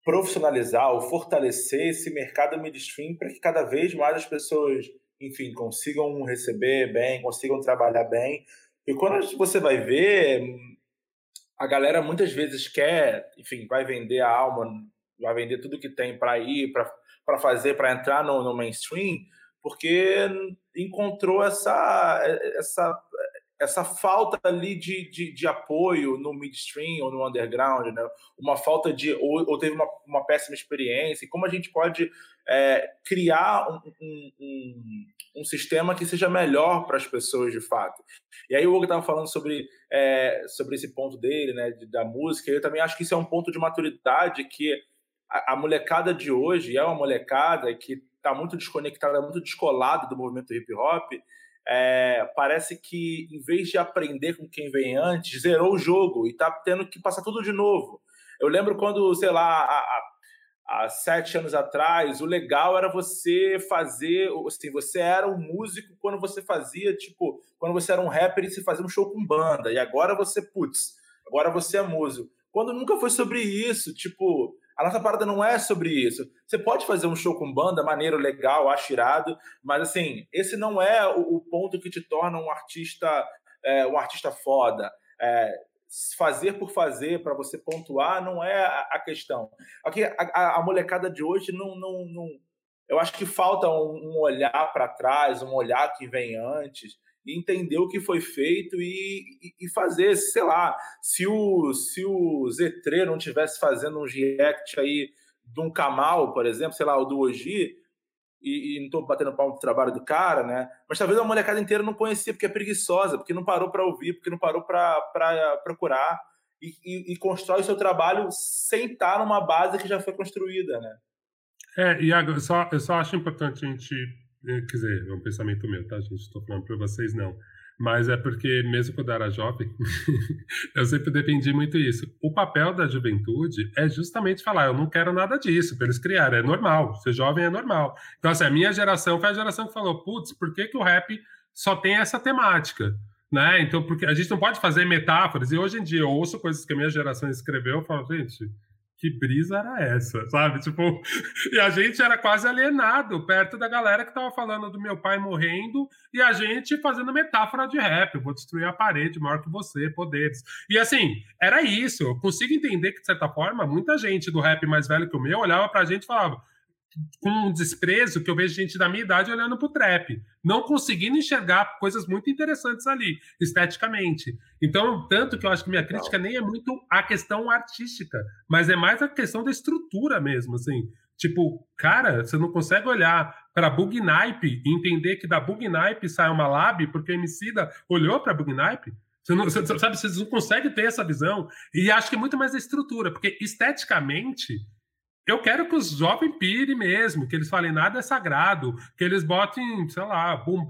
profissionalizar ou fortalecer esse mercado midstream para que cada vez mais as pessoas, enfim, consigam receber bem, consigam trabalhar bem. E quando você vai ver a galera muitas vezes quer, enfim, vai vender a alma, vai vender tudo que tem para ir, para fazer, para entrar no, no mainstream, porque encontrou essa, essa, essa falta ali de, de, de, apoio no midstream ou no underground, né? uma falta de. ou, ou teve uma, uma péssima experiência. E como a gente pode é, criar um, um, um, sistema que seja melhor para as pessoas de fato. E aí o Hugo estava falando sobre, é, sobre esse ponto dele, né, da música. Eu também acho que isso é um ponto de maturidade que a, a molecada de hoje é uma molecada que está muito desconectada, muito descolada do movimento hip hop. É, parece que em vez de aprender com quem vem antes, zerou o jogo e está tendo que passar tudo de novo. Eu lembro quando, sei lá, a há sete anos atrás, o legal era você fazer, assim, você era um músico quando você fazia, tipo, quando você era um rapper e você fazia um show com banda, e agora você, putz, agora você é músico. Quando nunca foi sobre isso, tipo, a nossa parada não é sobre isso. Você pode fazer um show com banda, maneiro, legal, acho irado, mas assim, esse não é o, o ponto que te torna um artista, é, um artista foda. É, fazer por fazer para você pontuar não é a, questão. Aqui, a, a, molecada de hoje não, não, não. Eu acho que falta um, um olhar para trás, um olhar que vem antes, e entender o que foi feito e, e, e fazer, sei lá, se o, se o Z3 não tivesse fazendo um react aí de um Kamal, por exemplo, sei lá, o do Oji, e, e não estou batendo palmo pro trabalho do cara, né? Mas talvez a molecada inteira não conhecia porque é preguiçosa, porque não parou para ouvir, porque não parou para procurar e, e, e, constrói o seu trabalho sem estar numa base que já foi construída, né? É, Iago, eu só, eu só acho importante a gente, eh, quer dizer, é um pensamento meu, tá, gente? Estou falando para vocês, não mas é porque, mesmo quando eu era jovem, eu sempre defendi muito isso. O papel da juventude é justamente falar: eu não quero nada disso, para eles criarem. É normal, ser jovem é normal. Então, assim, a minha geração foi a geração que falou: putz, por que, que o rap só tem essa temática? Né? Então, porque a gente não pode fazer metáforas. E hoje em dia eu ouço coisas que a minha geração escreveu e falo, gente, que brisa era essa, sabe? Tipo, e a gente era quase alienado perto da galera que tava falando do meu pai morrendo e a gente fazendo metáfora de rap. Vou destruir a parede maior que você, poderes. E assim, era isso. Eu consigo entender que, de certa forma, muita gente do rap mais velho que o meu olhava pra gente e falava: com um desprezo que eu vejo gente da minha idade olhando pro trap, não conseguindo enxergar coisas muito interessantes ali, esteticamente. Então, tanto que eu acho que minha crítica nem é muito a questão artística, mas é mais a questão da estrutura mesmo, assim. Tipo, cara, você não consegue olhar para Bugnipe e entender que da Bugnipe sai uma lab porque o Emicida olhou para Bugnipe? Você não, você, sabe, vocês não conseguem ter essa visão. E acho que é muito mais a estrutura, porque esteticamente eu quero que os jovens pirem mesmo, que eles falem nada é sagrado, que eles botem, sei lá, boom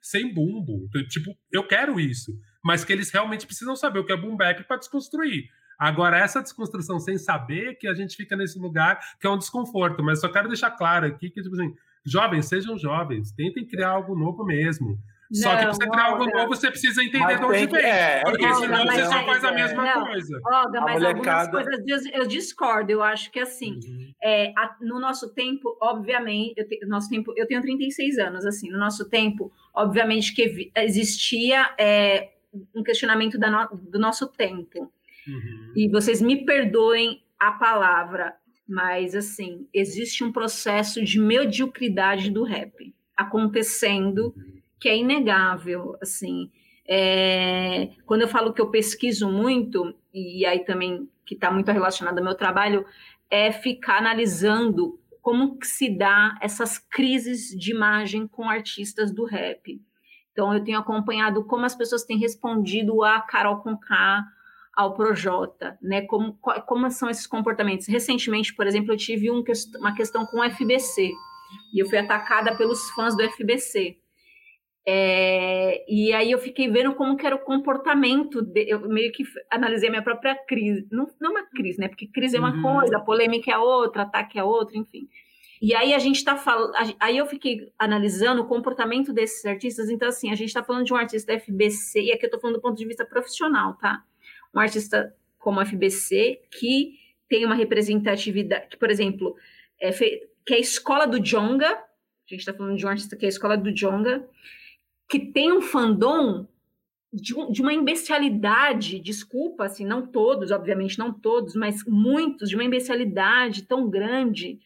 sem bumbo. Tipo, eu quero isso. Mas que eles realmente precisam saber o que é boom para desconstruir. Agora, essa desconstrução sem saber, que a gente fica nesse lugar que é um desconforto. Mas só quero deixar claro aqui que, tipo assim, jovens, sejam jovens, tentem criar algo novo mesmo. Só que pra você criar algo novo, você precisa entender de onde vem. É, porque Olga, senão você só faz a mesma não, coisa. Olga, mas molecada... algumas coisas eu discordo. Eu acho que assim, uhum. é, a, no nosso tempo, obviamente, eu, te, nosso tempo, eu tenho 36 anos, assim, no nosso tempo, obviamente que existia é, um questionamento no, do nosso tempo. Uhum. E vocês me perdoem a palavra, mas assim, existe um processo de mediocridade do rap acontecendo. Uhum que é inegável, assim. é, quando eu falo que eu pesquiso muito, e aí também que está muito relacionado ao meu trabalho, é ficar analisando como que se dá essas crises de imagem com artistas do rap. Então, eu tenho acompanhado como as pessoas têm respondido a Carol Conká, ao Projota, né? Como, como são esses comportamentos? Recentemente, por exemplo, eu tive um, uma questão com o FBC e eu fui atacada pelos fãs do FBC. É, e aí eu fiquei vendo como que era o comportamento, de, eu meio que analisei a minha própria crise, não, não uma crise, né? Porque crise é uma uhum. coisa, polêmica é outra, ataque é outra, enfim. E aí a gente está falando, aí eu fiquei analisando o comportamento desses artistas, então assim, a gente está falando de um artista FBC, e aqui eu estou falando do ponto de vista profissional, tá? Um artista como a FBC, que tem uma representatividade, que, por exemplo, é, que é a escola do Jonga, a gente está falando de um artista que é a escola do Jonga, que tem um fandom de, de, uma imbecilidade, desculpa, assim, não todos, obviamente não todos, mas muitos, de uma imbecilidade tão grande,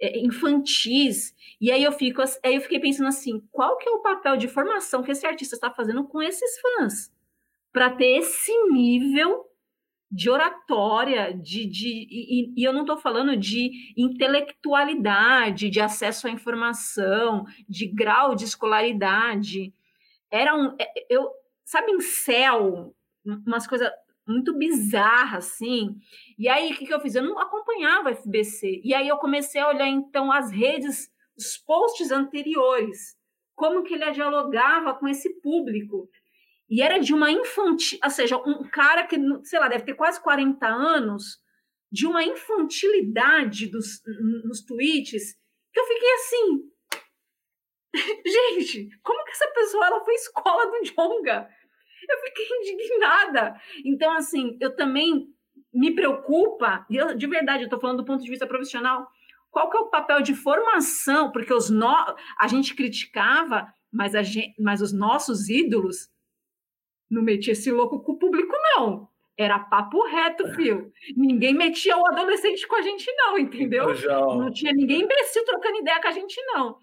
é, infantis. E aí eu fico, aí eu fiquei pensando assim, qual que é o papel de formação que esse artista está fazendo com esses fãs para ter esse nível de oratória, de, de e, e eu não estou falando de intelectualidade, de acesso à informação, de grau de escolaridade era um. É, eu, sabe, em céu, umas coisas muito bizarras, assim. E aí, o que, que eu fiz? Eu não acompanhava a FBC. E aí eu comecei a olhar, então, as redes, os posts anteriores, como que ele dialogava com esse público. E era de uma infantil, ou seja, um cara que, sei lá, deve ter quase 40 anos, de uma infantilidade dos, nos tweets, que eu fiquei assim, Gente, como que essa pessoa ela foi escola do Jonga? Eu fiquei indignada. Então, assim, eu também me preocupa, e eu, de verdade, eu estou falando do ponto de vista profissional, qual que é o papel de formação, porque os no... a gente criticava, mas, a gente... mas os nossos ídolos não metiam esse louco com o público, não. Era papo reto, fio. Ninguém metia o adolescente com a gente, não, entendeu? Não tinha ninguém imbecil trocando ideia com a gente, não.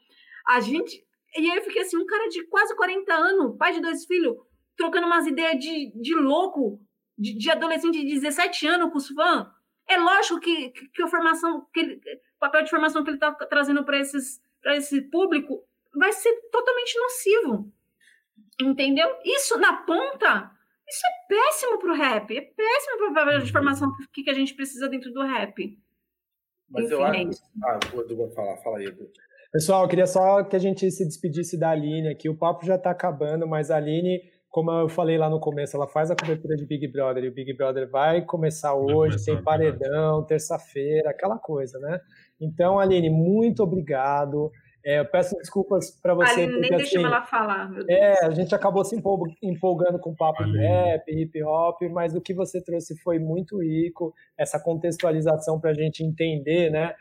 A gente. E aí eu fiquei assim, um cara de quase 40 anos, pai de dois filhos, trocando umas ideias de, de louco, de, de adolescente de 17 anos com os fãs. É lógico que, que a formação, que ele, o papel de formação que ele está trazendo para esse público vai ser totalmente nocivo. Entendeu? Isso na ponta, isso é péssimo pro rap. É péssimo pro papel de formação que, que a gente precisa dentro do rap. Mas Enfim, eu acho. É ah, o Edu vai falar, fala aí, Edu. Pessoal, eu queria só que a gente se despedisse da Aline aqui. O papo já está acabando, mas a Aline, como eu falei lá no começo, ela faz a cobertura de Big Brother e o Big Brother vai começar hoje, tem paredão, terça-feira, aquela coisa, né? Então, Aline, muito obrigado. É, eu peço desculpas para você. Aline, porque, nem assim, deixa ela falar. É, a gente acabou se empolgando com papo de rap, hip hop, mas o que você trouxe foi muito rico, essa contextualização para a gente entender, né?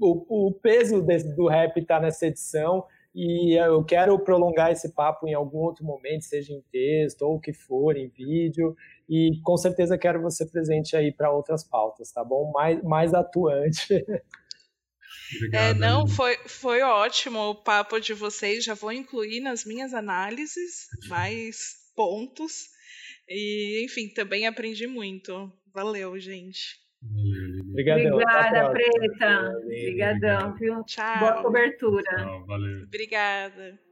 O, o peso desse, do rap está nessa edição e eu quero prolongar esse papo em algum outro momento, seja em texto ou o que for, em vídeo, e com certeza quero você presente aí para outras pautas, tá bom? Mais, mais atuante. Obrigado, é, não, foi, foi ótimo o papo de vocês. Já vou incluir nas minhas análises mais pontos. E, enfim, também aprendi muito. Valeu, gente. Obrigadão. Obrigada, Preta. Obrigadão, viu? Tchau. Boa cobertura. Tchau, valeu. Obrigada.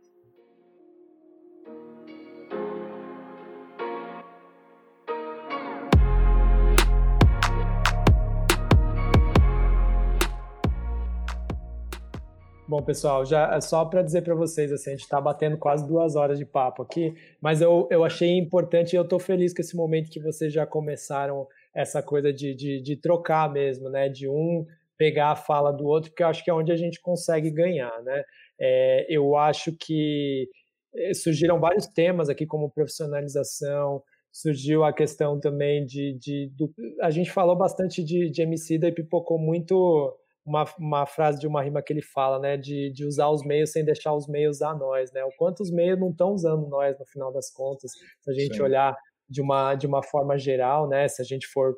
Bom, pessoal, já é só para dizer para vocês, assim, a gente está batendo quase duas horas de papo aqui, mas eu, eu achei importante e eu estou feliz com esse momento que vocês já começaram essa coisa de, de, de, trocar mesmo, né? De um pegar a fala do outro, porque eu acho que é onde a gente consegue ganhar, né? É, eu acho que eh, surgiram vários temas aqui, como profissionalização, surgiu a questão também de. de do, a gente falou bastante de, de MC e pipocou muito uma, uma frase de uma rima que ele fala, né? De, de usar os meios sem deixar os meios a nós, né? O quanto os meios não estão usando nós no final das contas, se a gente Sim. olhar de uma, de uma forma geral, né? Se a gente for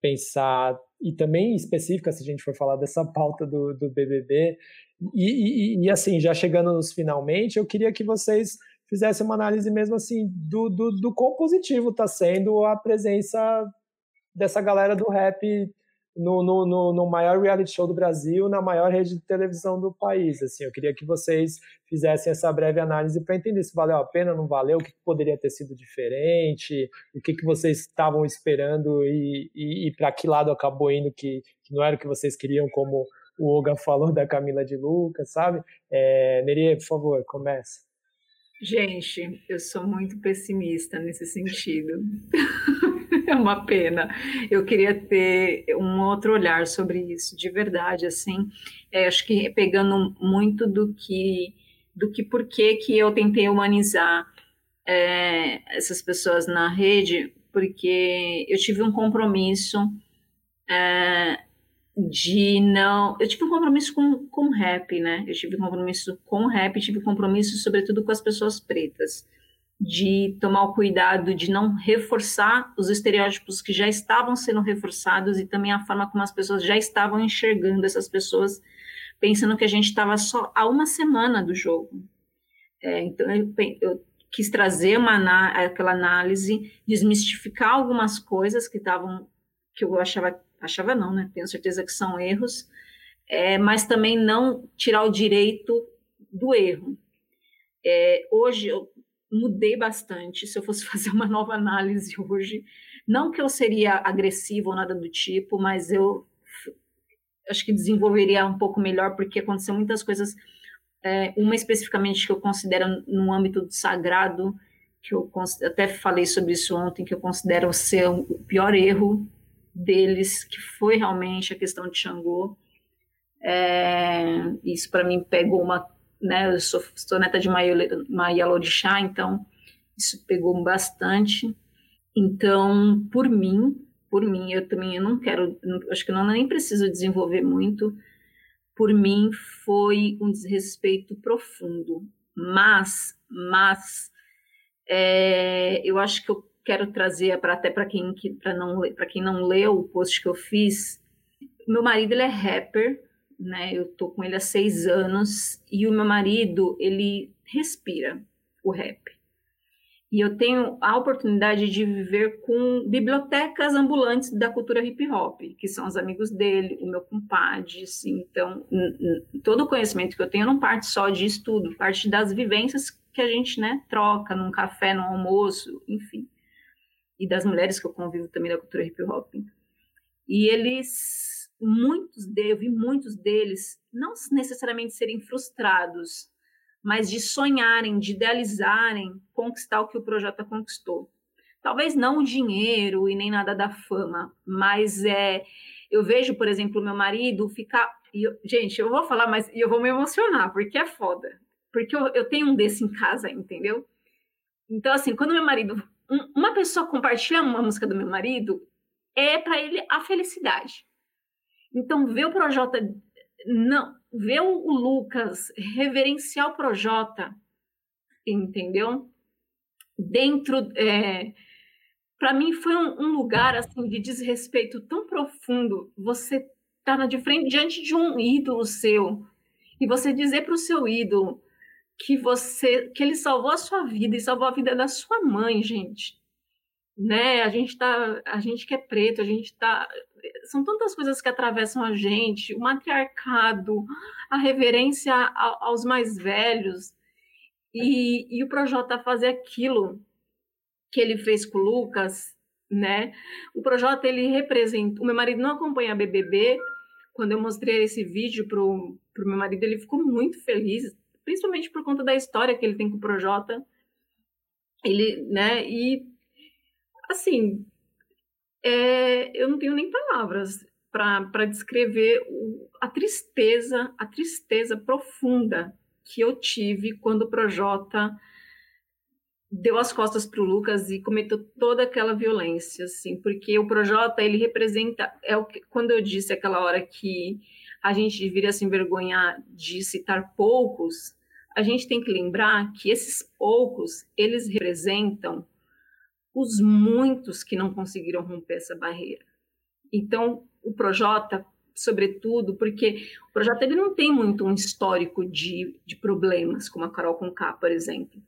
pensar, e também específica, se a gente for falar dessa pauta do, do BBB. E, e, e assim, já chegando nos finalmente, eu queria que vocês fizesse uma análise mesmo assim do, do, do quão positivo está sendo a presença dessa galera do rap no, no, no, no, maior reality show do Brasil, na maior rede de televisão do país. Assim, eu queria que vocês fizessem essa breve análise para entender se valeu a pena, não valeu, o que poderia ter sido diferente, o que, que vocês estavam esperando e, e, e para que lado acabou indo que, que, não era o que vocês queriam, como o Olga falou da Camila de Lucas, sabe? É, por favor, comece. Gente, eu sou muito pessimista nesse sentido. é uma pena. Eu queria ter um outro olhar sobre isso, de verdade, assim. É, acho que pegando muito do que, do que por que que eu tentei humanizar é, essas pessoas na rede, porque eu tive um compromisso é, de não. Eu tive um compromisso com, com rap, né? Eu tive um compromisso com rap, tive um compromisso, sobretudo, com as pessoas pretas de tomar o cuidado de não reforçar os estereótipos que já estavam sendo reforçados e também a forma como as pessoas já estavam enxergando essas pessoas, pensando que a gente estava só a uma semana do jogo. É, então, eu, eu, quis trazer uma, aquela análise, desmistificar algumas coisas que estavam, que eu achava, achava não, né? Tenho certeza que são erros, é, mas também não tirar o direito do erro. É, hoje, eu mudei bastante. Se eu fosse fazer uma nova análise hoje, não que eu seria agressiva ou nada do tipo, mas eu acho que desenvolveria um pouco melhor, porque aconteceu muitas coisas. É, uma especificamente que eu considero no âmbito do sagrado, que eu até falei sobre isso ontem, que eu considero ser o pior erro deles, que foi realmente a questão de Xangô. É, isso para mim pegou uma né? Eu sou, sou neta de Mayalorixá, então isso pegou bastante. Então, por mim, por mim, eu também eu não quero, acho que não nem preciso desenvolver muito. Por mim, foi um desrespeito profundo. Mas, mas, é, eu acho que eu quero trazer para até para quem para não para quem não leu o post que eu fiz. Meu marido ele é rapper, né? Eu tô com ele há seis anos e o meu marido ele respira o rap. E eu tenho a oportunidade de viver com bibliotecas ambulantes da cultura hip hop, que são os amigos dele, o meu compadre, assim. Então, todo o conhecimento que eu tenho não parte só de estudo, parte das vivências que a gente, né, troca num café, num almoço, enfim. E das mulheres que eu convivo também da cultura hip hop. E eles muitos deles, eu vi muitos deles não necessariamente serem frustrados, mas de sonharem, de idealizarem conquistar o que o projeto conquistou. Talvez não o dinheiro e nem nada da fama, mas é eu vejo, por exemplo, meu marido ficar. Eu, gente, eu vou falar, mas eu vou me emocionar, porque é foda. Porque eu, eu tenho um desse em casa, entendeu? Então, assim, quando meu marido. Um, uma pessoa compartilha uma música do meu marido, é para ele a felicidade. Então, ver o Projota, não, ver o Lucas reverenciar o Projota, entendeu? Dentro, é, para mim foi um, um, lugar assim de desrespeito tão profundo. Você tá de frente diante de um ídolo seu e você dizer para o seu ídolo que você, que ele salvou a sua vida e salvou a vida da sua mãe, gente né? A gente tá, a gente que é preto, a gente tá são tantas coisas que atravessam a gente, o matriarcado, a reverência aos mais velhos, e, e o Projota fazer aquilo que ele fez com o Lucas, né? O Projota, ele representa... O meu marido não acompanha a BBB, quando eu mostrei esse vídeo pro, pro meu marido, ele ficou muito feliz, principalmente por conta da história que ele tem com o Projota. Ele, né, e assim, é, eu não tenho nem palavras para descrever o, a tristeza, a tristeza profunda que eu tive quando o Projota deu as costas para o Lucas e cometeu toda aquela violência, assim, porque o Projota ele representa é o que, quando eu disse aquela hora que a gente deveria se envergonhar de citar poucos, a gente tem que lembrar que esses poucos eles representam os muitos que não conseguiram romper essa barreira. Então, o Projota, sobretudo, porque o Projota ele não tem muito um histórico de, de problemas, como a Carol Conká, por exemplo.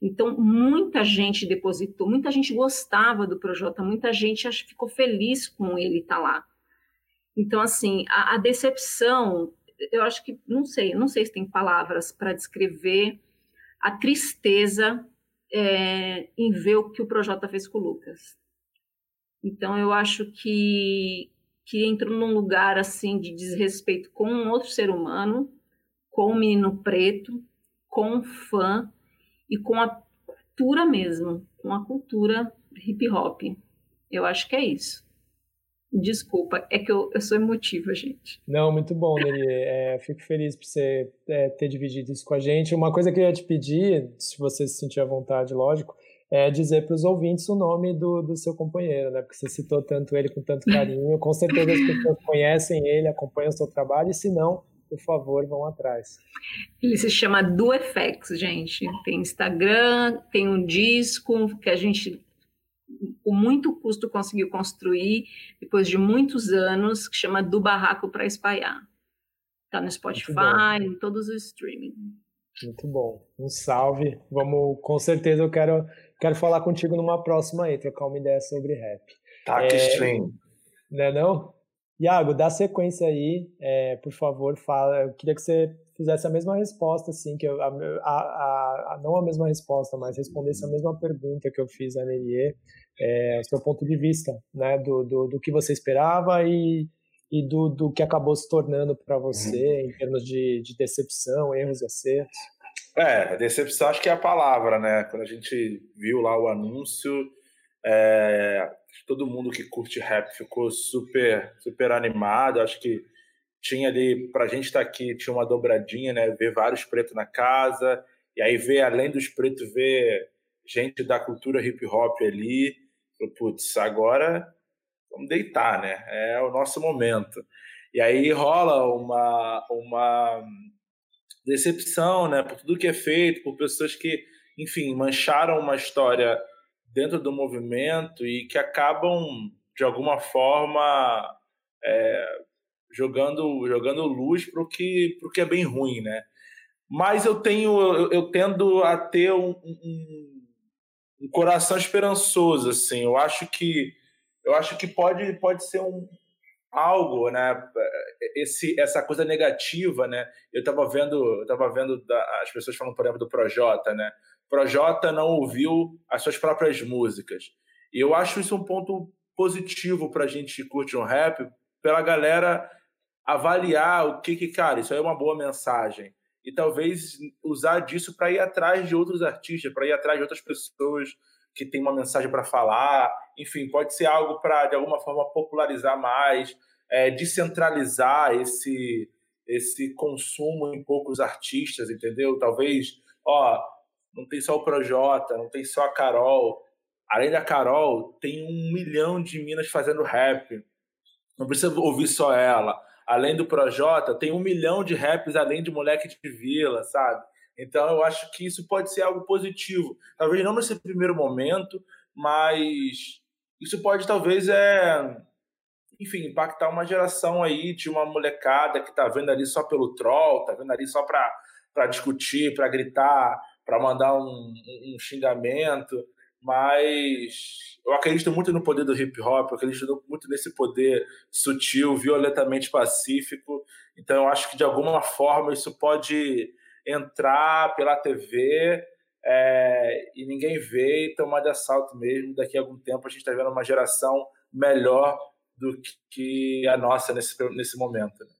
Então, muita gente depositou, muita gente gostava do Projota, muita gente ficou feliz com ele estar tá lá. Então, assim, a, a, decepção, eu acho que, não sei, não sei se tem palavras para descrever a tristeza é, em ver o que o Projota fez com o Lucas. Então, eu acho que, que entrou num lugar, assim, de desrespeito com um outro ser humano, com um menino preto, com um fã, e com a cultura mesmo, com a cultura hip hop. Eu acho que é isso. Desculpa, é que eu, eu sou emotiva, gente. Não, muito bom, Neri. É, fico feliz por você é, ter dividido isso com a gente. Uma coisa que eu ia te pedir, se você se sentir à vontade, lógico, é dizer para os ouvintes o nome do, do seu companheiro, né? Porque você citou tanto ele com tanto carinho. Com certeza as pessoas conhecem ele, acompanham o seu trabalho, e se não, por favor, vão atrás. Ele se chama DuFX, gente. Tem Instagram, tem um disco que a gente, com muito custo, conseguiu construir, depois de muitos anos, que chama Do Barraco para Espalhar. Está no Spotify, em todos os streaming. Muito bom. Um salve. Vamos, com certeza eu quero, quero falar contigo numa próxima aí, trocar uma ideia sobre rap. Tá, que é, stream. Né não? Iago, dá sequência aí, é, por favor, fala. Eu queria que você fizesse a mesma resposta, assim, que eu, a, a, a, não a mesma resposta, mas respondesse a mesma pergunta que eu fiz a Nerie, é, o seu ponto de vista, né, do, do, do que você esperava e, e do, do que acabou se tornando para você uhum. em termos de, de decepção, erros e acertos. É, decepção acho que é a palavra, né? Quando a gente viu lá o anúncio, é, todo mundo que curte rap ficou super, super animado. Acho que tinha ali, pra gente estar tá aqui, tinha uma dobradinha, né? Ver vários pretos na casa, e aí ver, além dos pretos, ver gente da cultura hip hop ali. Putz, agora vamos deitar, né? É o nosso momento. E aí rola uma, uma decepção, né? Por tudo que é feito, por pessoas que, enfim, mancharam uma história dentro do movimento e que acabam, de alguma forma, é, jogando, jogando luz para o que, que é bem ruim, né? Mas eu tenho, eu, eu tendo a ter um, um, um, coração esperançoso, assim. Eu acho que, eu acho que pode, pode ser um algo, né? Esse, essa coisa negativa, né? Eu estava vendo, eu tava vendo da, as pessoas falando, por exemplo, do Projota, né? Projota não ouviu as suas próprias músicas. E eu acho isso um ponto positivo para a gente curte um rap, pela galera avaliar o que que, cara, isso é uma boa mensagem. E talvez usar disso para ir atrás de outros artistas, para ir atrás de outras pessoas que têm uma mensagem para falar. Enfim, pode ser algo para, de alguma forma, popularizar mais, é, descentralizar esse, esse consumo em poucos artistas, entendeu? Talvez, ó, não tem só o Projota, não tem só a Carol. Além da Carol, tem um milhão de minas fazendo rap. Não precisa ouvir só ela. Além do Projota, tem um milhão de raps além de moleque de vila, sabe? Então eu acho que isso pode ser algo positivo. Talvez não nesse primeiro momento, mas isso pode talvez é enfim, impactar uma geração aí de uma molecada que tá vendo ali só pelo troll, tá vendo ali só para para discutir, para gritar, para mandar um, um, xingamento, mas eu acredito muito no poder do hip hop, eu acredito muito nesse poder sutil, violentamente pacífico. Então eu acho que de alguma forma isso pode entrar pela TV é, e ninguém vê e tomar de assalto mesmo. Daqui a algum tempo a gente está vendo uma geração melhor do que a nossa nesse, nesse momento. Né?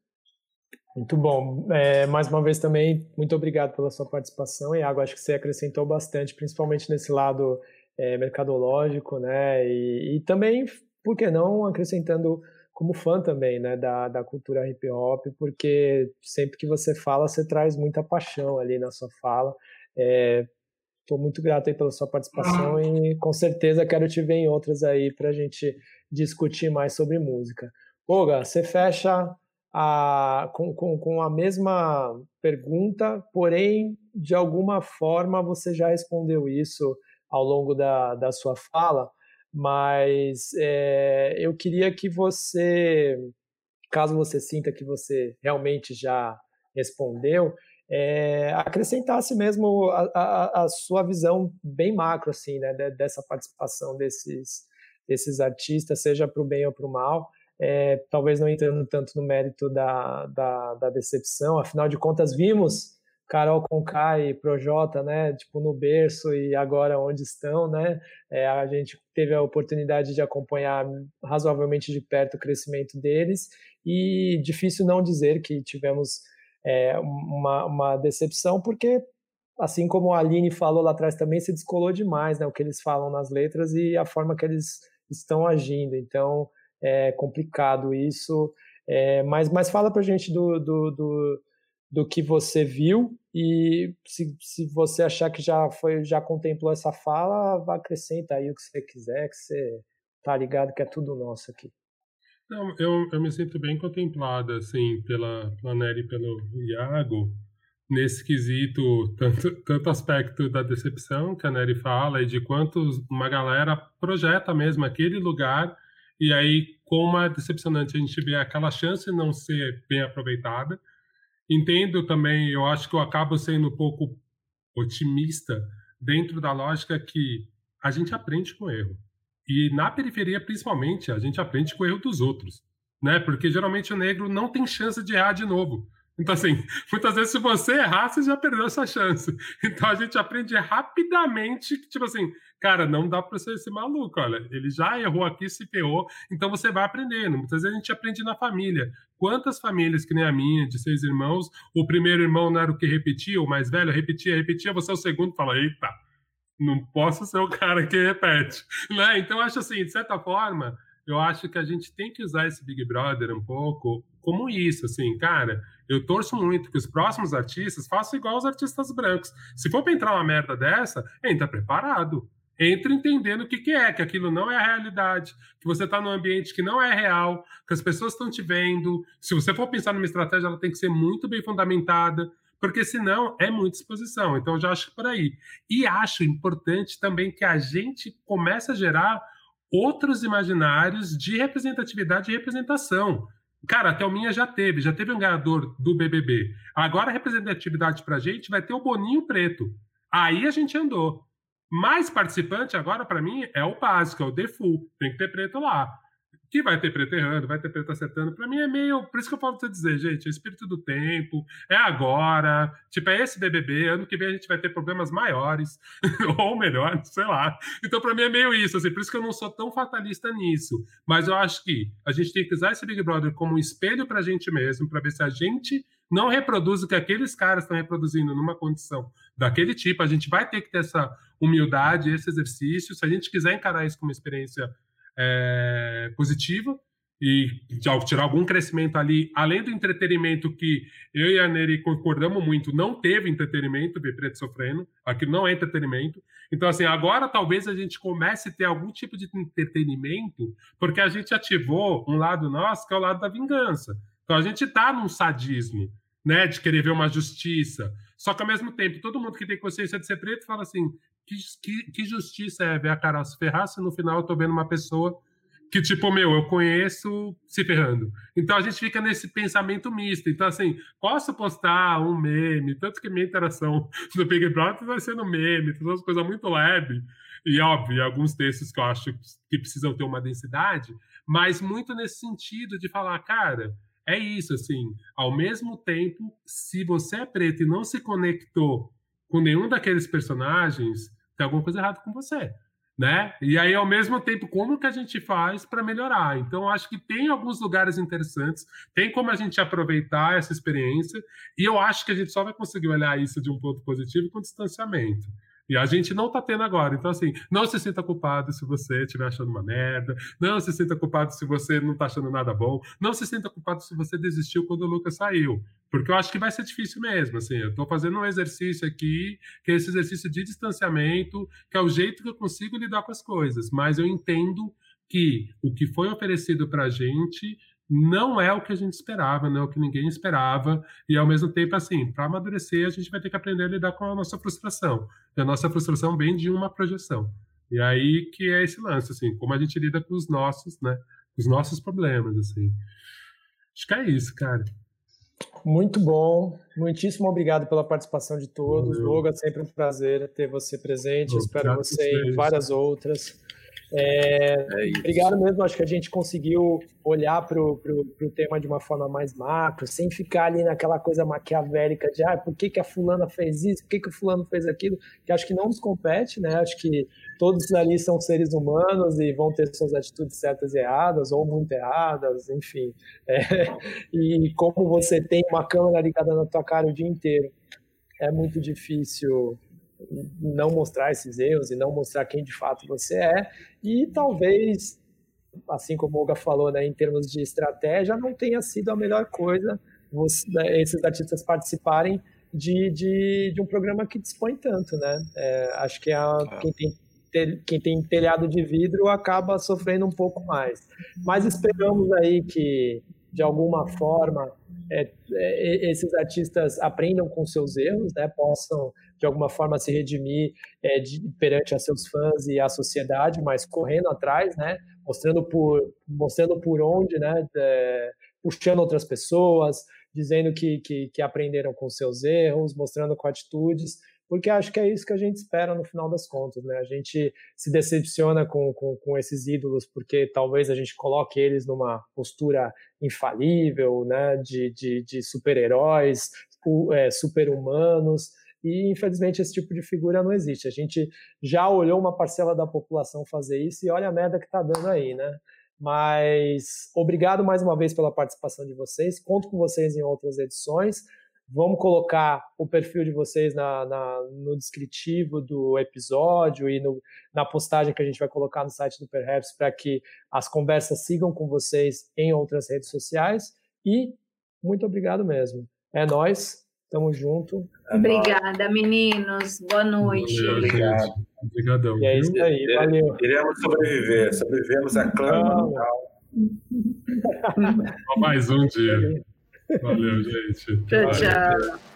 Muito bom. É, mais uma vez também, muito obrigado pela sua participação, Iago. Acho que você acrescentou bastante, principalmente nesse lado é, mercadológico, né? E, e, também, por que não, acrescentando como fã também, né, da, da cultura hip hop, porque sempre que você fala, você traz muita paixão ali na sua fala. Estou é, muito grato aí pela sua participação e com certeza quero te ver em outras aí para a gente discutir mais sobre música. Olga, você fecha a, com, com, com a mesma pergunta, porém, de alguma forma você já respondeu isso ao longo da, da sua fala, mas é, eu queria que você, caso você sinta que você realmente já respondeu, é, acrescentasse mesmo a, a, a, sua visão bem macro, assim, né, dessa participação desses, desses artistas, seja para o bem ou para o mal. É, talvez não entrando tanto no mérito da, da, da, decepção, afinal de contas, vimos Carol Conká e Projota, né, tipo, no berço e agora onde estão, né, é, a gente teve a oportunidade de acompanhar razoavelmente de perto o crescimento deles e difícil não dizer que tivemos é, uma, uma decepção, porque assim como a Aline falou lá atrás também, se descolou demais, né, o que eles falam nas letras e a forma que eles estão agindo. Então, é complicado isso. É, mas, mas fala pra gente do, do, do, do, que você viu e se, se você achar que já foi já contemplou essa fala, acrescenta aí o que você quiser, que você tá ligado que é tudo nosso aqui. Não, eu, eu me sinto bem contemplado, assim, pela, Nery e pelo Iago, nesse quesito, tanto, tanto aspecto da decepção que a Nery fala e de quanto uma galera projeta mesmo aquele lugar e aí como é decepcionante a gente vê aquela chance não ser bem aproveitada. Entendo também, eu acho que eu acabo sendo um pouco otimista dentro da lógica que a gente aprende com erro. E na periferia, principalmente, a gente aprende com o erro dos outros, né? Porque geralmente o negro não tem chance de errar de novo. Então, assim, muitas vezes se você errar, você já perdeu essa chance. Então a gente aprende rapidamente que, tipo assim, cara, não dá para ser esse maluco, olha, ele já errou aqui, se ferrou, então você vai aprendendo. Muitas vezes a gente aprende na família. Quantas famílias, que nem a minha, de seis irmãos, o primeiro irmão não era o que repetia, o mais velho repetia, repetia, você é o segundo fala, eita, não posso ser o cara que repete, né? Então, acho assim, de certa forma, eu acho que a gente tem que usar esse Big Brother um pouco como isso, assim, cara, eu torço muito que os próximos artistas façam igual os artistas brancos. Se for pra entrar uma merda dessa, entra preparado. Entra entendendo o que, que é, que aquilo não é a realidade, que você está num ambiente que não é real, que as pessoas estão te vendo. Se você for pensar numa estratégia, ela tem que ser muito bem fundamentada porque senão é muita exposição. Então, eu já acho por aí. E acho importante também que a gente comece a gerar outros imaginários de representatividade e representação. Cara, a Thelminha já teve, já teve um ganhador do BBB. Agora a representatividade pra gente vai ter o Boninho Preto. Aí a gente andou. Mais participante agora, para mim, é o básico, é o default. Tem que ter preto lá que vai ter preto errando, vai ter preto acertando. Para mim é meio. Por isso que eu falo pra você dizer, gente, é espírito do tempo, é agora. Tipo, é esse BBB. Ano que vem a gente vai ter problemas maiores, ou melhores, sei lá. Então, para mim é meio isso, assim. Por isso que eu não sou tão fatalista nisso. Mas eu acho que a gente tem que usar esse Big Brother como um espelho pra gente mesmo, para ver se a gente não reproduz o que aqueles caras estão reproduzindo numa condição daquele tipo. A gente vai ter que ter essa humildade, esse exercício. Se a gente quiser encarar isso como uma experiência é, positiva e ao tirar algum crescimento ali, além do entretenimento que eu e a Neri concordamos muito, não teve entretenimento, ver Preto sofrendo, aquilo não é entretenimento. Então, assim, agora talvez a gente comece a ter algum tipo de entretenimento, porque a gente ativou um lado nosso, que é o lado da vingança. Então, a gente está num sadismo, né, de querer ver uma justiça. Só que, ao mesmo tempo, todo mundo que tem consciência de ser preto fala assim: que, que, que justiça é ver a Carol se ferrar se no final eu tô vendo uma pessoa que, tipo, meu, eu conheço se ferrando. Então a gente fica nesse pensamento misto. Então, assim, posso postar um meme, tanto que minha interação no Big Brother vai ser no meme, todas as coisas muito leve. E, óbvio, alguns textos que eu acho que precisam ter uma densidade, mas muito nesse sentido de falar, cara, é isso, assim, ao mesmo tempo, se você é preto e não se conectou com nenhum daqueles personagens, tem alguma coisa errada com você, né? E aí, ao mesmo tempo, como que a gente faz para melhorar? Então, acho que tem alguns lugares interessantes, tem como a gente aproveitar essa experiência, e eu acho que a gente só vai conseguir olhar isso de um ponto positivo com distanciamento. E a gente não tá tendo agora. Então, assim, não se sinta culpado se você estiver achando uma merda. Não se sinta culpado se você não tá achando nada bom. Não se sinta culpado se você desistiu quando o Lucas saiu. Porque eu acho que vai ser difícil mesmo. Assim, eu tô fazendo um exercício aqui, que é esse exercício de distanciamento, que é o jeito que eu consigo lidar com as coisas. Mas eu entendo que o que foi oferecido pra gente não é o que a gente esperava, não é o que ninguém esperava, e ao mesmo tempo, assim, para amadurecer, a gente vai ter que aprender a lidar com a nossa frustração. E a nossa frustração vem de uma projeção. E aí que é esse lance, assim, como a gente lida com os nossos, né, os nossos problemas, assim. Acho que é isso, cara. Muito bom. Muitíssimo obrigado pela participação de todos. Loga, sempre um prazer ter você presente. Espero você em várias outras. É, é obrigado mesmo, acho que a gente conseguiu olhar para o tema de uma forma mais macro, sem ficar ali naquela coisa maquiavélica de ah, por que, que a fulana fez isso, por que, que o fulano fez aquilo, que acho que não nos compete, né? Acho que todos ali são seres humanos e vão ter suas atitudes certas e erradas, ou muito erradas, enfim. É, e como você tem uma câmera ligada na tua cara o dia inteiro, é muito difícil não mostrar esses erros e não mostrar quem de fato você é. E talvez, assim como o Olga falou, né, em termos de estratégia, não tenha sido a melhor coisa você, né, esses artistas participarem de, de, de, um programa que dispõe tanto, né? É, acho que a, é. quem, tem, quem tem telhado de vidro acaba sofrendo um pouco mais. Mas esperamos aí que, de alguma forma, é, é, esses artistas aprendam com seus erros, né? Possam de alguma forma se redimir é, de, perante a seus fãs e a sociedade, mas correndo atrás, né? Mostrando por, mostrando por onde, né? É, puxando outras pessoas, dizendo que, que, que aprenderam com seus erros, mostrando com atitudes, porque acho que é isso que a gente espera no final das contas, né? A gente se decepciona com, com, com esses ídolos porque talvez a gente coloque eles numa postura infalível, né? De, de, de super-heróis, é, super-humanos, e infelizmente esse tipo de figura não existe. A gente já olhou uma parcela da população fazer isso e olha a merda que está dando aí, né? Mas obrigado mais uma vez pela participação de vocês. Conto com vocês em outras edições. Vamos colocar o perfil de vocês na, na, no descritivo do episódio e no, na postagem que a gente vai colocar no site do Perhaps para que as conversas sigam com vocês em outras redes sociais. E muito obrigado mesmo. É nós. Tamo junto. É Obrigada, meninos. Boa noite. Obrigado. Obrigadão. E é isso aí, valeu. Iremos sobreviver. Sobrevivemos a clama. mais um dia. Valeu, gente. Tchau, tchau.